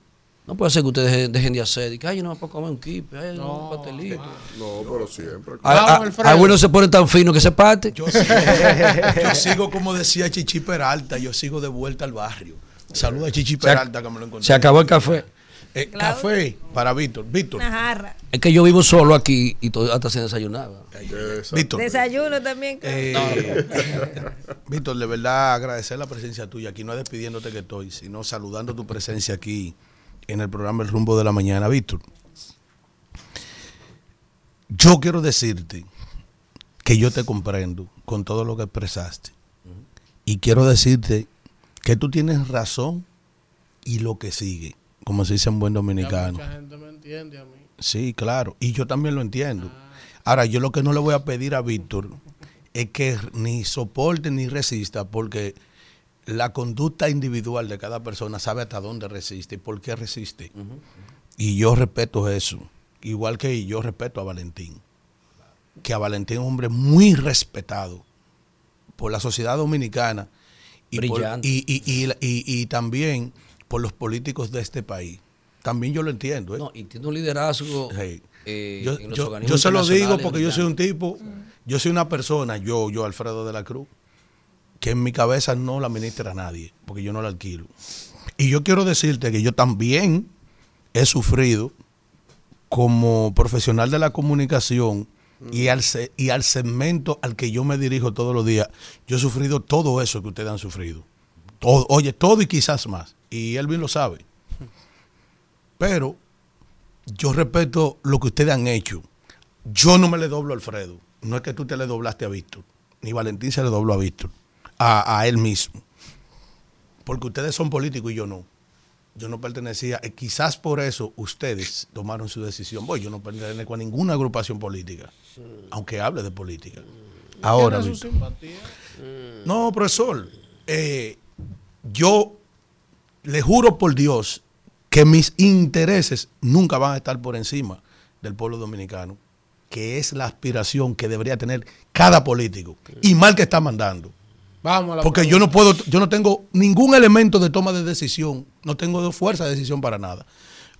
No puede ser que ustedes dejen- dejen de hacer, y que, ay, yo no me puedo comer un kipe, ay, un pastelito. No, pero siempre. Ah, ah, Algunos se ponen tan finos que se parte. Yo sigo, yo sigo, como decía Chichi Peralta, yo sigo de vuelta al barrio. Saluda a Chichi Se Peralta que me lo encontré. se acabó el café. Eh, café para Víctor. Víctor. Una jarra. Es que yo vivo solo aquí y todo, hasta sin desayunar. Víctor. Desayuno también. Eh, Víctor, de verdad agradecer la presencia tuya aquí, no es despidiéndote que estoy, sino saludando tu presencia aquí en el programa El Rumbo de la Mañana. Víctor, yo quiero decirte que yo te comprendo con todo lo que expresaste. Y quiero decirte que tú tienes razón y lo que sigue, como se dice en buen dominicano. Mucha gente me entiende a mí. Sí, claro. Y yo también lo entiendo. Ahora, yo lo que no le voy a pedir a Víctor es que ni soporte ni resista, porque la conducta individual de cada persona sabe hasta dónde resiste y por qué resiste. Y yo respeto eso. Igual que yo respeto a Valentín. Que a Valentín es un hombre muy respetado por la sociedad dominicana y, por- y, y- y- también por los políticos de este país. También yo lo entiendo. ¿eh? No, y tiene un liderazgo. eh, yo, en los yo- yo se lo digo porque yo soy un tipo, yo soy una persona, yo, yo Alfredo de la Cruz, que en mi cabeza no la administra nadie, porque yo no la alquilo. Y yo quiero decirte que yo también he sufrido como profesional de la comunicación y, al, y al segmento al que yo me dirijo todos los días, yo he sufrido todo eso que ustedes han sufrido. Todo, oye, todo y quizás más. Y Elvin lo sabe. Pero yo respeto lo que ustedes han hecho. Yo no me le doblo a Alfredo. No es que tú te le doblaste a Víctor. Ni Valentín se le dobló a Víctor. A, a él mismo. Porque ustedes son políticos y yo no. Yo no pertenecía. eh, quizás por eso ustedes tomaron su decisión. Voy, yo no pertenezco a ninguna agrupación política. Aunque hable de política. Ahora. Su simpatía. No, profesor. eh, yo le juro por Dios que mis intereses nunca van a estar por encima del pueblo dominicano, que es la aspiración que debería tener cada político. Y mal que está mandando. Vamos a la Porque yo no puedo, yo no tengo ningún elemento de toma de decisión, no tengo fuerza de decisión para nada.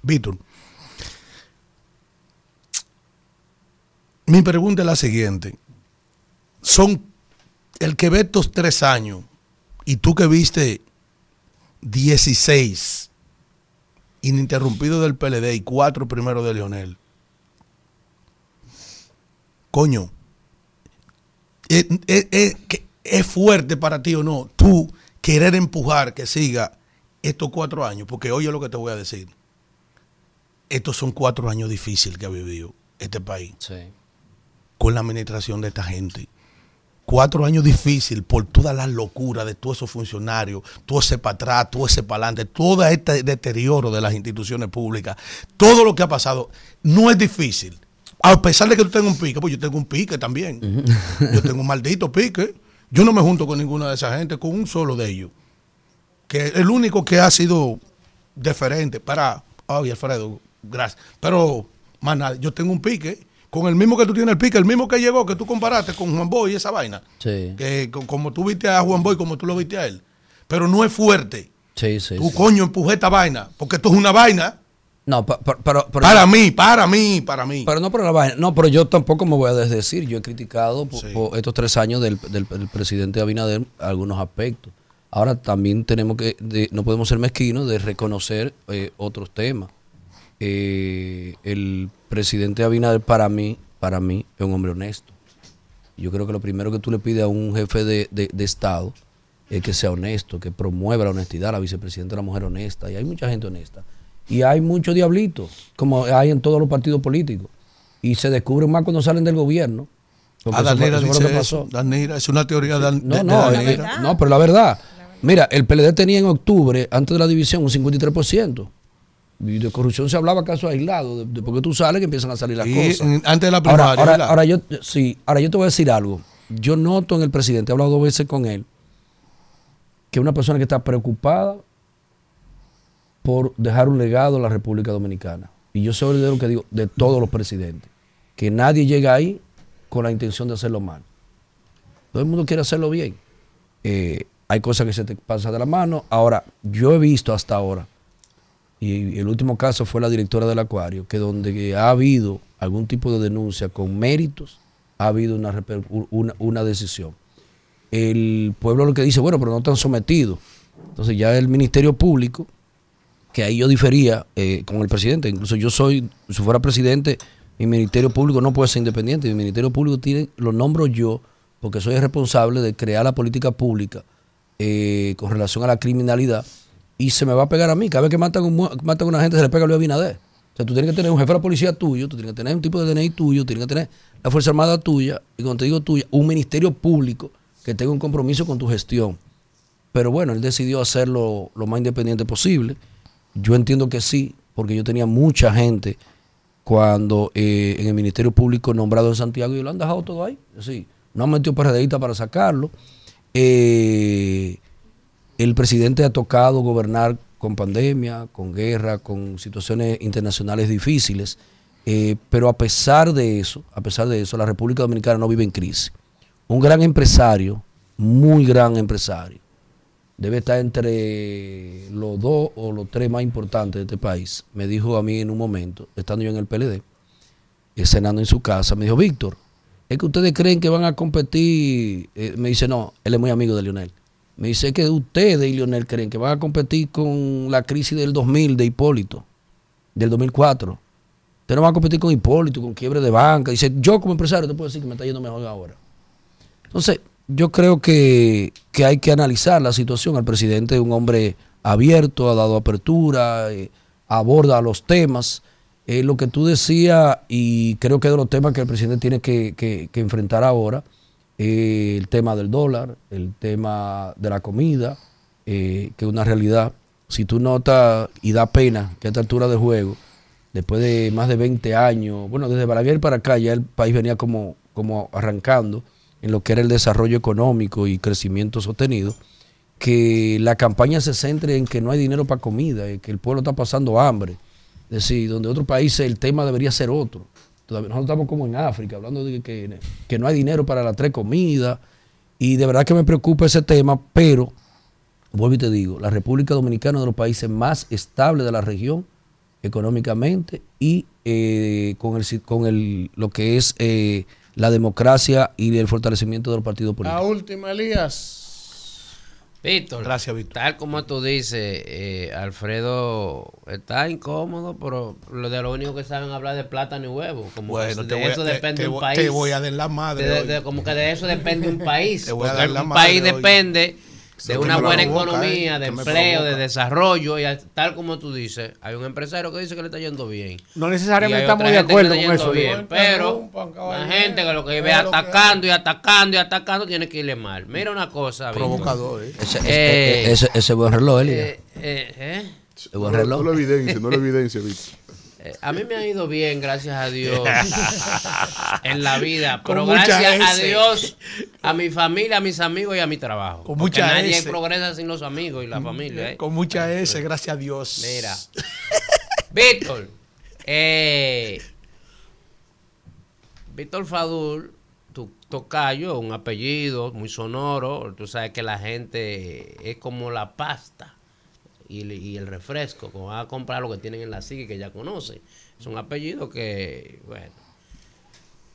Víctor, mi pregunta es la siguiente. Son el que ve estos tres años y tú que viste 16 ininterrumpidos del PLD y cuatro primero de Leonel. Coño, es, es- es- que- es fuerte para ti o no tú querer empujar que siga estos cuatro años, porque oye lo que te voy a decir. Estos son cuatro años difíciles que ha vivido este país con la administración de esta gente. Cuatro años difíciles por toda la locura de todos esos funcionarios, todo ese para atrás, todo ese para adelante, todo este deterioro de las instituciones públicas, todo lo que ha pasado, no es difícil. A pesar de que tú tengas un pique, pues yo tengo un pique también. Yo tengo un maldito pique. Yo no me junto con ninguna de esa gente, con un solo de ellos. Que el único que ha sido diferente para. Ay, Alfredo, gracias. Pero, más nada, yo tengo un pique. Con el mismo que tú tienes el pique, el mismo que llegó, que tú comparaste con Juan Boy y esa vaina. Sí. Que co- como tú viste a Juan Boy, como tú lo viste a él. Pero no es fuerte. Sí, sí. Tú, sí. coño, empujé esta vaina. Porque esto es una vaina. No, pero- pero- Para mí, para mí, para mí. Pero no por la vaina. No, pero yo tampoco me voy a desdecir. Yo he criticado por, por estos tres años del, del- del presidente Abinader algunos aspectos. Ahora también tenemos que, de- no podemos ser mezquinos de reconocer eh, otros temas. Eh, el presidente Abinader para mí, para mí, es un hombre honesto. Yo creo que lo primero que tú le pides a un jefe de, de- de Estado es que sea honesto, que promueva la honestidad. La vicepresidenta es una mujer honesta y hay mucha gente honesta. Y hay muchos diablitos, como hay en todos los partidos políticos. Y se descubren más cuando salen del gobierno. Porque Ah, Danira eso dice eso. pasó. Danira, es una teoría de, No, de- no, de eh, Danira. no, pero la verdad. Mira, el PLD tenía en octubre, antes de la división, un 53%. Y de corrupción se hablaba caso aislado, después que tú sales que empiezan a salir las Y cosas. antes de la Ahora, primaria, ahora, ¿verdad? ahora yo, sí, ahora yo te voy a decir algo. Yo noto en el presidente, he hablado dos veces con él, que una persona que está preocupada por dejar un legado a la República Dominicana. Y yo soy de lo que digo, de todos los presidentes, que nadie llega ahí con la intención de hacerlo mal. Todo el mundo quiere hacerlo bien. Eh, hay cosas que se te pasan de la mano. Ahora, yo he visto hasta ahora, y el último caso fue la directora del acuario, que donde ha habido algún tipo de denuncia con méritos, ha habido una, una, una decisión. El pueblo lo que dice, bueno, pero no están sometidos. Entonces ya el Ministerio Público, que ahí yo difería eh, con el presidente, incluso yo soy, si fuera presidente, mi Ministerio Público no puede ser independiente, mi Ministerio Público tiene, lo nombro yo, porque soy el responsable de crear la política pública eh, con relación a la criminalidad y se me va a pegar a mí. Cada vez que matan, a una gente se le pega a Luis Abinader. O sea, tú tienes que tener un jefe de la policía tuyo, tú tienes que tener un tipo de DNI tuyo, tienes que tener la Fuerza Armada tuya, y cuando te digo tuya, un ministerio público que tenga un compromiso con tu gestión. Pero bueno, él decidió hacerlo lo más independiente posible. Yo entiendo que sí, porque yo tenía mucha gente cuando eh, en el Ministerio Público nombrado en Santiago y lo han dejado todo ahí. Sí, no han metido PRDista para sacarlo. Eh, el presidente ha tocado gobernar con pandemia, con guerra, con situaciones internacionales difíciles, eh, pero a pesar de eso, a pesar de eso, la República Dominicana no vive en crisis. Un gran empresario, muy gran empresario, debe estar entre los dos o los tres más importantes de este país. Me dijo a mí en un momento, estando yo en el PLD, eh, cenando en su casa, me dijo, Víctor, es que ustedes creen que van a competir. Eh, me dice, no, él es muy amigo de Lionel. Me dice que ustedes y Lionel creen que van a competir con la crisis del 2000 de Hipólito, del 2004. Ustedes no van a competir con Hipólito, con quiebre de banca. Dice, yo como empresario te puedo decir que me está yendo mejor ahora. Entonces, yo creo que, que hay que analizar la situación. El presidente es un hombre abierto, ha dado apertura, eh, aborda los temas. Eh, lo que tú decías, y creo que de los temas que el presidente tiene que, que- que enfrentar ahora, eh, el tema del dólar, el tema de la comida, eh, que es una realidad. Si tú notas y da pena que a esta altura de juego, después de más de 20 años, bueno, desde Balaguer para acá ya el país venía como, como arrancando en lo que era el desarrollo económico y crecimiento sostenido, que la campaña se centre en que no hay dinero para comida, y que el pueblo está pasando hambre. Es decir, donde otros países el tema debería ser otro. Todavía nosotros estamos como en África, hablando de que, que no hay dinero para las tres comidas. Y de verdad que me preocupa ese tema, pero, vuelvo y te digo, la República Dominicana es uno de los países más estables de la región económicamente y eh, con, el, con el, lo que es eh, la democracia y el fortalecimiento de los partidos políticos. La última, Elías. Víctor, Gracias, Víctor. tal como tú dices, eh, Alfredo está incómodo, pero lo de lo único que saben hablar de plátano y huevo. Como Bueno, te de voy a- eso depende te un país. te voy a dar la madre De- hoy. de- como que de eso depende un país. Te voy a dar la un madre país hoy. depende de una buena provoca, economía, eh, de empleo, de desarrollo. Y al- tal como tú dices, hay un empresario que dice que le está yendo bien. No necesariamente estamos de gente que acuerdo con eso, bien, pero la gente que lo que ve atacando y atacando y atacando tiene que irle mal. Mira una cosa. Provocador, ¿eh? Ese, Eh, ese- buen reloj, Elías. Eh, eh, ¿eh? Ese buen No, reloj. no lo evidencia, no lo evidencia, Víctor. A mí me ha ido bien, gracias a Dios, en la vida. Pero gracias a. Dios, a mi familia, a mis amigos y a mi trabajo. Con Porque mucha nadie S. progresa sin los amigos y la familia. ¿eh? Con mucha S, gracias a Dios. Mira. Víctor. eh, Víctor Fadul, tu tocayo, un apellido muy sonoro. Tú sabes que la gente es como la pasta y, el- y el refresco. Como van a comprar lo que tienen en la SIGA que ya conocen. Es un apellido que, bueno.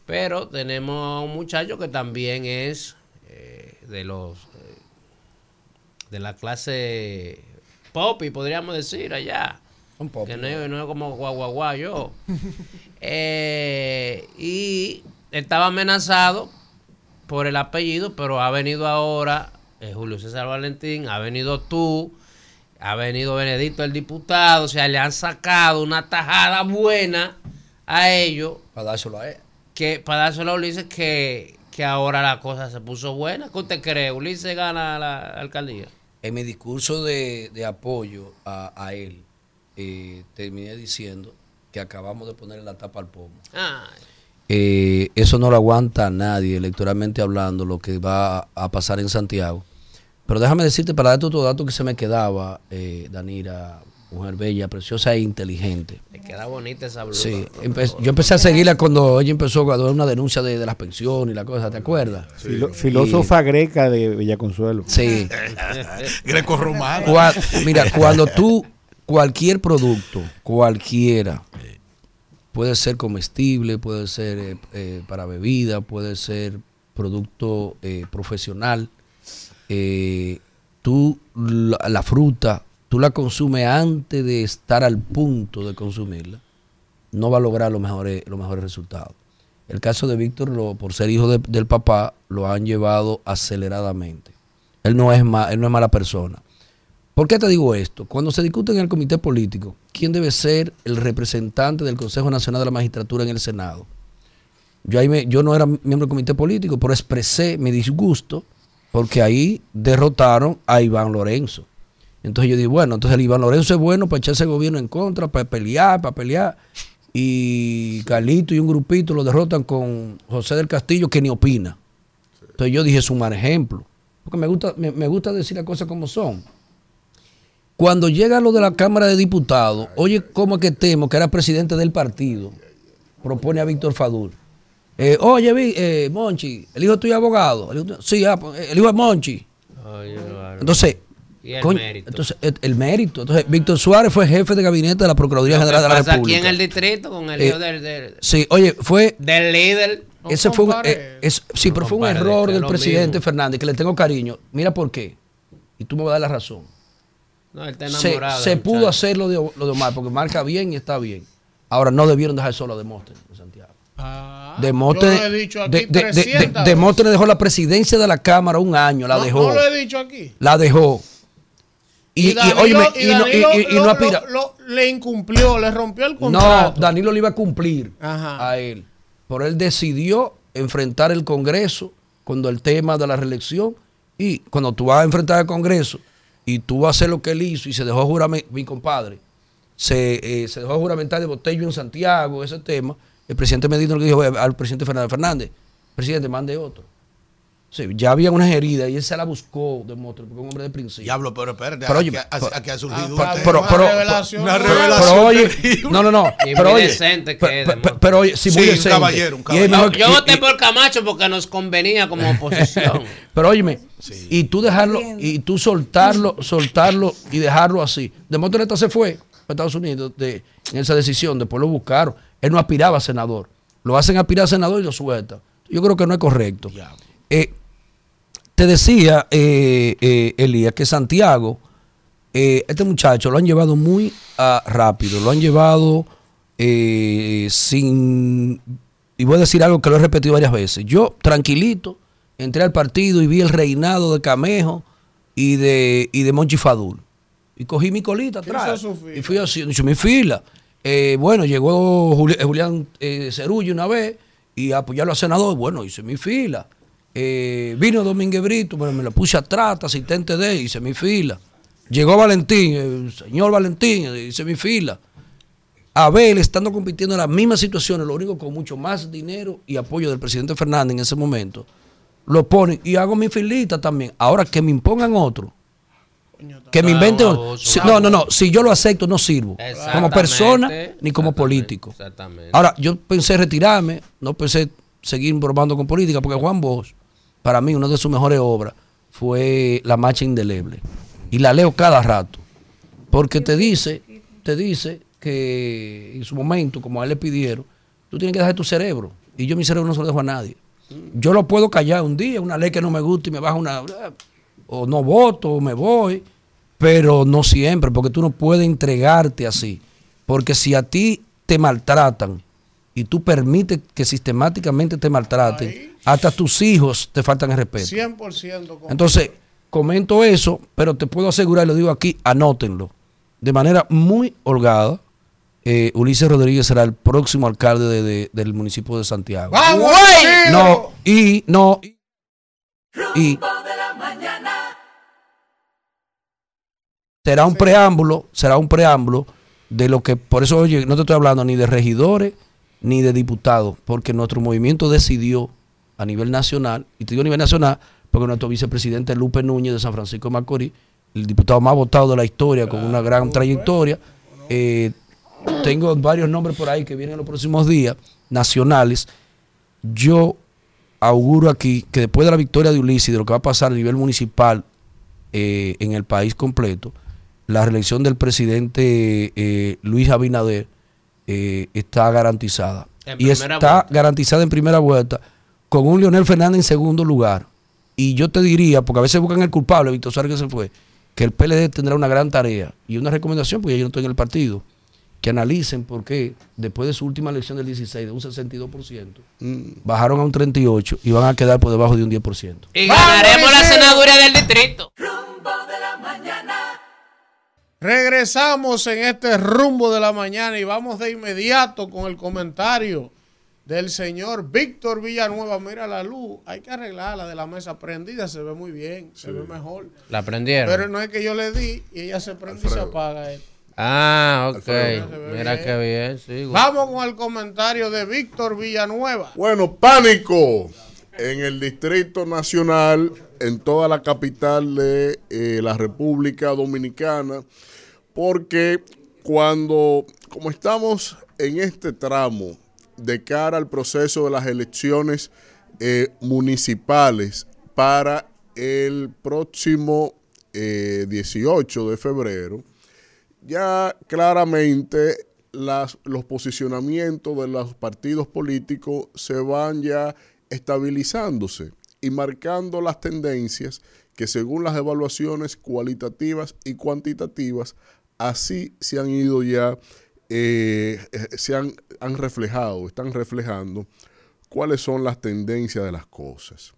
Pero tenemos a un muchacho que también es eh, de los eh, de la clase pop, y podríamos decir allá. Que no, es- no es como guaguaguá yo. Eh, y estaba amenazado por el apellido, pero ha venido ahora Julio César Valentín, ha venido tú, ha venido Benedicto el diputado, o sea, le han sacado una tajada buena a ellos Para dárselo a él. que para dárselo a Ulises que, que ahora la cosa se puso buena. ¿Qué usted cree? ¿Ulises gana la alcaldía? En mi discurso de, de apoyo a, a él, eh, terminé diciendo que acabamos de ponerle la tapa al pomo. Eh, eso no lo aguanta nadie, electoralmente hablando, lo que va a pasar en Santiago. Pero déjame decirte, para darte otro dato que se me quedaba, eh, Danira, mujer bella, preciosa e inteligente. Le queda bonita esa blusa. Sí, empe- yo empecé a seguirla cuando ella empezó a dar una denuncia de, de las pensiones y la cosa, ¿te acuerdas? Filo- filósofa greca de Villaconsuelo. Sí. Greco-romano. Cua- mira, cuando tú, cualquier producto, cualquiera, puede ser comestible, puede ser eh, eh, para bebida, puede ser producto eh, profesional, eh, tú la, fruta, tú la consumes antes de estar al punto de consumirla, no va a lograr los mejores, los mejores resultados. El caso de Víctor, lo, por ser hijo de- del papá, lo han llevado aceleradamente. Él no es ma- él no es mala persona. ¿Por qué te digo esto? Cuando se discute en el comité político, ¿quién debe ser el representante del Consejo Nacional de la Magistratura en el Senado? Yo, ahí me- yo no era miembro del comité político, pero expresé mi disgusto porque ahí derrotaron a Iván Lorenzo. Entonces yo dije, bueno, entonces el Iván Lorenzo es bueno para echarse el gobierno en contra, para pelear, para pelear. Y Carlito y un grupito lo derrotan con José del Castillo, que ni opina. Entonces yo dije, es un mal ejemplo. Porque me gusta, me, me gusta decir las cosas como son. Cuando llega lo de la Cámara de Diputados, oye, como que Temo, que era presidente del partido, propone a Víctor Fadul. Eh, oye, Vi- eh, Monchi, el hijo tuyo es abogado. El hijo tuyo- sí, ah, pues, el hijo es Monchi. Entonces, Y el coño, mérito. entonces el, el mérito. Entonces, Víctor Suárez fue jefe de gabinete de la Procuraduría Lo que General de la pasa aquí República. en el distrito con el Eh, hijo del, del, Sí, oye, fue del líder. ese fue un, eh, es- sí, pero fue un error del presidente mismo. Fernández, que le tengo cariño. Mira por qué. Y tú me vas a dar la razón. No, él está Se, enamorado. se pudo hacer lo de, lo de Omar, porque marca bien y está bien. Ahora, no debieron dejar solo a Demóstenes Santiago. Demóstenes, yo lo he dicho aquí de- de- de- 300 de- Demóstenes dejó la presidencia de la Cámara un año, la No, dejó. no lo he dicho aquí. La dejó. Y, y, Danilo- y no- y- Danilo lo- no aspira. lo- lo- le incumplió, le rompió el No, contrato. Danilo le iba a cumplir Ajá. a él. Pero él decidió enfrentar el Congreso cuando el tema de la reelección. Y cuando tú vas a enfrentar el Congreso y tú vas a hacer lo que él hizo y se dejó juramentar, mi compadre, se, eh, se dejó juramentar de Botello en Santiago, ese tema, el presidente Medina le dijo al presidente Fernández, Fernández, presidente, mande otro. Sí, ya había unas heridas y él se la buscó de motor, porque es un hombre de principio. Diablo, pero espérate, Pero oye, aquí- ha surgido pero- un pero- una pero- revelación. Una revelación pero oye, terrible. no, no, no, Y pero muy oye, decente que pero- oye, sí, muy Sí, un decente. caballero, un es Yo, mejor- yo y- voté por Camacho porque nos convenía como oposición. Pero óyeme, y tú dejarlo, y tú soltarlo, soltarlo y dejarlo así. De neta se fue a Estados Unidos de, en esa decisión, después lo buscaron. Él no aspiraba a senador. Lo hacen aspirar a senador y lo sueltan. Yo creo que no es correcto. Eh, te decía, eh, eh, Elías, que Santiago, eh, este muchacho lo han llevado muy ah, rápido, lo han llevado eh, sin... Y voy a decir algo que lo he repetido varias veces. Yo, tranquilito, entré al partido y vi el reinado de Camejo y de, y de Monchi Fadul. Y cogí mi colita atrás. Y fui así, hice mi fila. Eh, bueno, llegó eh, Julián eh, Cerullo una vez y apoyarlo a senador. Bueno, hice mi fila. Eh, vino Domínguez Brito, bueno, me lo puse atrás, asistente de él, hice mi fila. Llegó Valentín, el señor Valentín, eh, hice mi fila. Abel, estando compitiendo en las mismas situaciones, lo único con mucho más dinero y apoyo del presidente Fernández en ese momento, lo ponen y hago mi filita también. Ahora que me impongan otro, que me inventen no, no, no. Si yo lo acepto, no sirvo. Como persona ni como político. Exactamente. Ahora, yo pensé retirarme, no pensé seguir bromando con política, porque Juan Bosch, para mí, una de sus mejores obras fue La Marcha Indeleble. Y la leo cada rato. Porque te dice, te dice que en su momento, como a él le pidieron, tú tienes que dejar tu cerebro. Y yo mi cerebro no se lo dejo a nadie. Yo lo puedo callar un día, una ley que no me gusta y me baja una... O no voto, o me voy. Pero no siempre, porque tú no puedes entregarte así. Porque si a ti te maltratan y tú permites que sistemáticamente te maltraten, hasta tus hijos te faltan el respeto. 100% con- Entonces, comento eso, pero te puedo asegurar, y lo digo aquí, anótenlo. De manera muy holgada, eh, Ulises Rodríguez será el próximo alcalde de- de- del municipio de Santiago. ¡Vamos, No, y no. y- será un preámbulo, será un preámbulo de lo que, por eso, oye, no te estoy hablando ni de regidores ni de diputados, porque nuestro movimiento decidió a nivel nacional, y te digo a nivel nacional, porque nuestro vicepresidente Lupe Núñez de San Francisco de Macorís, el diputado más votado de la historia, con una gran trayectoria, eh, tengo varios nombres por ahí que vienen en los próximos días, nacionales. Yo auguro aquí que después de la victoria de Ulises y de lo que va a pasar a nivel municipal eh, en el país completo, la reelección del presidente eh, Luis Abinader eh, está garantizada. y está garantizada en primera vuelta con un Leonel Fernández en segundo lugar. Y yo te diría, porque a veces buscan el culpable, Víctor Suárez que se fue, que el PLD tendrá una gran tarea y una recomendación, porque yo no estoy en el partido que analicen por qué después de su última elección del 16 de un 62%, mm. bajaron a un 38% y van a quedar por debajo de un 10%. Y ganaremos la senaduría del distrito. Regresamos en este rumbo de la mañana y vamos de inmediato con el comentario del señor Víctor Villanueva. Mira la luz, hay que arreglarla de la mesa prendida, se ve muy bien, se ve mejor. La prendieron. Pero no es que yo le di y ella se prende y se apaga. Esto. Ah, ok. Mira qué bien. Sí, Vamos con el comentario de Víctor Villanueva. Bueno, pánico en el Distrito Nacional, en toda la capital de eh, la República Dominicana, porque cuando, como estamos en este tramo de cara al proceso de las elecciones eh, municipales para el próximo 18 eh, de febrero, ya claramente los posicionamientos de los partidos políticos se van ya estabilizándose y marcando las tendencias que según las evaluaciones cualitativas y cuantitativas, así se han ido ya, eh, eh, se han, han reflejado, están reflejando cuáles son las tendencias de las cosas.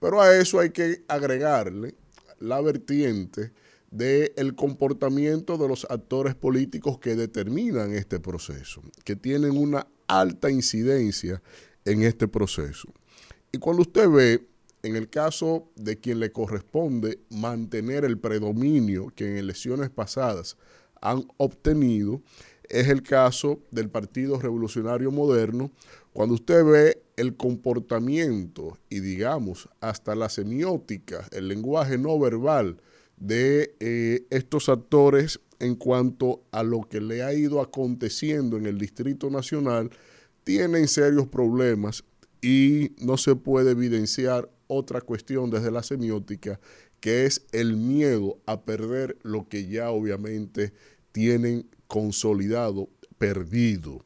Pero a eso hay que agregarle la vertiente del comportamiento de los actores políticos que determinan este proceso, que tienen una alta incidencia en este proceso. Y cuando usted ve, en el caso de quien le corresponde mantener el predominio que en elecciones pasadas han obtenido, es el caso del Partido Revolucionario Moderno, cuando usted ve el comportamiento y digamos hasta la semiótica, el lenguaje no verbal, de eh, estos actores en cuanto a lo que le ha ido aconteciendo en el Distrito Nacional, tienen serios problemas y no se puede evidenciar otra cuestión desde la semiótica, que es el miedo a perder lo que ya obviamente tienen consolidado, perdido.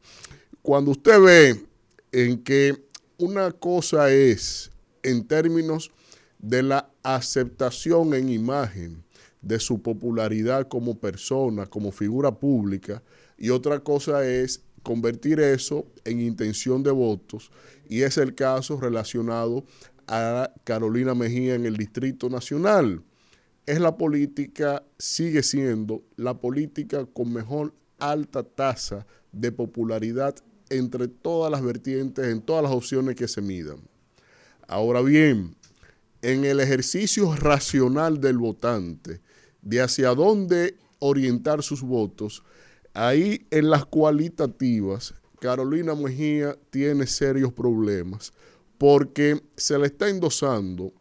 Cuando usted ve en que una cosa es en términos de la aceptación en imagen de su popularidad como persona, como figura pública, y otra cosa es convertir eso en intención de votos, y es el caso relacionado a Carolina Mejía en el Distrito Nacional. Es la política, sigue siendo la política con mejor alta tasa de popularidad entre todas las vertientes, en todas las opciones que se midan. Ahora bien, en el ejercicio racional del votante, de hacia dónde orientar sus votos, ahí en las cualitativas, Carolina Mejía tiene serios problemas porque se le está endosando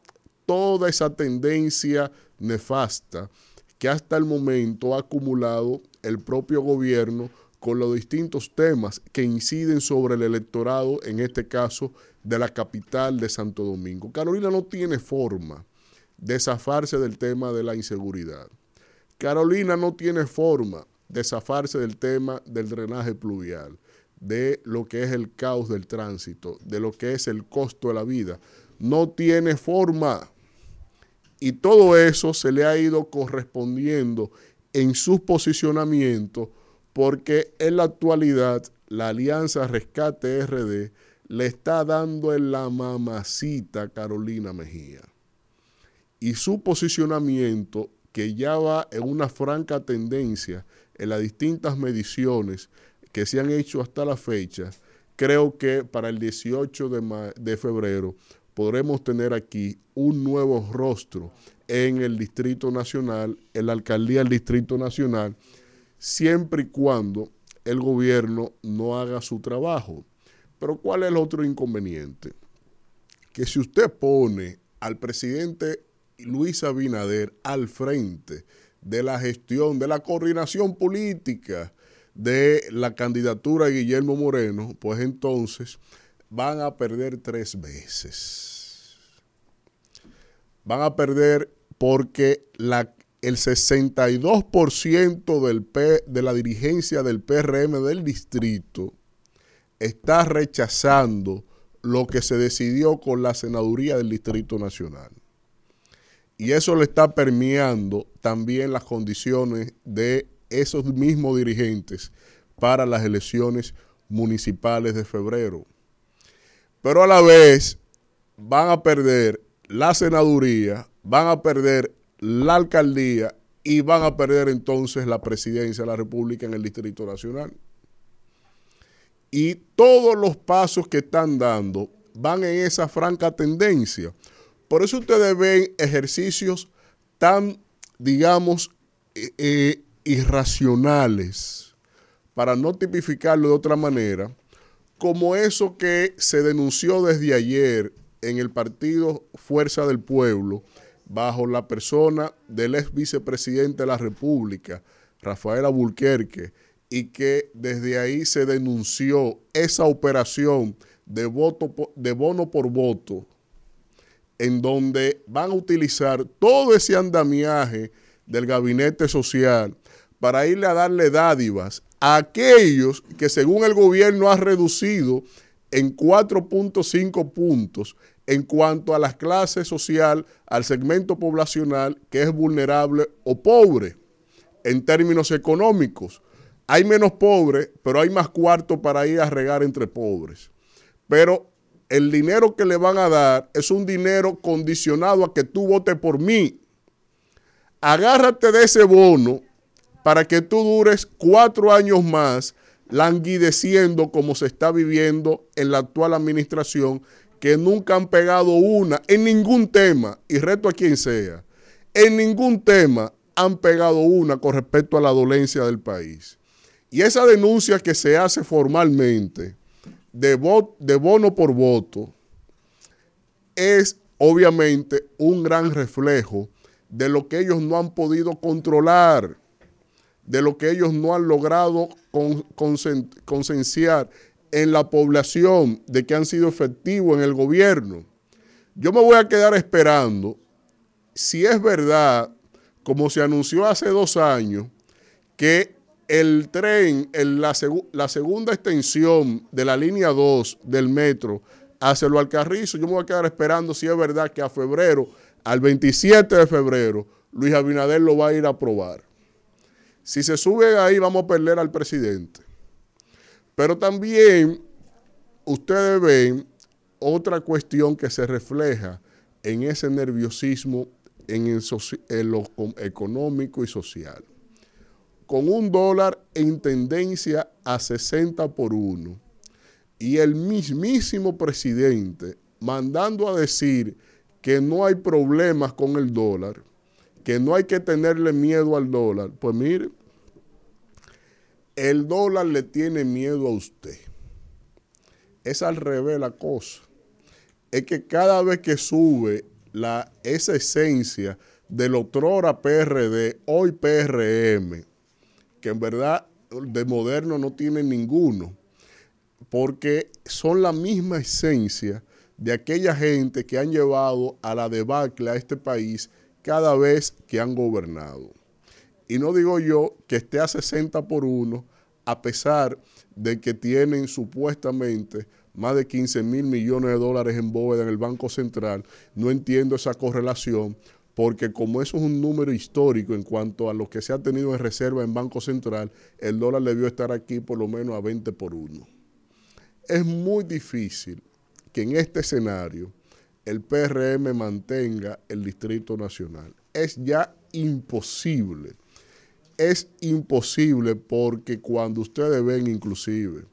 toda esa tendencia nefasta que hasta el momento ha acumulado el propio gobierno con los distintos temas que inciden sobre el electorado, en este caso de la capital de Santo Domingo. Carolina no tiene forma de zafarse del tema de la inseguridad. Carolina no tiene forma de zafarse del tema del drenaje pluvial, de lo que es el caos del tránsito, de lo que es el costo de la vida. No tiene forma. Y todo eso se le ha ido correspondiendo en sus posicionamientos porque en la actualidad la Alianza Rescate RD le está dando en la mamacita Carolina Mejía. Y su posicionamiento, que ya va en una franca tendencia en las distintas mediciones que se han hecho hasta la fecha, creo que para el 18 de, de febrero podremos tener aquí un nuevo rostro en el Distrito Nacional, en la alcaldía del Distrito Nacional, siempre y cuando el gobierno no haga su trabajo. Pero ¿cuál es el otro inconveniente? Que si usted pone al presidente Luis Abinader al frente de la gestión, de la coordinación política de la candidatura de Guillermo Moreno, pues entonces van a perder tres veces. Van a perder porque el 62% del P, de la dirigencia del PRM del distrito está rechazando lo que se decidió con la senaduría del Distrito Nacional. Y eso le está permeando también las condiciones de esos mismos dirigentes para las elecciones municipales de febrero. Pero a la vez van a perder la senaduría, van a perder la alcaldía y van a perder entonces la presidencia de la República en el Distrito Nacional. Y todos los pasos que están dando van en esa franca tendencia. Por eso ustedes ven ejercicios tan, digamos, eh, eh, irracionales, para no tipificarlo de otra manera, como eso que se denunció desde ayer en el partido Fuerza del Pueblo, bajo la persona del ex vicepresidente de la República, Rafael Abulquerque, y que desde ahí se denunció esa operación de, voto, de bono por voto en donde van a utilizar todo ese andamiaje del gabinete social para irle a darle dádivas a aquellos que según el gobierno ha reducido en 4.5 puntos en cuanto a las clases social, al segmento poblacional que es vulnerable o pobre en términos económicos. Hay menos pobres, pero hay más cuartos para ir a regar entre pobres. Pero el dinero que le van a dar es un dinero condicionado a que tú votes por mí. Agárrate de ese bono para que tú dures cuatro años más languideciendo como se está viviendo en la actual administración, que nunca han pegado una en ningún tema, y reto a quien sea, en ningún tema han pegado una con respecto a la dolencia del país. Y esa denuncia que se hace formalmente, de, de bono por voto es obviamente un gran reflejo de lo que ellos no han podido controlar, de lo que ellos no han logrado concienciar en la población, de que han sido efectivos en el gobierno. Yo me voy a quedar esperando si es verdad, como se anunció hace dos años, que el tren, la, la, segunda extensión de la línea 2 del metro hacia el Alcarrizo, yo me voy a quedar esperando si es verdad que a febrero, al 27 de febrero, Luis Abinader lo va a ir a aprobar. Si se sube ahí, vamos a perder al presidente. Pero también ustedes ven otra cuestión que se refleja en ese nerviosismo en, en lo económico y social con un dólar en tendencia a 60 por 1 y el mismísimo presidente mandando a decir que no hay problemas con el dólar, que no hay que tenerle miedo al dólar, pues mire, el dólar le tiene miedo a usted. Es al revés la cosa. Es que cada vez que sube la, esa esencia del otrora PRD, hoy PRM, que en verdad de moderno no tiene ninguno, porque son la misma esencia de aquella gente que han llevado a la debacle a este país cada vez que han gobernado. Y no digo yo que esté a 60 por 1, a pesar de que tienen supuestamente más de 15 mil millones de dólares en bóveda en el Banco Central. No entiendo esa correlación porque como eso es un número histórico en cuanto a lo que se ha tenido en reserva en Banco Central, el dólar debió estar aquí por lo menos a 20 por 1. Es muy difícil que en este escenario el PRM mantenga el Distrito Nacional. Es ya imposible. Es imposible porque cuando ustedes ven inclusive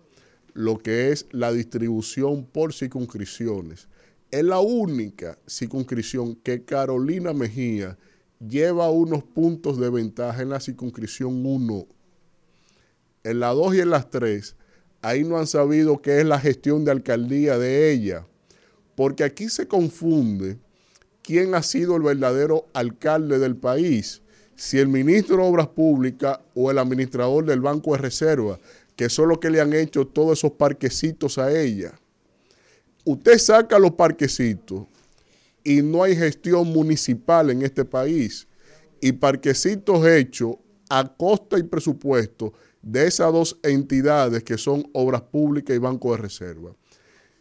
lo que es la distribución por circunscripciones, es la única circunscripción que Carolina Mejía lleva unos puntos de ventaja en la circunscripción 1. en la 2 y en las 3, ahí no han sabido qué es la gestión de alcaldía de ella, porque aquí se confunde quién ha sido el verdadero alcalde del país, si el ministro de Obras Públicas o el administrador del Banco de Reserva, que son los que le han hecho todos esos parquecitos a ella. Usted saca los parquecitos y no hay gestión municipal en este país. Y parquecitos hechos a costa y presupuesto de esas dos entidades que son Obras Públicas y Banco de Reserva.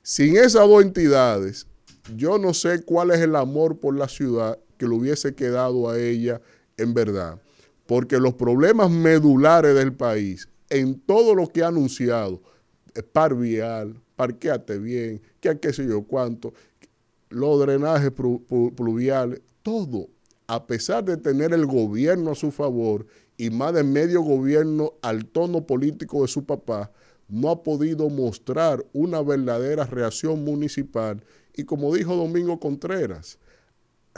Sin esas dos entidades, yo no sé cuál es el amor por la ciudad que le hubiese quedado a ella en verdad. Porque los problemas medulares del país, en todo lo que ha anunciado, par vial, parqueate bien, que qué sé yo cuánto, los drenajes pluviales, todo, a pesar de tener el gobierno a su favor y más de medio gobierno al tono político de su papá, no ha podido mostrar una verdadera reacción municipal. Y como dijo Domingo Contreras,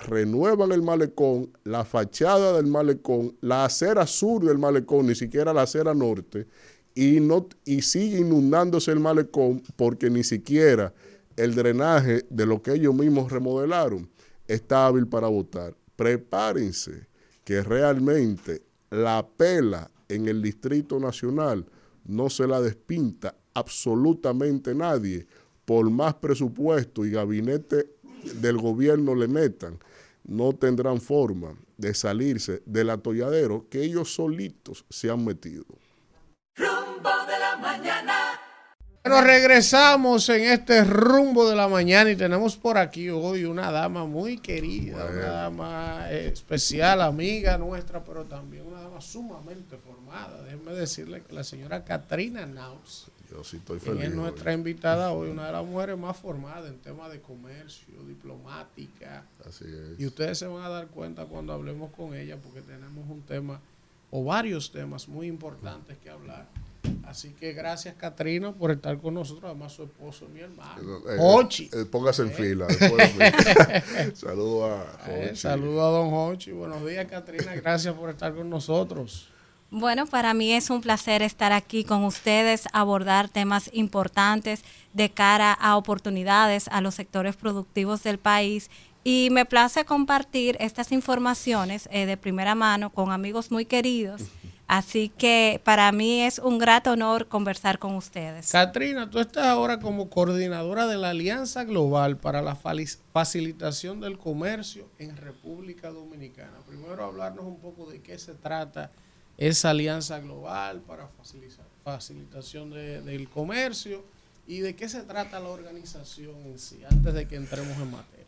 renuevan el malecón, la fachada del malecón, la acera sur del malecón, ni siquiera la acera norte, y, no, y sigue inundándose el malecón porque ni siquiera el drenaje de lo que ellos mismos remodelaron está hábil para votar. Prepárense que realmente la pela en el Distrito Nacional no se la despinta absolutamente nadie, por más presupuesto y gabinete del gobierno le metan, no tendrán forma de salirse del atolladero que ellos solitos se han metido. Rumbo de la mañana. Bueno, regresamos en este rumbo de la mañana y tenemos por aquí hoy una dama muy querida, una dama especial, amiga nuestra, pero también una dama sumamente formada. Déjenme decirle que la señora Katrina Naus yo sí estoy feliz. es nuestra invitada hoy, una de las mujeres más formadas en temas de comercio, diplomática. Así es. Y ustedes se van a dar cuenta cuando hablemos con ella, porque tenemos un tema o varios temas muy importantes que hablar. Así que gracias, Katrina, por estar con nosotros. Además, su esposo, mi hermano. Eh, Hochi. eh, póngase en Eh. fila. Saludos a Eh, Hochi. Saludos a don Hochi. Buenos días, Katrina. Gracias por estar con nosotros. Bueno, para mí es un placer estar aquí con ustedes, abordar temas importantes de cara a oportunidades a los sectores productivos del país. Y me place compartir estas informaciones eh, de primera mano con amigos muy queridos. Así que para mí es un grato honor conversar con ustedes. Katrina, tú estás ahora como coordinadora de la Alianza Global para la facilitación del comercio en República Dominicana. Primero hablarnos un poco de qué se trata esa Alianza Global para facilita- facilitación de- del comercio y de qué se trata la organización en sí, antes de que entremos en materia.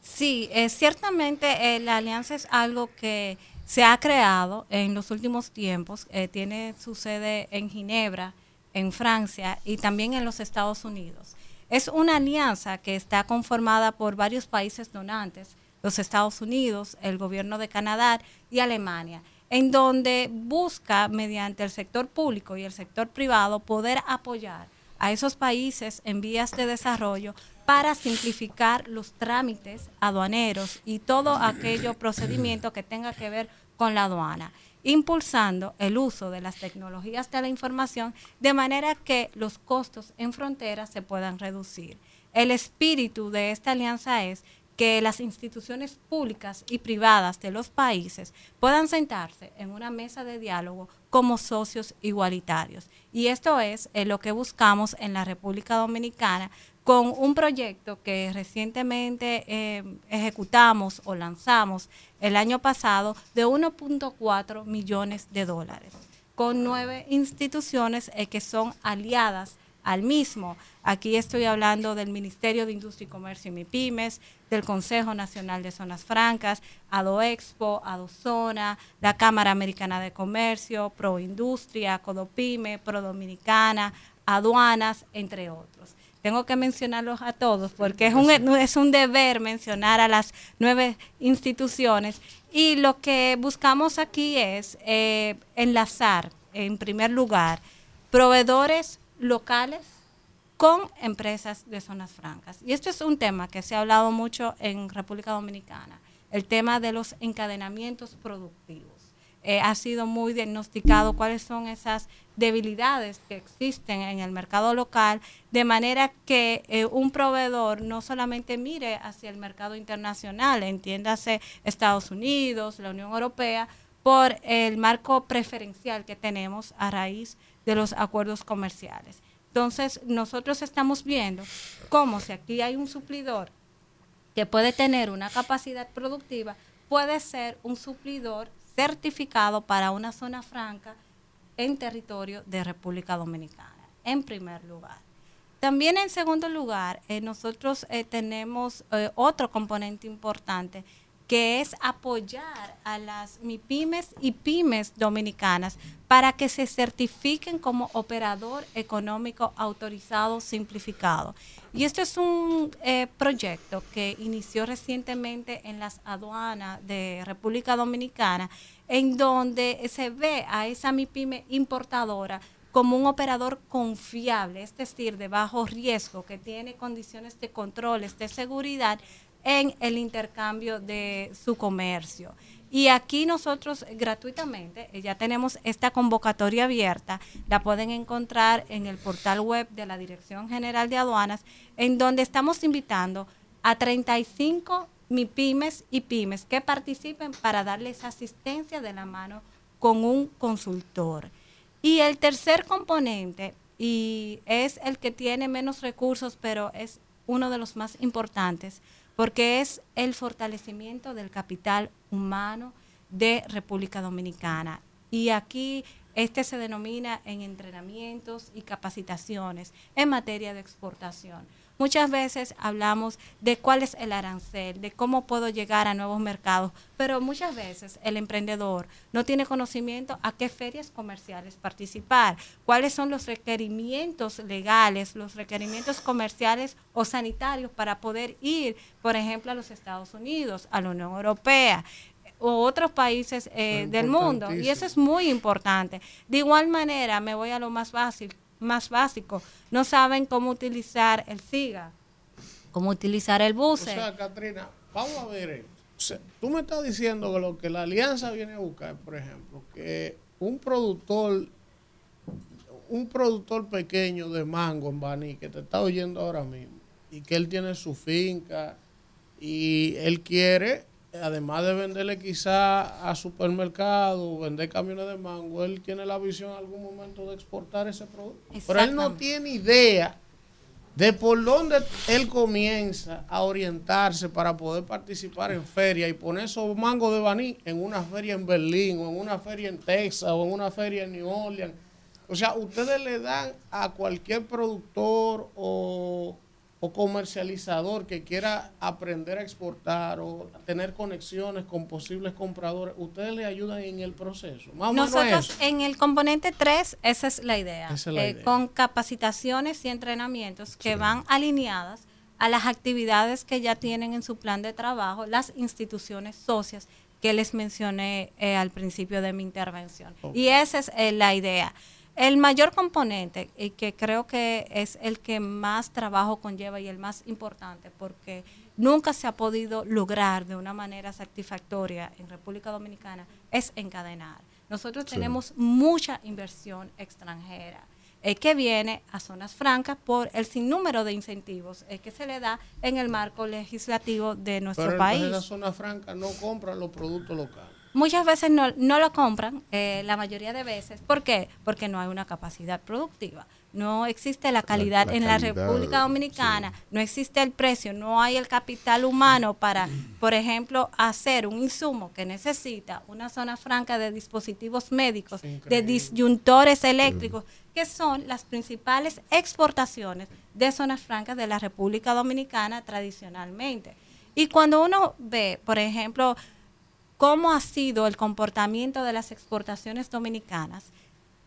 Sí, eh, ciertamente eh, la alianza es algo que se ha creado en los últimos tiempos. eh, tiene su sede en Ginebra, en Francia y también en los Estados Unidos. Es una alianza que está conformada por varios países donantes, los Estados Unidos, el gobierno de Canadá y Alemania, en donde busca, mediante el sector público y el sector privado, poder apoyar a esos países en vías de desarrollo para simplificar los trámites aduaneros y todo aquello procedimiento que tenga que ver con la aduana, impulsando el uso de las tecnologías de la información de manera que los costos en fronteras se puedan reducir. El espíritu de esta alianza es que las instituciones públicas y privadas de los países puedan sentarse en una mesa de diálogo como socios igualitarios. Y esto es eh, lo que buscamos en la República Dominicana con un proyecto que recientemente eh, ejecutamos o lanzamos el año pasado de 1.4 millones de dólares, con nueve instituciones eh, que son aliadas al mismo. Aquí estoy hablando del Ministerio de Industria y Comercio y MIPIMES, del Consejo Nacional de Zonas Francas, AdoExpo, AdoZona, la Cámara Americana de Comercio, Proindustria, Codopime, Prodominicana, Aduanas, entre otros. Tengo que mencionarlos a todos porque es un, es un deber mencionar a las nueve instituciones y lo que buscamos aquí es eh, enlazar, en primer lugar, proveedores locales con empresas de zonas francas. Y esto es un tema que se ha hablado mucho en República Dominicana, el tema de los encadenamientos productivos. eh, ha sido muy diagnosticado cuáles son esas debilidades que existen en el mercado local, de manera que eh, un proveedor no solamente mire hacia el mercado internacional, entiéndase Estados Unidos, la Unión Europea, por el marco preferencial que tenemos a raíz de los acuerdos comerciales. Entonces, nosotros estamos viendo cómo si aquí hay un suplidor que puede tener una capacidad productiva, puede ser un suplidor certificado para una zona franca en territorio de República Dominicana, en primer lugar. También en segundo lugar, eh, nosotros eh, tenemos eh, otro componente importante que es apoyar a las MIPIMES y pymes dominicanas para que se certifiquen como operador económico autorizado simplificado. Y esto es un eh, proyecto que inició recientemente en las aduanas de República Dominicana, en donde se ve a esa MIPYME importadora como un operador confiable, es decir, de bajo riesgo, que tiene condiciones de controles, de seguridad en el intercambio de su comercio. Y aquí nosotros gratuitamente eh, ya tenemos esta convocatoria abierta, la pueden encontrar en el portal web de la Dirección General de Aduanas, en donde estamos invitando a 35 MIPIMES y pymes que participen para darles asistencia de la mano con un consultor. Y el tercer componente, y es el que tiene menos recursos, pero es uno de los más importantes, porque es el fortalecimiento del capital humano de República Dominicana. Y aquí este se denomina en entrenamientos y capacitaciones en materia de exportación. Muchas veces hablamos de cuál es el arancel, de cómo puedo llegar a nuevos mercados, pero muchas veces el emprendedor no tiene conocimiento a qué ferias comerciales participar, cuáles son los requerimientos legales, los requerimientos comerciales o sanitarios para poder ir, por ejemplo, a los Estados Unidos, a la Unión Europea o otros países eh, del mundo. Y eso es muy importante. De igual manera, me voy a lo más básico, más básico. No saben cómo utilizar el SIGA, cómo utilizar el buce. O sea, Katrina, vamos a ver esto. tú me estás diciendo que lo que la alianza viene a buscar, por ejemplo, que un productor, un productor pequeño de mango en Baní, que te está oyendo ahora mismo, y que él tiene su finca y él quiere además de venderle quizá a supermercado, vender camiones de mango, él tiene la visión en algún momento de exportar ese producto. Pero él no tiene idea de por dónde él comienza a orientarse para poder participar en feria y poner esos mangos de baní en una feria en Berlín o en una feria en Texas o en una feria en New Orleans. O sea, ustedes le dan a cualquier productor o o comercializador que quiera aprender a exportar o tener conexiones con posibles compradores, ustedes le ayudan en el proceso. Nosotros en el componente 3, esa es la idea, eh, con capacitaciones y entrenamientos que van alineadas a las actividades que ya tienen en su plan de trabajo las instituciones socias que les mencioné eh, al principio de mi intervención. Y esa es eh, la idea. El mayor componente, y que creo que es el que más trabajo conlleva y el más importante, porque nunca se ha podido lograr de una manera satisfactoria en República Dominicana, es encadenar. Nosotros tenemos mucha inversión extranjera eh, que viene a zonas francas por el sinnúmero de incentivos eh, que se le da en el marco legislativo de nuestro Pero país. Pero en zona franca no compran los productos locales muchas veces no, no lo compran, eh, la mayoría de veces. ¿Por qué? Porque no hay una capacidad productiva. No existe la calidad en la República Dominicana, no existe el precio, no hay el capital humano para, por ejemplo, hacer un insumo que necesita una zona franca de dispositivos médicos, de disyuntores eléctricos, que son las principales exportaciones de zonas francas de la República Dominicana tradicionalmente. Y cuando uno ve, por ejemplo, cómo ha sido el comportamiento de las exportaciones dominicanas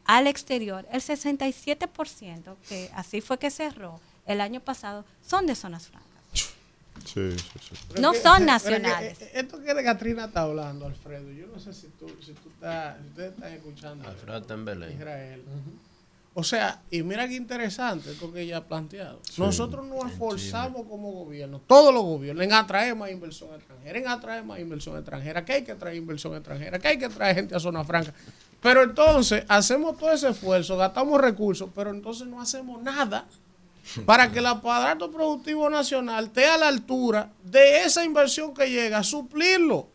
al exterior, el 67%, que así fue que cerró el año pasado, son de zonas francas. Sí, sí, sí. No son nacionales. Eh, esto que de Catrina está hablando, Alfredo, yo no sé si tú, si tú estás, si ustedes están escuchando. Alfredo está en Belén. Israel. O sea, y mira qué interesante esto que ella ha planteado. Nosotros nos esforzamos como gobierno, todos los gobiernos, en atraer más inversión extranjera, en atraer más inversión extranjera, que hay que traer inversión extranjera, que hay que traer gente a zona franca. Pero entonces hacemos todo ese esfuerzo, gastamos recursos, pero entonces no hacemos nada para que el aparato productivo nacional esté a la altura de esa inversión que llega, suplirlo.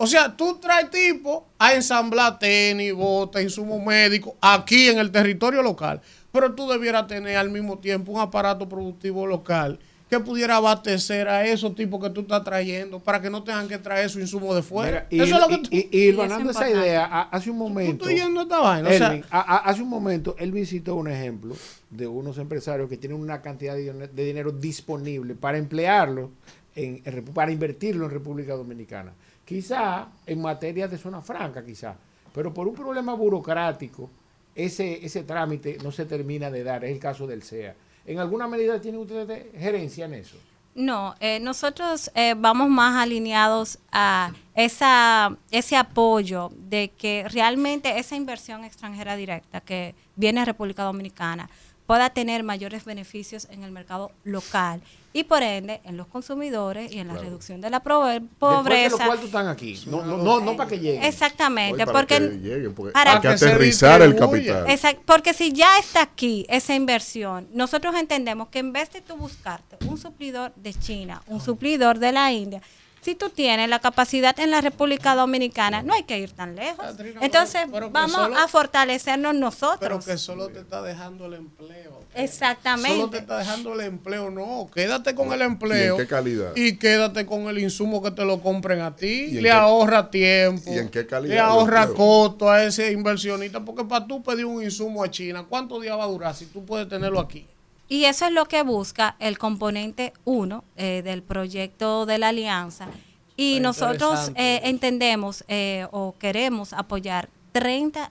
O sea, tú traes tipo a ensamblar tenis, botas, insumos médicos aquí en el territorio local, pero tú debieras tener al mismo tiempo un aparato productivo local que pudiera abastecer a esos tipos que tú estás trayendo para que no tengan que traer su insumo de fuera. y, Eso es lo que tú... y, y, esa idea, hace un momento. Tú yendo esta vaina. Elvin, a, a, hace un momento, él visitó un ejemplo de unos empresarios que tienen una cantidad de, de dinero disponible para emplearlo, en, en, para invertirlo en República Dominicana. Quizá en materia de zona franca, quizá. Pero por un problema burocrático, ese, ese trámite no se termina de dar. Es el caso del CEA. ¿En alguna medida tienen ustedes gerencia en eso? No, eh, nosotros eh, vamos más alineados a esa, ese apoyo de que realmente esa inversión extranjera directa que viene a República Dominicana pueda tener mayores beneficios en el mercado local y por ende en los consumidores y en la claro. reducción de la pobreza. Después de lo cual tú están aquí, no, no, no, no para que lleguen. Exactamente, Hoy porque, para que lleguen, porque para hay que aterrizar el capital. Exact, porque si ya está aquí esa inversión, nosotros entendemos que en vez de tú buscarte un suplidor de China, un suplidor de la India, si tú tienes la capacidad en la República Dominicana, no hay que ir tan lejos. Entonces, pero, pero vamos solo, a fortalecernos nosotros. Pero que solo te está dejando el empleo. Exactamente. Solo te está dejando el empleo, no. Quédate con el empleo. ¿Y en qué calidad? Y quédate con el insumo que te lo compren a ti. Le qué, ahorra tiempo. ¿Y en qué calidad? Le ahorra costo a ese inversionista. Porque para tú pedir un insumo a China, ¿cuántos días va a durar si tú puedes tenerlo aquí? Y eso es lo que busca el componente 1 eh, del proyecto de la alianza. Y nosotros eh, entendemos eh, o queremos apoyar 30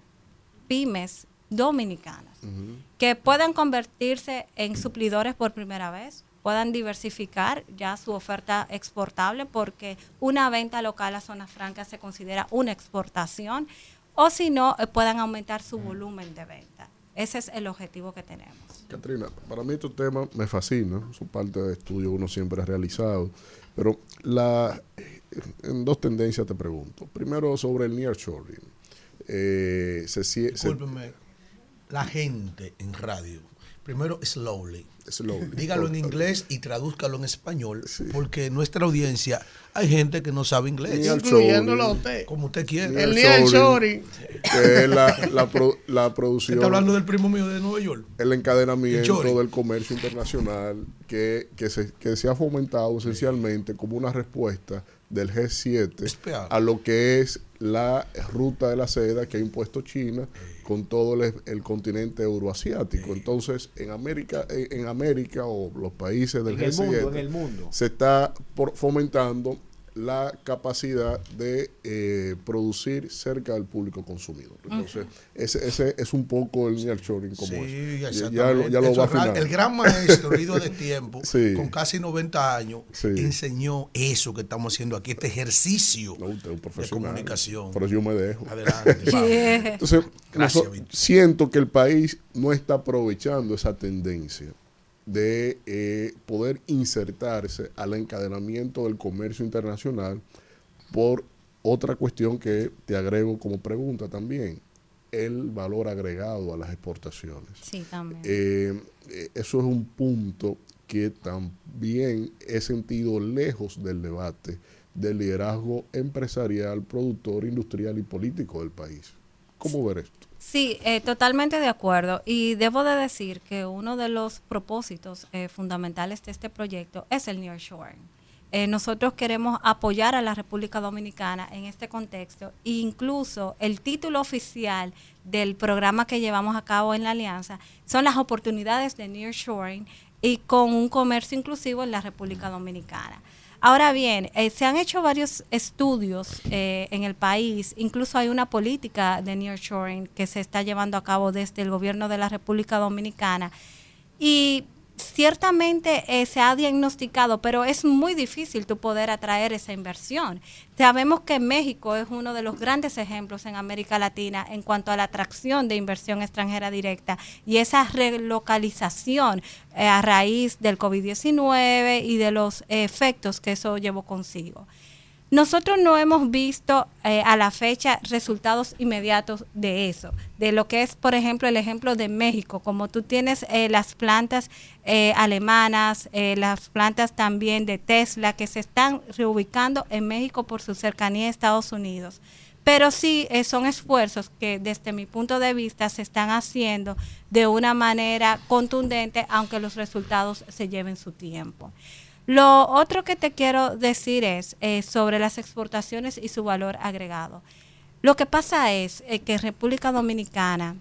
pymes dominicanas uh -huh. que puedan convertirse en suplidores por primera vez, puedan diversificar ya su oferta exportable porque una venta local a zona franca se considera una exportación o si no, eh, puedan aumentar su volumen de venta. Ese es el objetivo que tenemos. Catrina, para mí estos temas me fascinan, son parte de estudios que uno siempre ha realizado, pero la, en dos tendencias te pregunto. Primero sobre el nearshoring. Eh, se, se, Discúlpeme, la gente en radio, primero slowly. Slowly. Dígalo en inglés y tradúzcalo en español, sí. porque nuestra audiencia hay gente que no sabe inglés. Incluyéndolo a usted. Como usted quiere. El nearshoring. Que es la, la, pro, la producción. Está hablando del primo mío de Nueva York. El encadenamiento el del comercio internacional que, que, se, que se ha fomentado esencialmente como una respuesta del G7 a lo que es la ruta de la seda que ha impuesto China con todo el, el continente euroasiático. Entonces, en América, en, en, América o los países del en G7 el mundo, en el mundo. se está por, fomentando la capacidad de eh, producir cerca del público consumidor. Entonces, uh -huh. ese, ese, es un poco el nearshoring como sí, es. Ya, lo, ya lo va a. El gran maestro, Rido de Tiempo, sí. con casi 90 años, sí. enseñó eso que estamos haciendo aquí, este ejercicio no, de comunicación. Pero yo me dejo. Adelante. yeah. Entonces, Gracias, siento que el país no está aprovechando esa tendencia de eh, poder insertarse al encadenamiento del comercio internacional por otra cuestión que te agrego como pregunta también, el valor agregado a las exportaciones. Sí, también. Eh, eso es un punto que también he sentido lejos del debate del liderazgo empresarial, productor, industrial y político del país. ¿Cómo ver esto? Sí, eh, totalmente de acuerdo. Y debo de decir que uno de los propósitos eh, fundamentales de este proyecto es el nearshoring. Eh, nosotros queremos apoyar a la República Dominicana en este contexto e incluso el título oficial del programa que llevamos a cabo en la alianza son las oportunidades de nearshoring y con un comercio inclusivo en la República Dominicana. Ahora bien, eh, se han hecho varios estudios eh, en el país, incluso hay una política de nearshoring que se está llevando a cabo desde el gobierno de la República Dominicana. Y ciertamente eh, se ha diagnosticado, pero es muy difícil tu poder atraer esa inversión. Sabemos que México es uno de los grandes ejemplos en América Latina en cuanto a la atracción de inversión extranjera directa y esa relocalización eh, a raíz del COVID-19 y de los efectos que eso llevó consigo. Nosotros no hemos visto eh, a la fecha resultados inmediatos de eso, de lo que es, por ejemplo, el ejemplo de México, como tú tienes eh, las plantas eh, alemanas, las plantas también de Tesla, que se están reubicando en México por su cercanía a Estados Unidos. Pero sí son esfuerzos que desde mi punto de vista se están haciendo de una manera contundente, aunque los resultados se lleven su tiempo. Lo otro que te quiero decir es eh, sobre las exportaciones y su valor agregado. Lo que pasa es eh, que en República Dominicana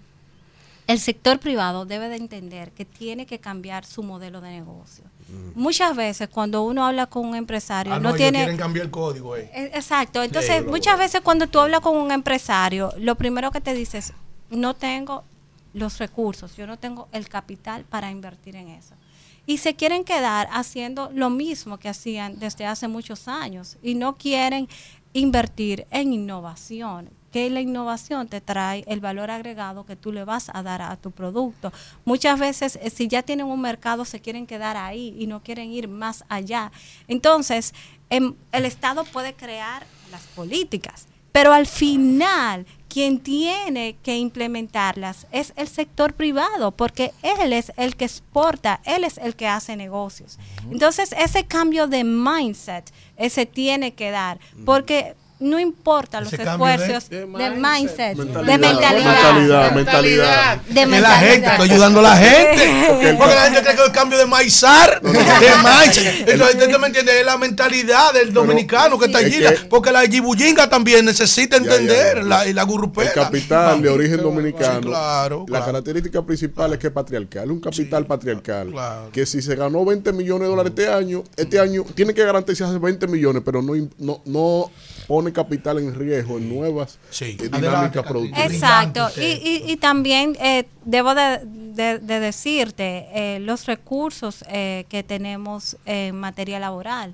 el sector privado debe de entender que tiene que cambiar su modelo de negocio. Mm. Muchas veces cuando uno habla con un empresario ah, no, tiene quieren cambiar el código. Eh. E, exacto. Entonces muchas veces cuando tú hablas con un empresario lo primero que te dices no tengo los recursos, yo no tengo el capital para invertir en eso y se quieren quedar haciendo lo mismo que hacían desde hace muchos años y no quieren invertir en innovación, que la innovación te trae el valor agregado que tú le vas a dar a tu producto. Muchas veces, eh, si ya tienen un mercado, se quieren quedar ahí y no quieren ir más allá. Entonces, em, el Estado puede crear las políticas, pero al final quien tiene que implementarlas es el sector privado, porque él es el que exporta, él es el que hace negocios. Entonces, ese cambio de mindset, ese tiene que dar, porque no importa los esfuerzos de, mindset, de mentalidad, mentalidad, De la gente, estoy ayudando a la gente. Porque, la gente cree que el cambio de maizar, de mindset. Entonces, me entiende? Es la mentalidad del dominicano que está allí. porque la jibullinga también necesita entender la, y la gurrupera. El capital de origen dominicano. la característica principal es que es patriarcal. Un capital patriarcal. Que si se ganó 20 millones de dólares este año, este año tiene que garantizarse 20 millones, pero no, no, no pone capital en riesgo en nuevas eh, dinámicas productivas. Exacto. Y, y, también eh, debo de, decirte, eh, los recursos que tenemos en materia laboral.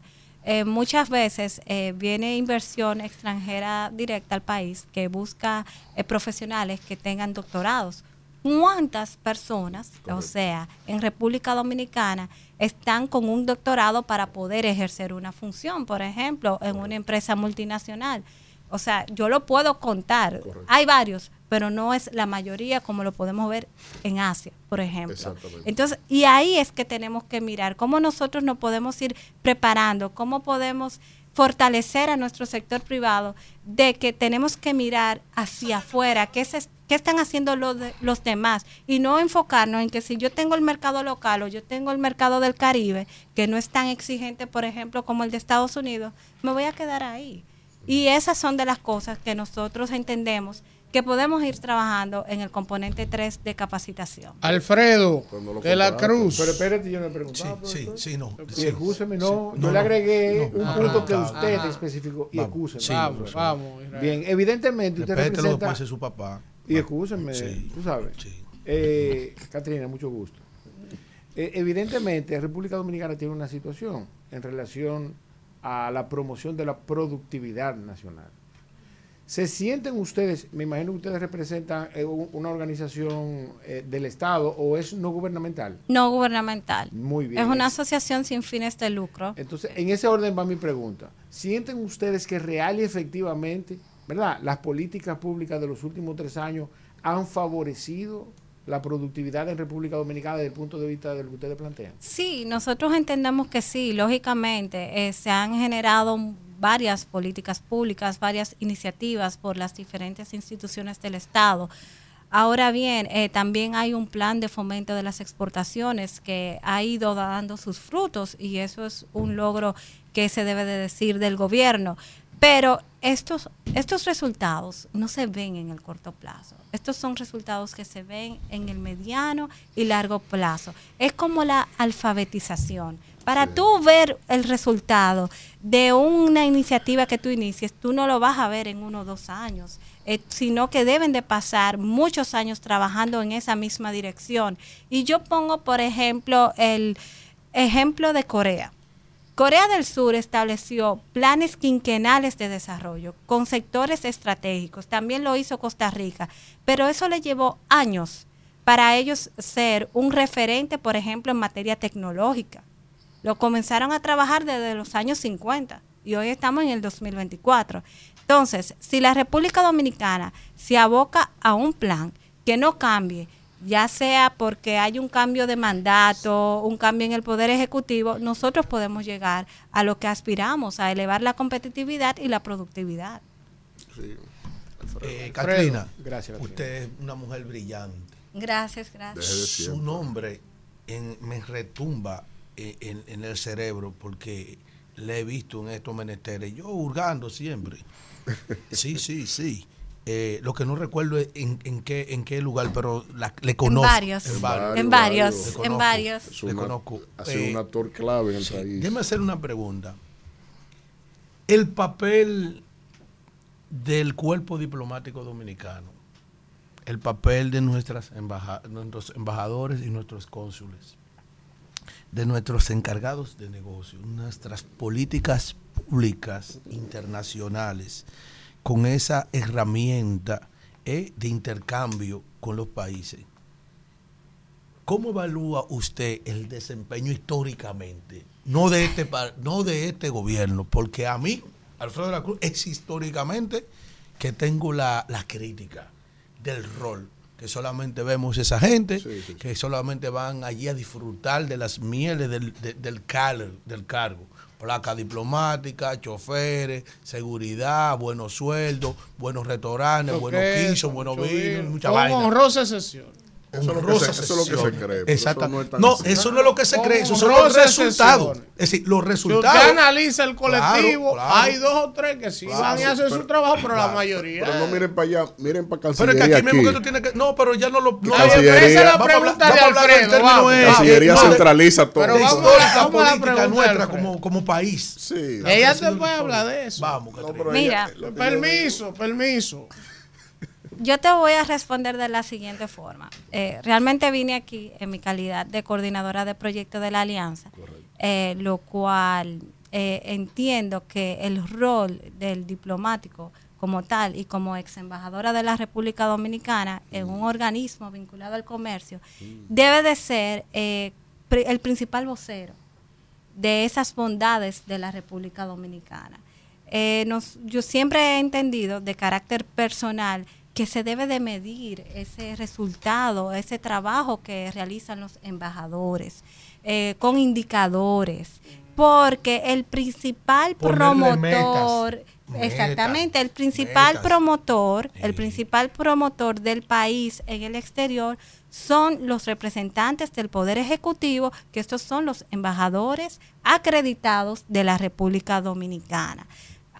muchas veces viene inversión extranjera directa al país que busca profesionales que tengan doctorados. ¿Cuántas personas, o sea, en República Dominicana, están con un doctorado para poder ejercer una función, por ejemplo, en una empresa multinacional. O sea, yo lo puedo contar. Hay varios, pero no es la mayoría como lo podemos ver en Asia, por ejemplo. Entonces, y ahí es que tenemos que mirar cómo nosotros nos podemos ir preparando, cómo podemos fortalecer a nuestro sector privado de que tenemos que mirar hacia afuera, qué, es, qué están haciendo los, los demás y no enfocarnos en que si yo tengo el mercado local o yo tengo el mercado del Caribe, que no es tan exigente, por ejemplo, como el de Estados Unidos, me voy a quedar ahí. Y esas son de las cosas que nosotros entendemos que podemos ir trabajando en el componente 3 de capacitación. Alfredo de la Cruz. Pero espérate, yo me preguntaba. Sí, sí, sí, no. Y escúcheme, no, yo le agregué un punto que usted especificó. Y escúcheme. vamos, vamos. Bien, evidentemente usted representa... lo su papá. Y escúcheme, tú sabes. Eh, Catrina, mucho gusto. Eh, evidentemente, República Dominicana tiene una situación en relación a la promoción de la productividad nacional. ¿Se sienten ustedes, me imagino que ustedes representan eh, una organización eh, del Estado o es no gubernamental? No gubernamental. Muy bien. Es una asociación sin fines de lucro. Entonces, en ese orden va mi pregunta. ¿Sienten ustedes que real y efectivamente, ¿verdad? Las políticas públicas de los últimos tres años han favorecido la productividad en República Dominicana desde el punto de vista de lo que ustedes plantean? Sí, nosotros entendemos que sí, lógicamente eh, se han generado varias políticas públicas, varias iniciativas por las diferentes instituciones del Estado. Ahora bien, eh, también hay un plan de fomento de las exportaciones que ha ido dando sus frutos y eso es un logro que se debe de decir del gobierno. Pero estos estos resultados no se ven en el corto plazo. Estos son resultados que se ven en el mediano y largo plazo. Es como la alfabetización. Para tú ver el resultado de una iniciativa que tú inicies, tú no lo vas a ver en uno o dos años, eh, sino que deben de pasar muchos años trabajando en esa misma dirección. Y yo pongo, por ejemplo, el ejemplo de Corea. Corea del Sur estableció planes quinquenales de desarrollo con sectores estratégicos. También lo hizo Costa Rica, pero eso le llevó años para ellos ser un referente, por ejemplo, en materia tecnológica. Lo comenzaron a trabajar desde los años 50 y hoy estamos en el 2024. Entonces, si la República Dominicana se aboca a un plan que no cambie, ya sea porque hay un cambio de mandato, un cambio en el poder ejecutivo, nosotros podemos llegar a lo que aspiramos, a elevar la competitividad y la productividad. Sí. Eh, Catrina, gracias, usted es una mujer brillante. Gracias, gracias. Su nombre me retumba en, en, el cerebro porque le he visto en estos menesteres, yo hurgando siempre. Sí, sí, sí. Eh, lo que no recuerdo es en, en, qué, en qué lugar, pero le conozco. En varios. En varios. En varios. En varios. Le conozco. Ha sido un eh, actor clave en el país. Déjeme hacer una pregunta. El papel del cuerpo diplomático dominicano, el papel de nuestras nuestros embajadores y nuestros cónsules, de nuestros encargados de negocio, nuestras políticas públicas internacionales, con esa herramienta eh, de intercambio con los países. ¿Cómo evalúa usted el desempeño históricamente? No de este, no de este gobierno, porque a mí, Alfredo de la Cruz, es históricamente que tengo la, crítica del rol que solamente vemos esa gente, que solamente van allí a disfrutar de las mieles del, del, del cargo placa diplomática, choferes, seguridad, buenos sueldos, buenos restaurantes, buenos quisos, buenos vinos, mucha vaina. honrosa sesión. Eso, es lo que se, cree. Exacto. No, eso no es lo que se cree, eso son los resultados. Es decir, los resultados. Si usted analiza el colectivo, hay dos o tres que sí van y hacen su trabajo, pero la mayoría. Pero no miren para allá, miren para Cancillería. Pero es que aquí mismo que tú tienes que. No, pero ya no lo. No, Cancillería, esa es la pregunta de Alfredo. Cancillería centraliza todo. Pero vamos a la política nuestra como, como país. Sí. Ella te puede hablar de eso. Vamos, Mira. Permiso, permiso. Yo te voy a responder de la siguiente forma. Eh, realmente vine aquí en mi calidad de coordinadora de proyecto de la Alianza, eh, lo cual eh, entiendo que el rol del diplomático como tal y como ex embajadora de la República Dominicana en un organismo vinculado al comercio debe de ser el principal vocero de esas bondades de la República Dominicana. yo siempre he entendido de carácter personal que se debe de medir ese resultado, ese trabajo que realizan los embajadores, eh, con indicadores, porque el principal promotor, exactamente, el principal promotor, el principal promotor del país en el exterior son los representantes del Poder Ejecutivo, que estos son los embajadores acreditados de la República Dominicana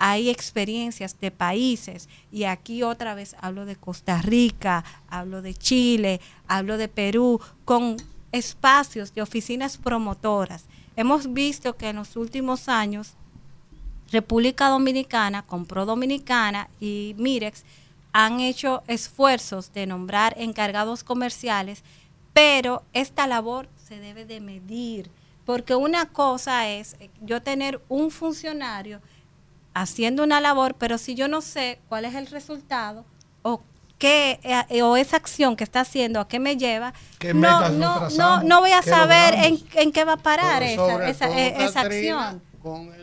hay experiencias de países, y aquí otra vez hablo de Costa Rica, hablo de Chile, hablo de Perú, con espacios de oficinas promotoras. Hemos visto que en los últimos años República Dominicana, Compro Dominicana y Mirex han hecho esfuerzos de nombrar encargados comerciales, pero esta labor se debe de medir, porque una cosa es yo tener un funcionario haciendo una labor, pero si yo no sé cuál es el resultado o qué eh, o esa acción que está haciendo a qué me lleva, no, no, no, no, voy a saber en, en, qué va a parar esa, esa, esa acción. Con el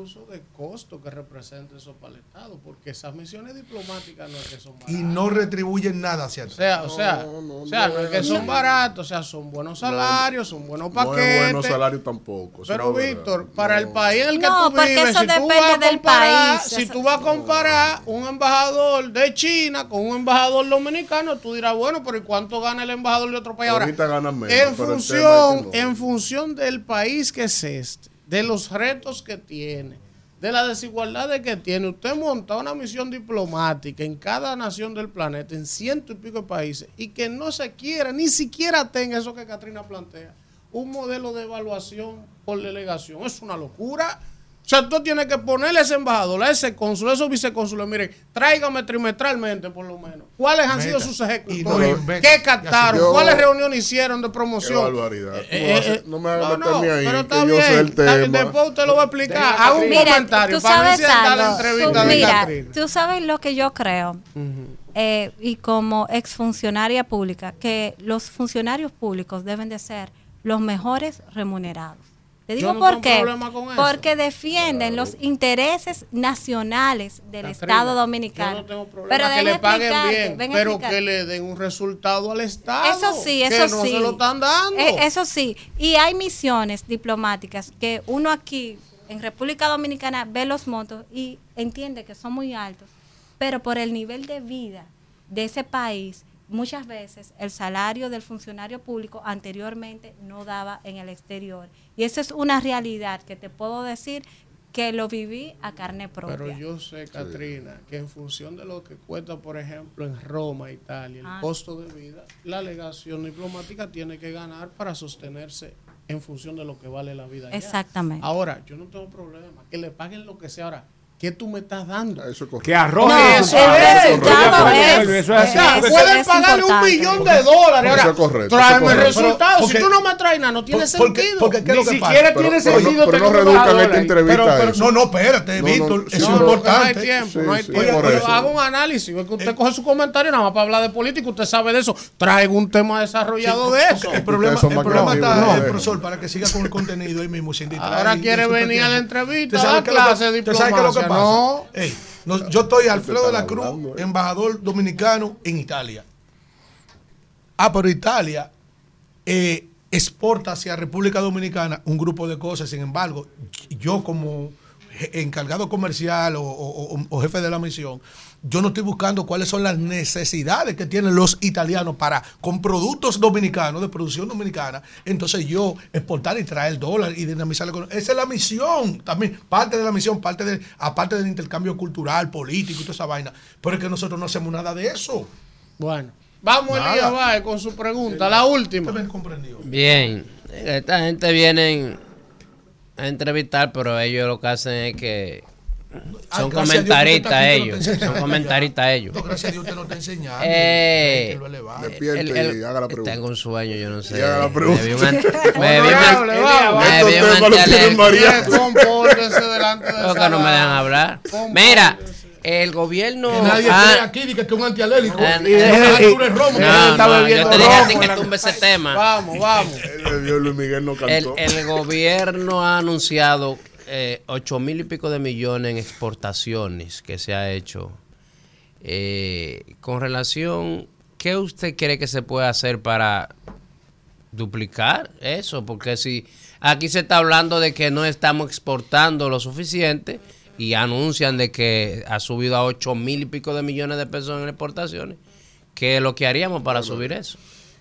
incluso de costo que representa eso para el Estado, porque esas misiones diplomáticas no es que son baratas. Y no retribuyen nada, ¿cierto? O sea, o sea, o sea no, es que son baratos, o sea, son buenos salarios, son buenos paquetes. No es buenos salarios tampoco. Pero, Víctor, para el país en el que tú vives, eso si tú vas a del país. Si tú vas a comparar un embajador de China con un embajador dominicano, tú dirás, bueno, pero ¿y cuánto gana el embajador de otro país ahora? en función, en función del país que es este, de los retos que tiene de la desigualdad que tiene. Usted monta una misión diplomática en cada nación del planeta, en ciento y pico de países, y que no se quiera, ni siquiera tenga eso que Katrina plantea, un modelo de evaluación por delegación. Es una locura. O sea, tú tienes que ponerle a ese embajador, a ese cónsul, a esos vicecónsules, miren, tráigame trimestralmente por lo menos. ¿Cuáles han sido sus ejecutores? ¿Qué captaron? ¿Cuáles reuniones hicieron de promoción? Qué barbaridad. Eh, eh, eh, no me hagas no, no, meterme ahí, pero que está yo bien, sé el tema. Después usted lo va a explicar. Haga un Mira, comentario tú para ver sabes si está la algo. entrevista Tú- de mira, Catrina. tú sabes lo que yo creo, eh, y como exfuncionaria pública, que los funcionarios públicos deben de ser los mejores remunerados. Te Yo digo no por qué. Porque defienden los intereses nacionales del Catrina, Estado Yo dominicano. no tengo problema Pero que le paguen bien, pero que le den un resultado al Estado. Eso sí, que eso no sí. se lo están dando. Eh, eso sí. Y hay misiones diplomáticas que uno aquí en República Dominicana ve los montos y entiende que son muy altos, pero por el nivel de vida de ese país, muchas veces el salario del funcionario público anteriormente no daba en el exterior. Y eso es una realidad que te puedo decir que lo viví a carne propia. Pero yo sé, Katrina, que en función de lo que cuesta, por ejemplo, en Roma, Italia, el Ah. costo de vida, la legación diplomática tiene que ganar para sostenerse en función de lo que vale la vida. allá. Exactamente. Ahora, yo no tengo problema, que le paguen lo que sea. Ahora, ¿qué tú me estás dando? Eso es Que arroje No, eso. es. resultado Eso es- es así. O sea, Porque pueden es pagarle un millón de dólares. Ahora, Eso es correcto, tráeme eso es el correcto. resultado. Porque- si tú no me traes nada, no tiene sentido. porque ¿qué es Ni siquiera tiene sentido pero no tener reduzcan esta entrevista no, no, espérate, No, Víctor, es importante. No hay tiempo, no hay tiempo. haga un análisis, es que usted coge su comentario nada más para hablar de política, usted sabe de eso. Traiga un tema desarrollado de eso. El problema, está, no el profesor, para que siga con el contenido ahí mismo. Ahora quiere venir a la entrevista, ¿Usted sabe a que- clase diplomacia, pasa? no. Ey, no, yo estoy Alfredo de la Cruz, hablando, eh. embajador dominicano en Italia. Ah, pero Italia eh, exporta hacia República Dominicana un grupo de cosas. Sin embargo, yo como encargado comercial o, o- o- o jefe de la misión, yo no estoy buscando cuáles son las necesidades que tienen los italianos para, con productos dominicanos, de producción dominicana, entonces yo exportar y traer dólar y dinamizar la economía. Esa es la misión, también parte de la misión, parte de, aparte del intercambio cultural, político y toda esa vaina. Pero es que nosotros no hacemos nada de eso. Bueno, vamos Nada. Elías Báez con su pregunta, la última. Bien, esta gente viene a entrevistar, pero ellos lo que hacen es que Ah, son comentaristas no ellos, te son comentaristas ellos. No, gracias a Dios usted no está enseñando. Eh, lo el- el- y haga la pregunta. Tengo un sueño, yo no sé. Y haga la pregunta. Me vi un vi un. Compórtese delante de Creo que no me dejan hablar. Mira, el gobierno. Que nadie ah, aquí dice que es un antialérgico. Ah, Y eh, Romo. no, no, yo bebiendo te dije a ti romo que tumbe ese tema. Vamos, vamos. El de Luis Miguel no El, cantó. el gobierno ha anunciado eh, ocho mil y pico de millones en exportaciones que se ha hecho. Eh, con relación, ¿qué usted cree que se puede hacer para duplicar eso? Porque si aquí se está hablando de que no estamos exportando lo suficiente y anuncian de que ha subido a ocho mil y pico de millones de pesos en exportaciones, ¿qué es lo que haríamos para subir eso?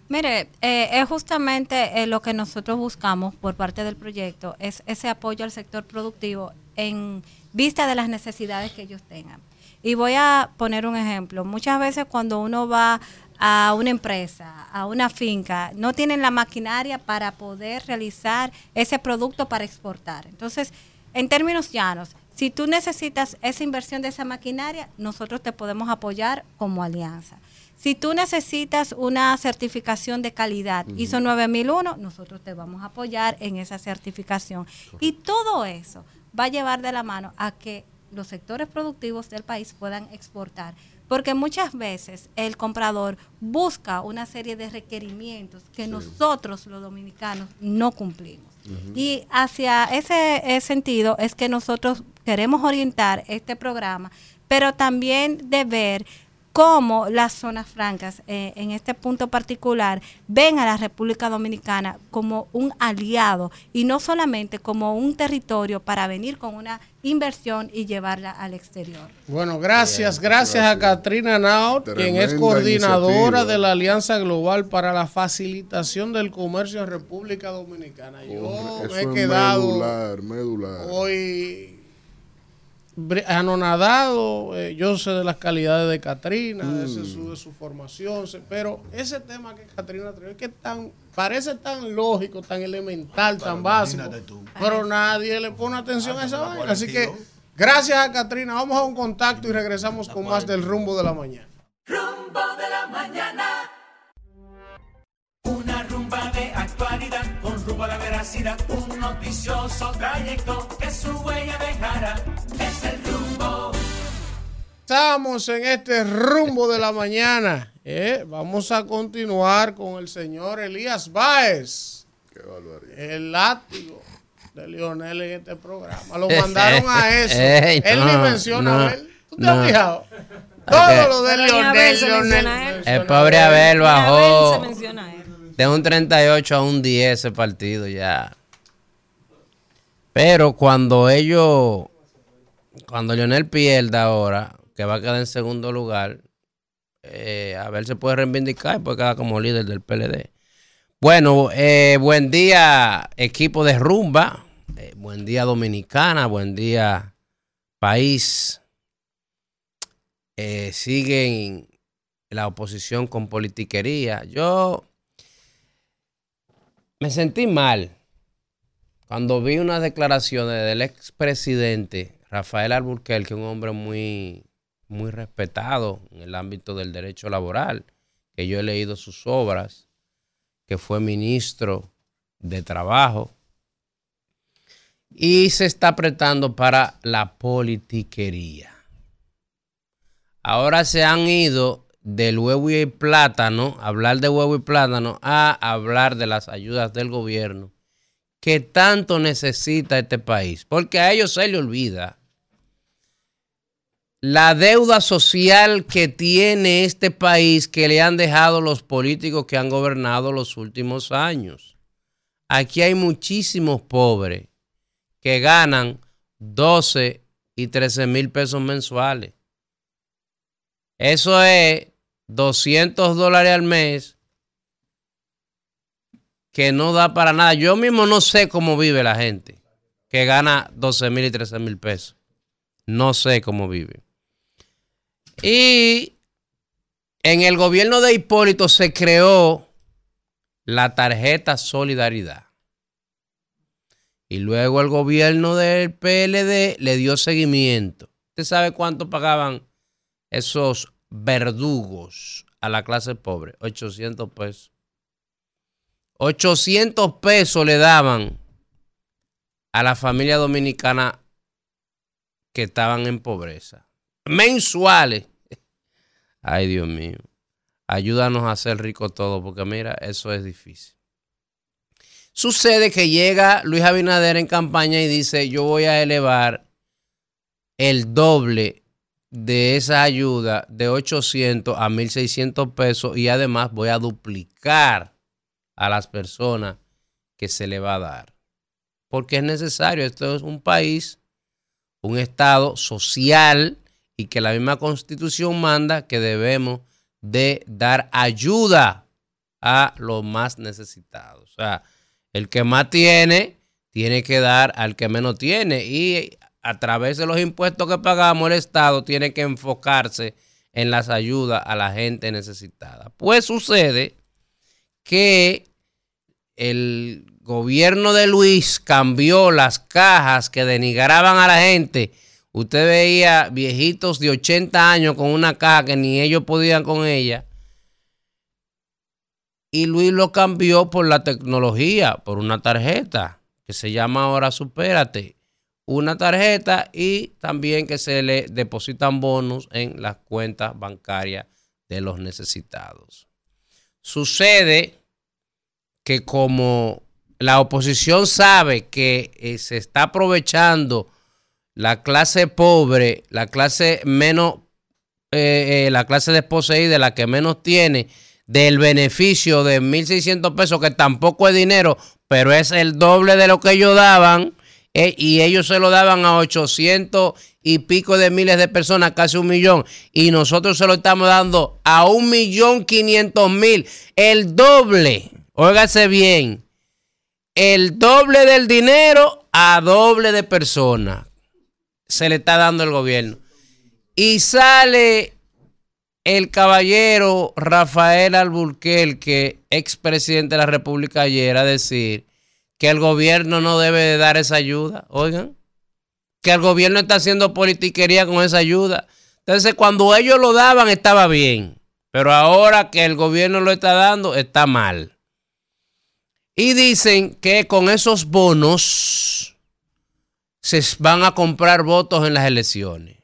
Mire, eh, es justamente eh, lo que nosotros buscamos por parte del proyecto, es ese apoyo al sector productivo en vista de las necesidades que ellos tengan. Y voy a poner un ejemplo. Muchas veces cuando uno va a una empresa, a una finca, no tienen la maquinaria para poder realizar ese producto para exportar. Entonces, en términos llanos, si tú necesitas esa inversión de esa maquinaria, nosotros te podemos apoyar como alianza. Si tú necesitas una certificación de calidad ISO 9001, nosotros te vamos a apoyar en esa certificación. Y todo eso va a llevar de la mano a que los sectores productivos del país puedan exportar. Porque muchas veces el comprador busca una serie de requerimientos que nosotros los dominicanos no cumplimos. Y hacia ese, ese sentido es que nosotros queremos orientar este programa, pero también de ver cómo las zonas francas, eh, en este punto particular, ven a la República Dominicana como un aliado y no solamente como un territorio para venir con una inversión y llevarla al exterior. Bueno, gracias, gracias a Katrina Naut, quien es coordinadora iniciativa. de la Alianza Global para la Facilitación del Comercio en República Dominicana. Yo Hombre, me he quedado medular, medular. hoy anonadado, eh, yo sé de las calidades de Catrina, de, su, de, su, formación, pero ese tema que Catrina trae, que tan, parece tan lógico, tan elemental, tan básico, pero nadie le pone atención a esa vaina. Así que gracias a Catrina, vamos a un contacto y regresamos con más del rumbo de la mañana. Rumbo de la mañana. Una rumba de actualidad con rumbo a la veracidad. Un noticioso trayecto que su huella dejará. Estamos en este rumbo de la mañana. ¿eh? Vamos a continuar con el señor Elías Báez. Qué barbaridad. El látigo de Lionel en este programa. Lo mandaron a eso. él ni menciona a él. ¿Tú te has fijado? Todo lo de Lionel, Lionel. El pobre Abel bajó de un 38 a un 10 ese partido ya. Pero cuando ellos, cuando Lionel pierda ahora, que va a quedar en segundo lugar, eh, a ver se puede reivindicar y puede quedar como líder del PLD. Bueno, eh, buen día equipo de rumba, eh, buen día dominicana, buen día país. siguen la oposición con politiquería. Yo me sentí mal cuando vi unas declaraciones del expresidente Rafael Alburquerque, un hombre muy, muy respetado en el ámbito del derecho laboral, que yo he leído sus obras, que fue ministro de Trabajo, y se está apretando para la politiquería. Ahora se han ido del huevo y plátano, hablar de huevo y plátano, a hablar de las ayudas del gobierno que tanto necesita este país. Porque a ellos se le olvida la deuda social que tiene este país que le han dejado los políticos que han gobernado los últimos años. Aquí hay muchísimos pobres que ganan 12 y 13 mil pesos mensuales. Eso es 200 dólares al mes que no da para nada. Yo mismo no sé cómo vive la gente que gana 12 mil y 13 mil pesos. No sé cómo vive. Y en el gobierno de Hipólito se creó la tarjeta Solidaridad. Y luego el gobierno del PLD le dio seguimiento. ¿Usted sabe cuánto pagaban esos verdugos a la clase pobre, 800 pesos. 800 pesos le daban a la familia dominicana que estaban en pobreza. Mensuales. Ay, Dios mío. Ayúdanos a hacer rico todo, porque mira, eso es difícil. Sucede que llega Luis Abinader en campaña y dice, yo voy a elevar el doble de esa ayuda de 800 a 1600 pesos y además voy a duplicar a las personas que se le va a dar. Porque es necesario, esto es un país, un estado social y que la misma constitución manda que debemos de dar ayuda a los más necesitados. O sea, el que más tiene, tiene que dar al que menos tiene. Y a través de los impuestos que pagamos, el Estado tiene que enfocarse en las ayudas a la gente necesitada. Pues sucede que el gobierno de Luis cambió las cajas que denigraban a la gente. Usted veía viejitos de 80 años con una caja que ni ellos podían con ella. Y Luis lo cambió por la tecnología, por una tarjeta que se llama ahora Supérate una tarjeta y también que se le depositan bonos en las cuentas bancarias de los necesitados. Sucede que como la oposición sabe que eh, se está aprovechando la clase pobre, la clase menos, eh, eh, la clase desposeída, la que menos tiene, del beneficio de 1.600 pesos, que tampoco es dinero, pero es el doble de lo que ellos daban, eh, y ellos se lo daban a 800 y pico de miles de personas, casi un millón, y nosotros se lo estamos dando a un millón quinientos mil, el doble, óigase bien, el doble del dinero a doble de personas. Se le está dando el gobierno. Y sale el caballero Rafael Alburquerque, expresidente de la República ayer, a decir que el gobierno no debe de dar esa ayuda. Oigan, que el gobierno está haciendo politiquería con esa ayuda. Entonces, cuando ellos lo daban, estaba bien. Pero ahora que el gobierno lo está dando, está mal. Y dicen que con esos bonos se van a comprar votos en las elecciones.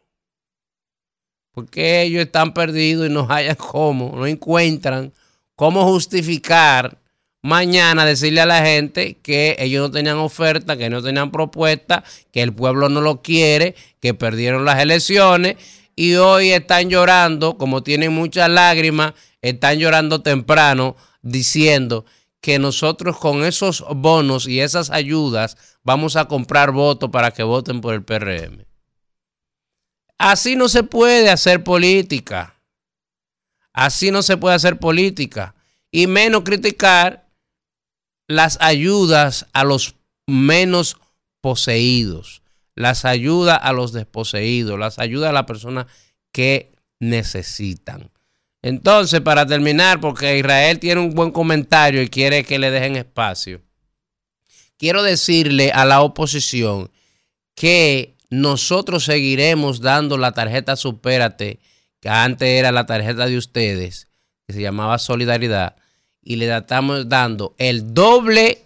Porque ellos están perdidos y no hayan cómo, no encuentran cómo justificar mañana decirle a la gente que ellos no tenían oferta, que no tenían propuesta, que el pueblo no lo quiere, que perdieron las elecciones y hoy están llorando, como tienen muchas lágrimas, están llorando temprano diciendo que nosotros con esos bonos y esas ayudas vamos a comprar votos para que voten por el PRM. Así no se puede hacer política. Así no se puede hacer política. Y menos criticar las ayudas a los menos poseídos, las ayudas a los desposeídos, las ayudas a las personas que necesitan. Entonces, para terminar, porque Israel tiene un buen comentario y quiere que le dejen espacio, quiero decirle a la oposición que nosotros seguiremos dando la tarjeta Supérate, que antes era la tarjeta de ustedes, que se llamaba Solidaridad, y le estamos dando el doble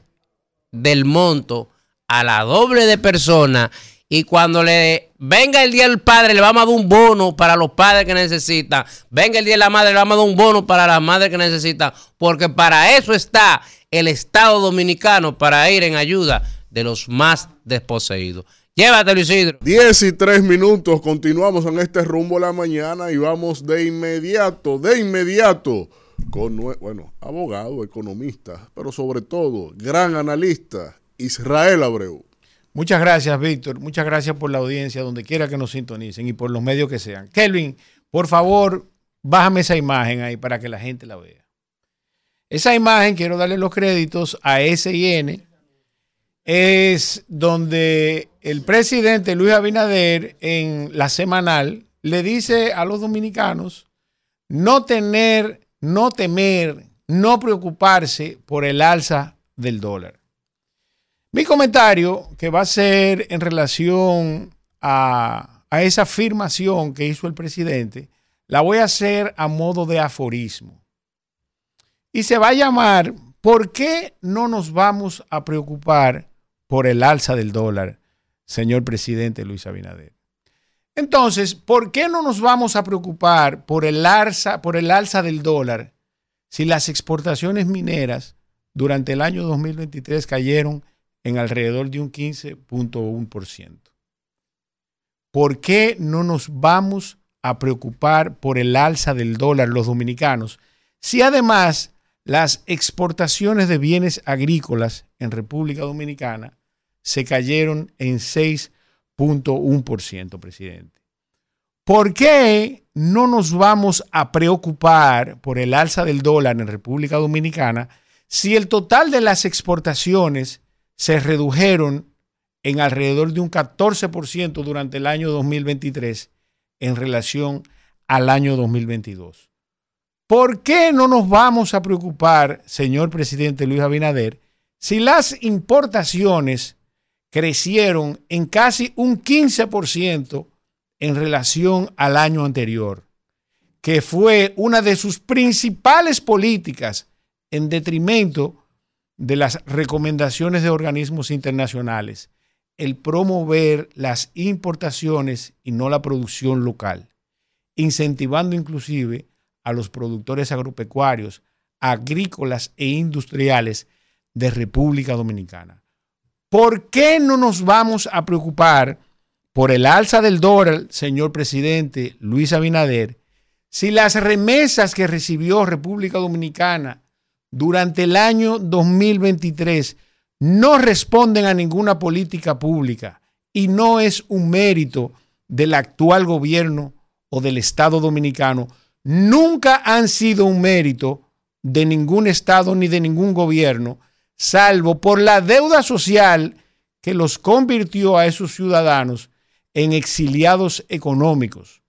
del monto a la doble de personas y cuando le venga el día del padre, le vamos a dar un bono para los padres que necesitan. Venga el día de la madre, le vamos a dar un bono para las madres que necesitan. Porque para eso está el Estado Dominicano, para ir en ayuda de los más desposeídos. Llévatelo, Isidro. 10 y 3 minutos. Continuamos en este rumbo la mañana y vamos de inmediato, de inmediato con, bueno, abogado, economista, pero sobre todo, gran analista, Israel Abreu. Muchas gracias, Víctor. Muchas gracias por la audiencia, donde quiera que nos sintonicen y por los medios que sean. Kelvin, por favor, bájame esa imagen ahí para que la gente la vea. Esa imagen, quiero darle los créditos a SIN, es donde el presidente Luis Abinader en la semanal le dice a los dominicanos no tener no temer, no preocuparse por el alza del dólar. Mi comentario, que va a ser en relación a, esa afirmación que hizo el presidente, la voy a hacer a modo de aforismo. Y se va a llamar, ¿por qué no nos vamos a preocupar por el alza del dólar, señor presidente Luis Abinader? Entonces, ¿por qué no nos vamos a preocupar por el alza, por el alza del dólar si las exportaciones mineras durante el año 2023 cayeron en alrededor de un 15.1%? ¿Por qué no nos vamos a preocupar por el alza del dólar los dominicanos si además las exportaciones de bienes agrícolas en República Dominicana se cayeron en 6 ciento, presidente. ¿Por qué no nos vamos a preocupar por el alza del dólar en República Dominicana si el total de las exportaciones se redujeron en alrededor de un 14% durante el año 2023 en relación al año 2022? ¿Por qué no nos vamos a preocupar, señor presidente Luis Abinader, si las importaciones crecieron en casi un 15% en relación al año anterior, que fue una de sus principales políticas en detrimento de las recomendaciones de organismos internacionales, el promover las importaciones y no la producción local, incentivando inclusive a los productores agropecuarios, agrícolas e industriales de República Dominicana. ¿Por qué no nos vamos a preocupar por el alza del dólar, señor presidente Luis Abinader, si las remesas que recibió República Dominicana durante el año 2023 no responden a ninguna política pública y no es un mérito del actual gobierno o del Estado dominicano, nunca han sido un mérito de ningún Estado ni de ningún gobierno salvo por la deuda social que los convirtió a esos ciudadanos en exiliados económicos.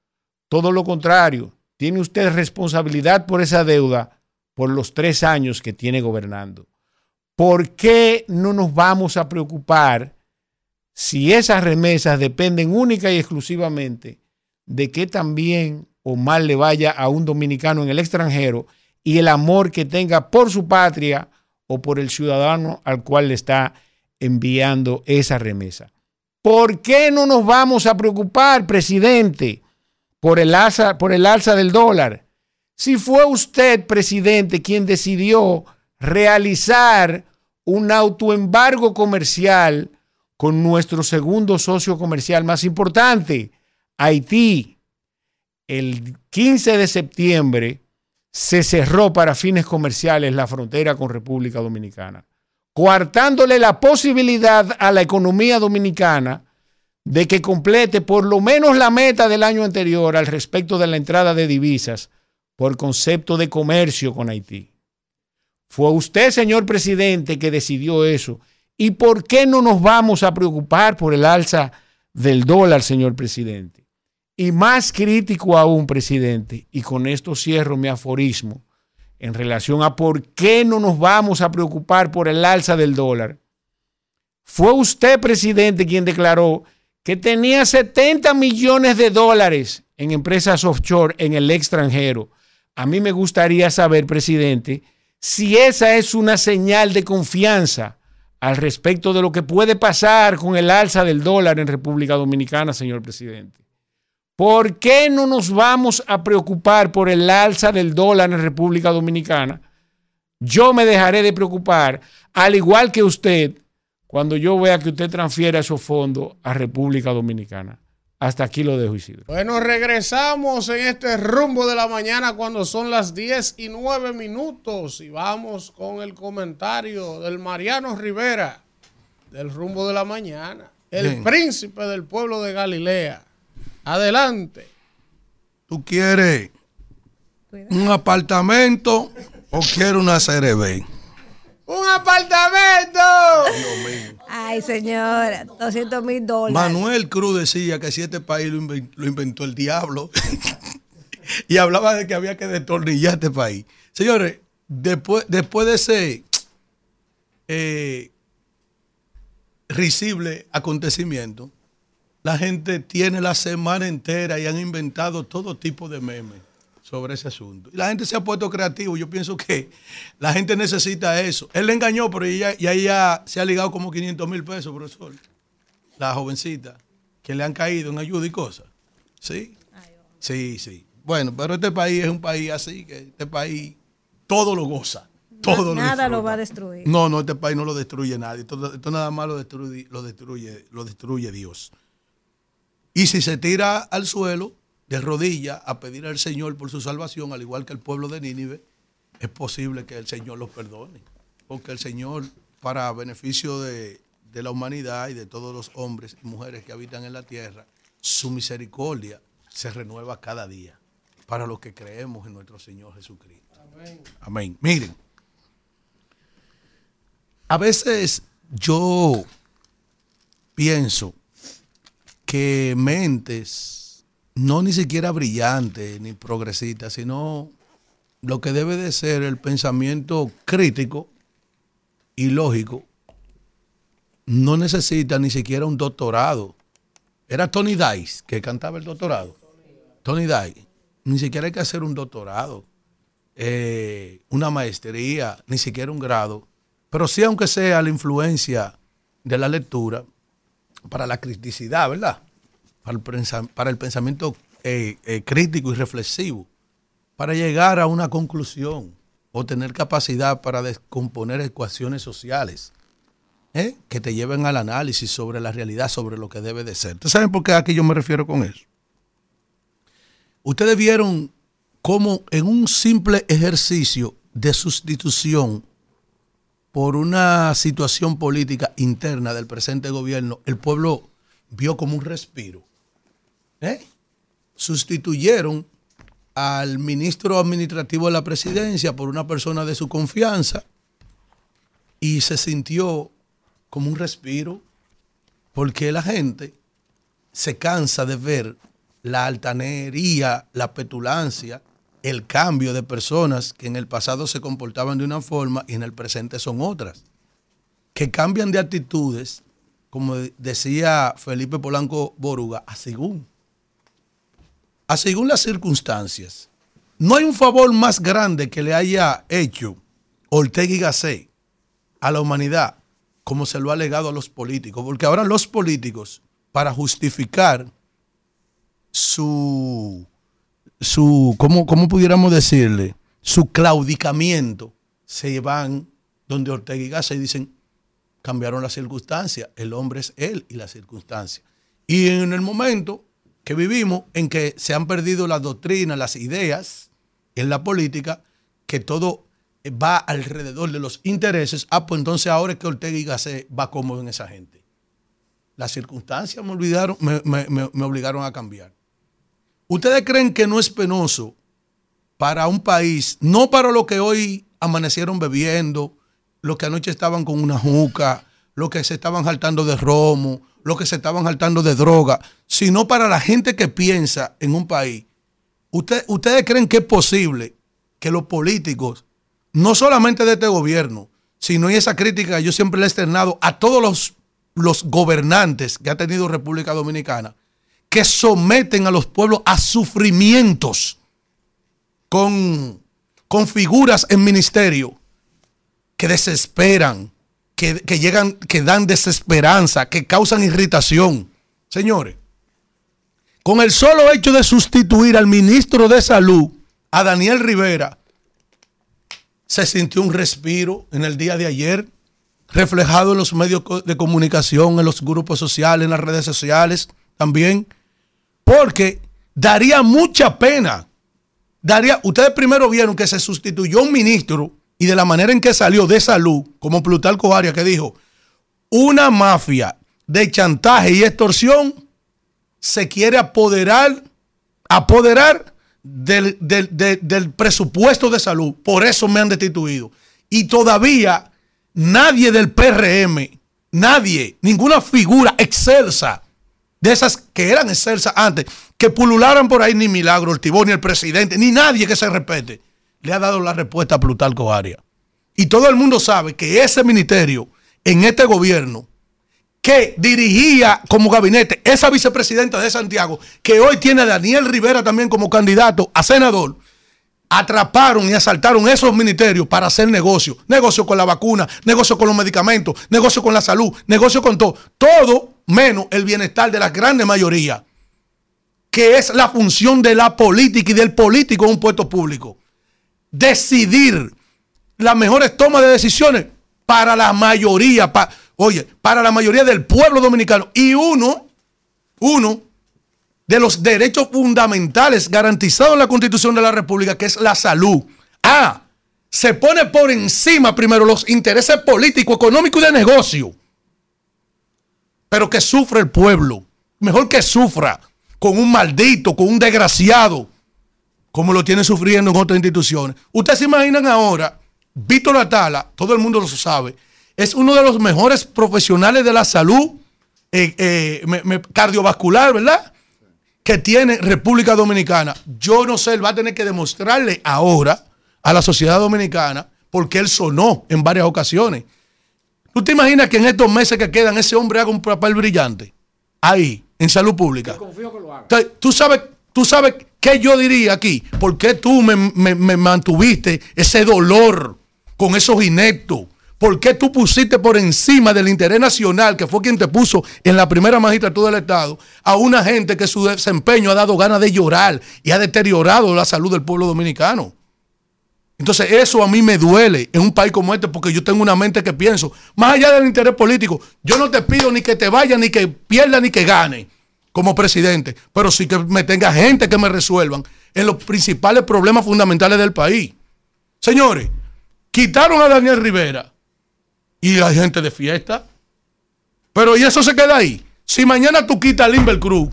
Todo lo contrario, tiene usted responsabilidad por esa deuda por los tres años que tiene gobernando. ¿Por qué no nos vamos a preocupar si esas remesas dependen única y exclusivamente de que también o mal le vaya a un dominicano en el extranjero y el amor que tenga por su patria o por el ciudadano al cual le está enviando esa remesa. ¿Por qué no nos vamos a preocupar, presidente, por el alza, por el alza del dólar? Si fue usted, presidente, quien decidió realizar un autoembargo comercial con nuestro segundo socio comercial más importante, Haití. El 15 de septiembre se cerró para fines comerciales la frontera con República Dominicana, coartándole la posibilidad a la economía dominicana de que complete por lo menos la meta del año anterior al respecto de la entrada de divisas por concepto de comercio con Haití. Fue usted, señor presidente, que decidió eso ¿Y por qué no nos vamos a preocupar por el alza del dólar, señor presidente? Y más crítico aún, presidente, y con esto cierro mi aforismo en relación a por qué no nos vamos a preocupar por el alza del dólar. Fue usted, presidente, quien declaró que tenía 70 millones de dólares en empresas offshore en el extranjero. A mí me gustaría saber, presidente, si esa es una señal de confianza al respecto de lo que puede pasar con el alza del dólar en República Dominicana, señor presidente. ¿Por qué no nos vamos a preocupar por el alza del dólar en República Dominicana? Yo me dejaré de preocupar, al igual que usted, cuando yo vea que usted transfiere esos fondos a República Dominicana. Hasta aquí lo dejo, Isidro. Bueno, regresamos en este rumbo de la mañana cuando son las 10 y 9 minutos y vamos con el comentario del Mariano Rivera del rumbo de la mañana, el príncipe del pueblo de Galilea. Adelante. ¿Tú quieres un apartamento o quieres una CRB? ¡Un apartamento! Ay, señora, 200 mil dólares. Manuel Cruz decía que si este país lo inventó, el diablo. y hablaba de que había que destornillar este país. Señores, después, después de ese eh, risible acontecimiento, la gente tiene la semana entera y han inventado todo tipo de memes sobre ese asunto. Y la gente se ha puesto creativo. Yo pienso que la gente necesita eso. Él le engañó, pero ella, y ahí ya se ha ligado como 500 mil pesos, profesor. La jovencita, que le han caído en ayuda y cosas. ¿Sí? Sí, sí. Bueno, pero este país es un país así, que este país todo lo goza. Todo nada lo, va a destruir. No, no, este país no lo destruye nadie. Esto, esto nada más lo destruye, lo destruye, lo destruye Dios. Y si se tira al suelo, de rodillas a pedir al Señor por su salvación, al igual que el pueblo de Nínive, es posible que el Señor los perdone. Porque el Señor, para beneficio de, de la humanidad y de todos los hombres y mujeres que habitan en la tierra, su misericordia se renueva cada día para los que creemos en nuestro Señor Jesucristo. Amén. Amén. Miren, a veces yo pienso que mentes no ni siquiera brillante ni progresista, sino lo que debe de ser el pensamiento crítico y lógico, no necesita ni siquiera un doctorado. Era Tony Dice que cantaba el doctorado. Tony Dice. Ni siquiera hay que hacer un doctorado, eh, una maestría, ni siquiera un grado. Pero sí, aunque sea la influencia de la lectura para la criticidad, ¿verdad? Para el, pensamiento eh, eh, crítico y reflexivo, para llegar a una conclusión o tener capacidad para descomponer ecuaciones sociales ¿eh? que te lleven al análisis sobre la realidad, sobre lo que debe de ser. ¿Ustedes saben por qué aquí yo me refiero con eso? Ustedes vieron cómo en un simple ejercicio de sustitución por una situación política interna del presente gobierno, el pueblo vio como un respiro ¿Eh? sustituyeron al ministro administrativo de la presidencia por una persona de su confianza y se sintió como un respiro porque la gente se cansa de ver la altanería, la petulancia, el cambio de personas que en el pasado se comportaban de una forma y en el presente son otras, que cambian de actitudes, como decía Felipe Polanco Boruga, a según, según las circunstancias. No hay un favor más grande que le haya hecho Ortega y Gasset a la humanidad como se lo ha legado a los políticos, porque ahora los políticos, para justificar su, su ¿cómo, cómo pudiéramos decirle? Su claudicamiento, se van donde Ortega y Gasset y dicen, cambiaron las circunstancias, el hombre es él y las circunstancias. Y en el momento que vivimos, en que se han perdido las doctrinas, las ideas en la política, que todo va alrededor de los intereses, ah, pues entonces ahora es que Ortega y Gasset va cómodo en esa gente. Las circunstancias me, olvidaron, me, obligaron a cambiar. ¿Ustedes creen que no es penoso para un país, no para lo que hoy amanecieron bebiendo, los que anoche estaban con una juca, los que se estaban saltando de romo, los que se estaban saltando de droga, sino para la gente que piensa en un país? ¿Ustedes creen que es posible que los políticos no solamente de este gobierno, sino y esa crítica yo siempre le he externado a todos los, los gobernantes que ha tenido República Dominicana, que someten a los pueblos a sufrimientos con, con figuras en ministerio que desesperan, que, llegan, que dan desesperanza, que causan irritación. Señores, con el solo hecho de sustituir al ministro de Salud, a Daniel Rivera, se sintió un respiro en el día de ayer, reflejado en los medios de comunicación, en los grupos sociales, en las redes sociales también, porque daría mucha pena. Daría, ustedes primero vieron que se sustituyó un ministro y de la manera en que salió de salud, como Plutarco Arias, que dijo, una mafia de chantaje y extorsión se quiere apoderar, apoderar del, presupuesto de salud. Por eso me han destituido. Y todavía nadie del PRM, nadie, ninguna figura excelsa de esas que eran excelsas antes, que pulularan por ahí ni Milagro, el Tibón, ni el presidente, ni nadie que se respete, le ha dado la respuesta a Plutarco Arias. Y todo el mundo sabe que ese ministerio en este gobierno que dirigía como gabinete esa vicepresidenta de Santiago, que hoy tiene a Daniel Rivera también como candidato a senador, atraparon y asaltaron esos ministerios para hacer negocio. Negocio con la vacuna, negocio con los medicamentos, negocio con la salud, negocio con todo. Todo menos el bienestar de la grande mayoría, que es la función de la política y del político en un puesto público. Decidir las mejores tomas de decisiones para la mayoría. Para, Oye, para la mayoría del pueblo dominicano. Y uno, uno de los derechos fundamentales garantizados en la Constitución de la República, que es la salud. Ah, se pone por encima primero los intereses políticos, económicos y de negocio. Pero que sufre el pueblo. Mejor que sufra con un maldito, con un desgraciado, como lo tiene sufriendo en otras instituciones. Ustedes se imaginan ahora, Víctor Atala, todo el mundo lo sabe, es uno de los mejores profesionales de la salud eh, eh, cardiovascular, ¿verdad? Que tiene República Dominicana. Yo no sé, él va a tener que demostrarle ahora a la sociedad dominicana, porque él sonó en varias ocasiones. ¿Tú te imaginas que en estos meses que quedan ese hombre haga un papel brillante? Ahí, en salud pública. confío que lo haga. Tú sabes, tú sabes qué yo diría aquí. ¿Por qué tú me, mantuviste ese dolor con esos ineptos? ¿Por qué tú pusiste por encima del interés nacional, que fue quien te puso en la primera magistratura del Estado, a una gente que su desempeño ha dado ganas de llorar y ha deteriorado la salud del pueblo dominicano? Entonces eso a mí me duele en un país como este porque yo tengo una mente que pienso, más allá del interés político, yo no te pido ni que te vaya, ni que pierda, ni que gane como presidente, pero sí que me tenga gente que me resuelvan en los principales problemas fundamentales del país. Señores, quitaron a Daniel Rivera y hay gente de fiesta. Pero y eso se queda ahí. Si mañana tú quitas a Limber Cruz,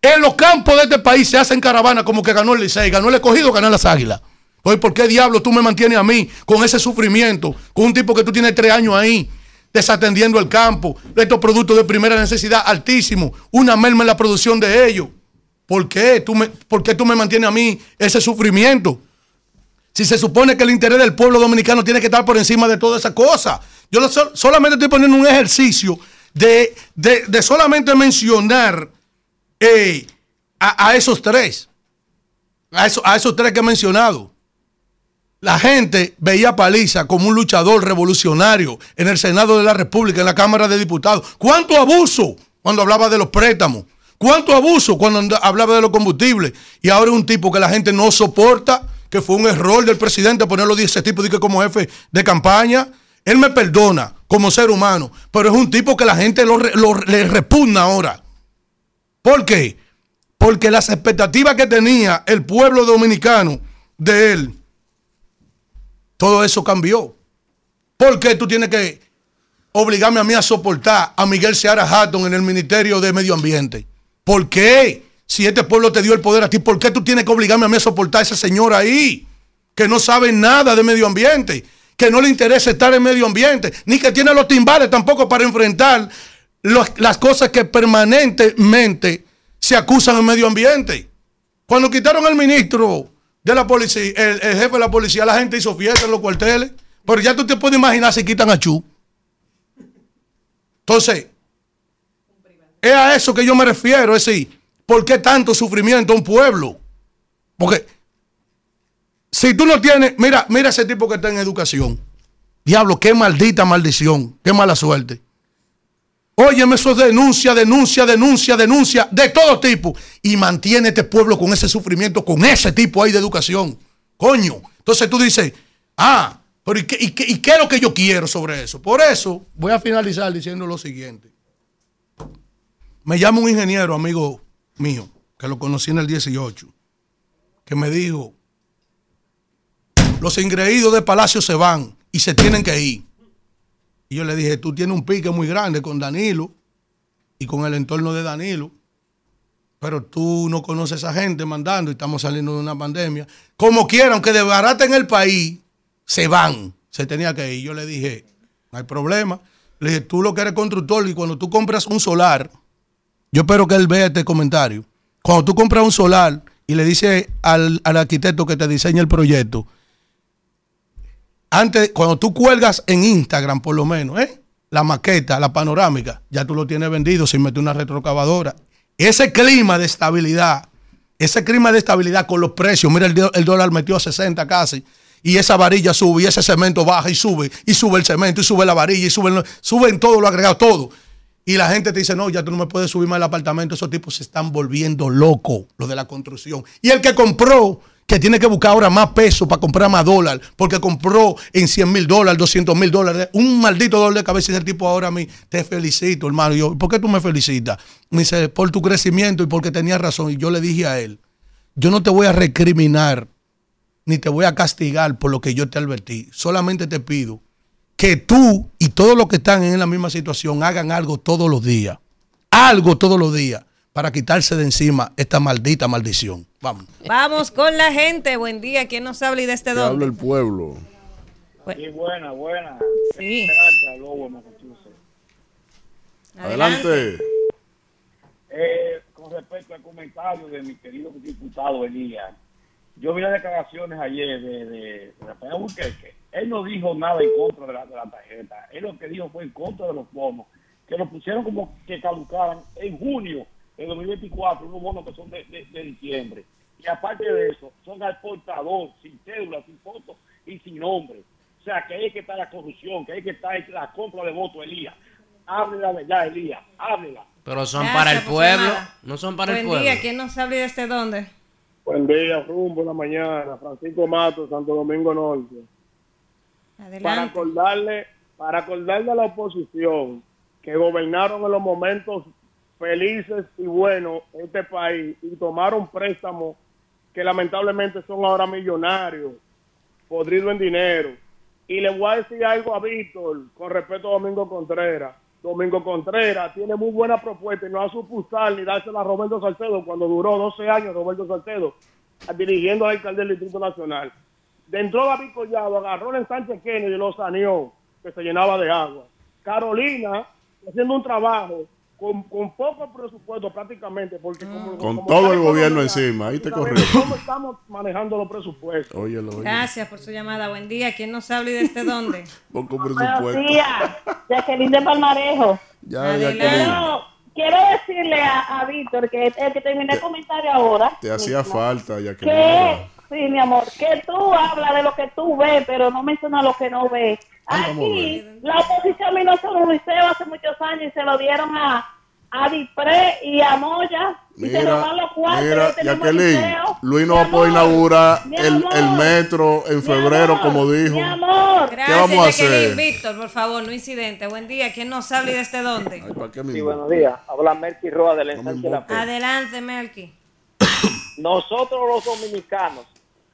en los campos de este país se hacen caravanas como que ganó el Licey, ganó el escogido, ganó las águilas. Oye, ¿por qué diablo tú me mantienes a mí con ese sufrimiento? Con un tipo que tú tienes tres años ahí, desatendiendo el campo, estos productos de primera necesidad altísimos, una merma en la producción de ellos. ¿Por qué? ¿Tú me, ¿Por qué tú me mantienes a mí ese sufrimiento? Si se supone que el interés del pueblo dominicano tiene que estar por encima de toda esa cosa. Yo solamente estoy poniendo un ejercicio de, solamente mencionar eh, a, esos tres. A, a esos tres que he mencionado. La gente veía a Paliza como un luchador revolucionario en el Senado de la República, en la Cámara de Diputados. ¿Cuánto abuso cuando hablaba de los préstamos? ¿Cuánto abuso cuando hablaba de los combustibles? Y ahora es un tipo que la gente no soporta, que fue un error del presidente ponerlo de ese tipo de como jefe de campaña. Él me perdona como ser humano, pero es un tipo que la gente le repugna ahora. ¿Por qué? Porque las expectativas que tenía el pueblo dominicano de él todo eso cambió. ¿Por qué tú tienes que obligarme a mí a soportar a Miguel Seara Hatton en el Ministerio de Medio Ambiente? ¿Por qué? Si este pueblo te dio el poder a ti, ¿por qué tú tienes que obligarme a mí a soportar a ese señor ahí? Que no sabe nada de medio ambiente, que no le interesa estar en medio ambiente, ni que tiene los timbales tampoco para enfrentar las cosas que permanentemente se acusan en medio ambiente. Cuando quitaron al ministro de la policía, el, jefe de la policía, la gente hizo fiesta en los cuarteles. Pero ya tú te puedes imaginar si quitan a Chu. Entonces, es a eso que yo me refiero, es decir, ¿por qué tanto sufrimiento a un pueblo? Porque si tú no tienes, mira, mira ese tipo que está en educación. Diablo, qué maldita maldición, qué mala suerte. Óyeme, eso denuncia, denuncia, denuncia, denuncia, de todo tipo. Y mantiene este pueblo con ese sufrimiento, con ese tipo ahí de educación. Coño. Entonces tú dices, ah, pero ¿y qué, y, qué, ¿y qué es lo que yo quiero sobre eso? Por eso voy a finalizar diciendo lo siguiente. Me llama un ingeniero, amigo mío, que lo conocí en el 18, que me dijo, los ingreídos de Palacio se van y se tienen que ir. Y yo le dije, tú tienes un pique muy grande con Danilo y con el entorno de Danilo, pero tú no conoces a esa gente mandando y estamos saliendo de una pandemia. Como quiera, aunque en el país, se van. Se tenía que ir. Yo le dije, no hay problema. Le dije, tú lo que eres constructor y cuando tú compras un solar, yo espero que él vea este comentario. Cuando tú compras un solar y le dices al, al arquitecto que te diseña el proyecto, antes, cuando tú cuelgas en Instagram, por lo menos, ¿eh? la maqueta, la panorámica, ya tú lo tienes vendido sin meter una retrocavadora. Ese clima de estabilidad, ese clima de estabilidad con los precios, mira, el, dólar metió a 60 casi, y esa varilla sube, y ese cemento baja y sube, y sube el cemento, y sube la varilla, y suben, suben todo lo agregado, todo. Y la gente te dice, no, ya tú no me puedes subir más el apartamento. Esos tipos se están volviendo locos, los de la construcción. Y el que compró que tiene que buscar ahora más peso para comprar más dólar, porque compró en 100 mil dólares, 200 mil dólares, un maldito dolor de cabeza y el tipo ahora a mí, te felicito, hermano. yo, ¿por qué tú me felicitas? Me dice, por tu crecimiento y porque tenía razón. Y yo le dije a él, yo no te voy a recriminar, ni te voy a castigar por lo que yo te advertí. Solamente te pido que tú y todos los que están en la misma situación hagan algo todos los días. Algo todos los días para quitarse de encima esta maldita maldición. Vamos. Vamos con la gente. Buen día. ¿Quién nos habla y de este dónde? habla el pueblo. Sí, buena, buena. Sí. Adelante. Eh, con respecto al comentario de mi querido diputado Elías, yo vi las declaraciones ayer de, de, Rafael Burqueque. Él no dijo nada en contra de la, de la tarjeta. Él lo que dijo fue en contra de los bonos, que lo pusieron como que caducaran en junio en 2024 unos bonos que son de, diciembre. Y aparte de eso, son al portador, sin cédula, sin foto y sin nombre. O sea, que ahí que está la corrupción, que ahí que está la compra de votos, Elías. Hable la verdad, Elías, háblela. Pero son para el pueblo, no son para el pueblo. Buen día, ¿quién nos habla de este dónde? Buen día, rumbo la mañana, Francisco Mato, Santo Domingo Norte. Adelante. Para acordarle, para acordarle a la oposición que gobernaron en los momentos felices y buenos este país y tomaron préstamos que lamentablemente son ahora millonarios, podridos en dinero. Y le voy a decir algo a Víctor con respecto a Domingo Contreras. Domingo Contreras tiene muy buena propuesta y no a supusar ni dársela a Roberto Salcedo cuando duró 12 años Roberto Salcedo dirigiendo al alcalde del Distrito Nacional. Dentro David Collado, agarró el Sánchez Kennedy y lo saneó, que se llenaba de agua. Carolina haciendo un trabajo con, con poco presupuesto prácticamente, porque como, Con como todo el gobierno economía, encima, ahí te corrió. ¿Cómo estamos manejando los presupuestos? Óyelo, óyelo. Gracias por su llamada. Buen día. ¿Quién nos habla y desde dónde? Poco Buenos presupuesto. días, Jacqueline de Palmarejo. Ya, ya que Quiero, quiero decirle a, a Víctor que el que terminé el comentario ahora. te hacía falta, ya que Que, sí, mi amor, que tú hablas de lo que tú ves, pero no mencionas lo que no ves. Aquí, la oposición vino sobre un liceo hace muchos años y se lo dieron a, a Dipré y a Moya. Y se robaron los cuartos. mira, y Jacqueline, liceo. Luis no va a poder inaugurar el, el metro en febrero, como dijo. Mi amor. Gracias, vamos a hacer? Víctor, por favor, no incidente. Buen día. ¿Quién nos habla y desde dónde? Sí, buenos días. Habla Melky Roa del Ensanche de la. Adelante, Melky. Nosotros los dominicanos,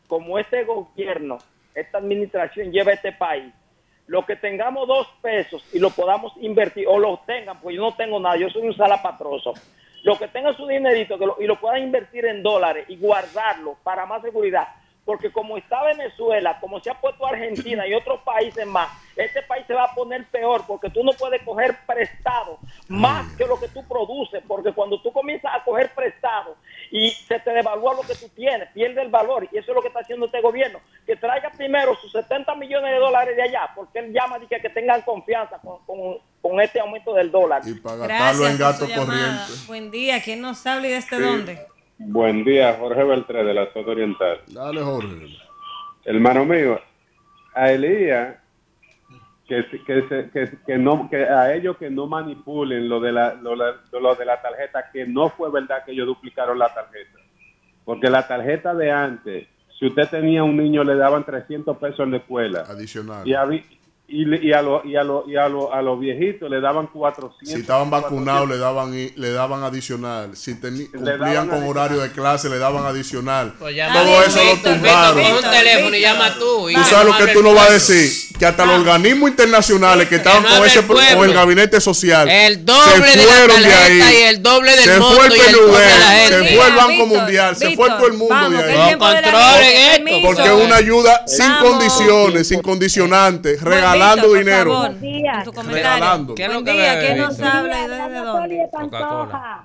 como este gobierno, esta administración lleva este país, lo que tengamos dos pesos y lo podamos invertir, o lo tengan, pues yo no tengo nada, yo soy un salapatroso. Lo que tengan su dinerito que lo- y lo puedan invertir en dólares y guardarlo para más seguridad. Porque como está Venezuela, como se ha puesto Argentina y otros países más, este país se va a poner peor porque tú no puedes coger prestado más que lo que tú produces. Porque cuando tú comienzas a coger prestado y se te devalúa lo que tú tienes, pierde el valor. Y eso es lo que está haciendo este gobierno. Que traiga primero sus 70 millones de dólares de allá, porque él llama de que, que tengan confianza con, con- con este aumento del dólar. Y para Gracias en gato corriente. Buen día. ¿Quién nos habla y desde Sí. dónde? Buen día, Jorge Beltré de la Zona Oriental. Dale, Jorge. Hermano mío, a Elías, que, que, se- que, que no, que a ellos que no manipulen lo de, la, lo, lo de la tarjeta, que no fue verdad que ellos duplicaron la tarjeta. Porque la tarjeta de antes, si usted tenía un niño, le daban 300 pesos en la escuela. Adicional. Y a, vi- y, le- y a los y a los y a los a los viejitos le daban 400 Si estaban vacunados, le daban le daban adicional. Si teni- daban cumplían con horario de clase, le daban adicional. Pues Todo eso lo tumbaron. Víctor, un teléfono y llama tú. y Tú que sabes no lo que tú no vas a decir. Que hasta los organismos internacionales que estaban no con, ese, pueblo. con el gabinete social El doble se de la fueron de ahí. y el doble del se monto fue el y el doble de la PNUD, gente. se fue el Banco Víctor, Mundial, se fue todo el mundo vamos, de que ahí. la Controlen esto. Porque es una ayuda sin condiciones, sin condicionantes, regalando dinero. favor, días. tu Regalando. comentario. ¿Qué Buen lo que día. ¿Quién nos habla y desde dónde? Pantoja.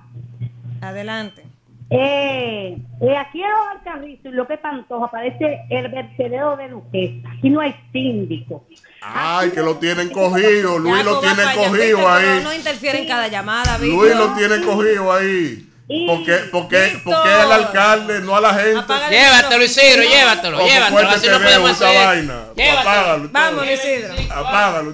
Adelante. Eh, eh, aquí en y lo que Pantoja parece el vertedero de Duquesa. Aquí no hay síndico. Ay, que lo tienen cogido. Luis Ya, lo tiene cogido ahí. No interfiere en cada llamada. Luis lo tiene cogido ahí. Porque, porque, porque es el alcalde, no a la gente. Llévatelo, Isidro, llévatelo, llévatelo. Así no podemos hacer. vaina. Llévatelo. Apágalo. Vamos, Isidro. Apágalo.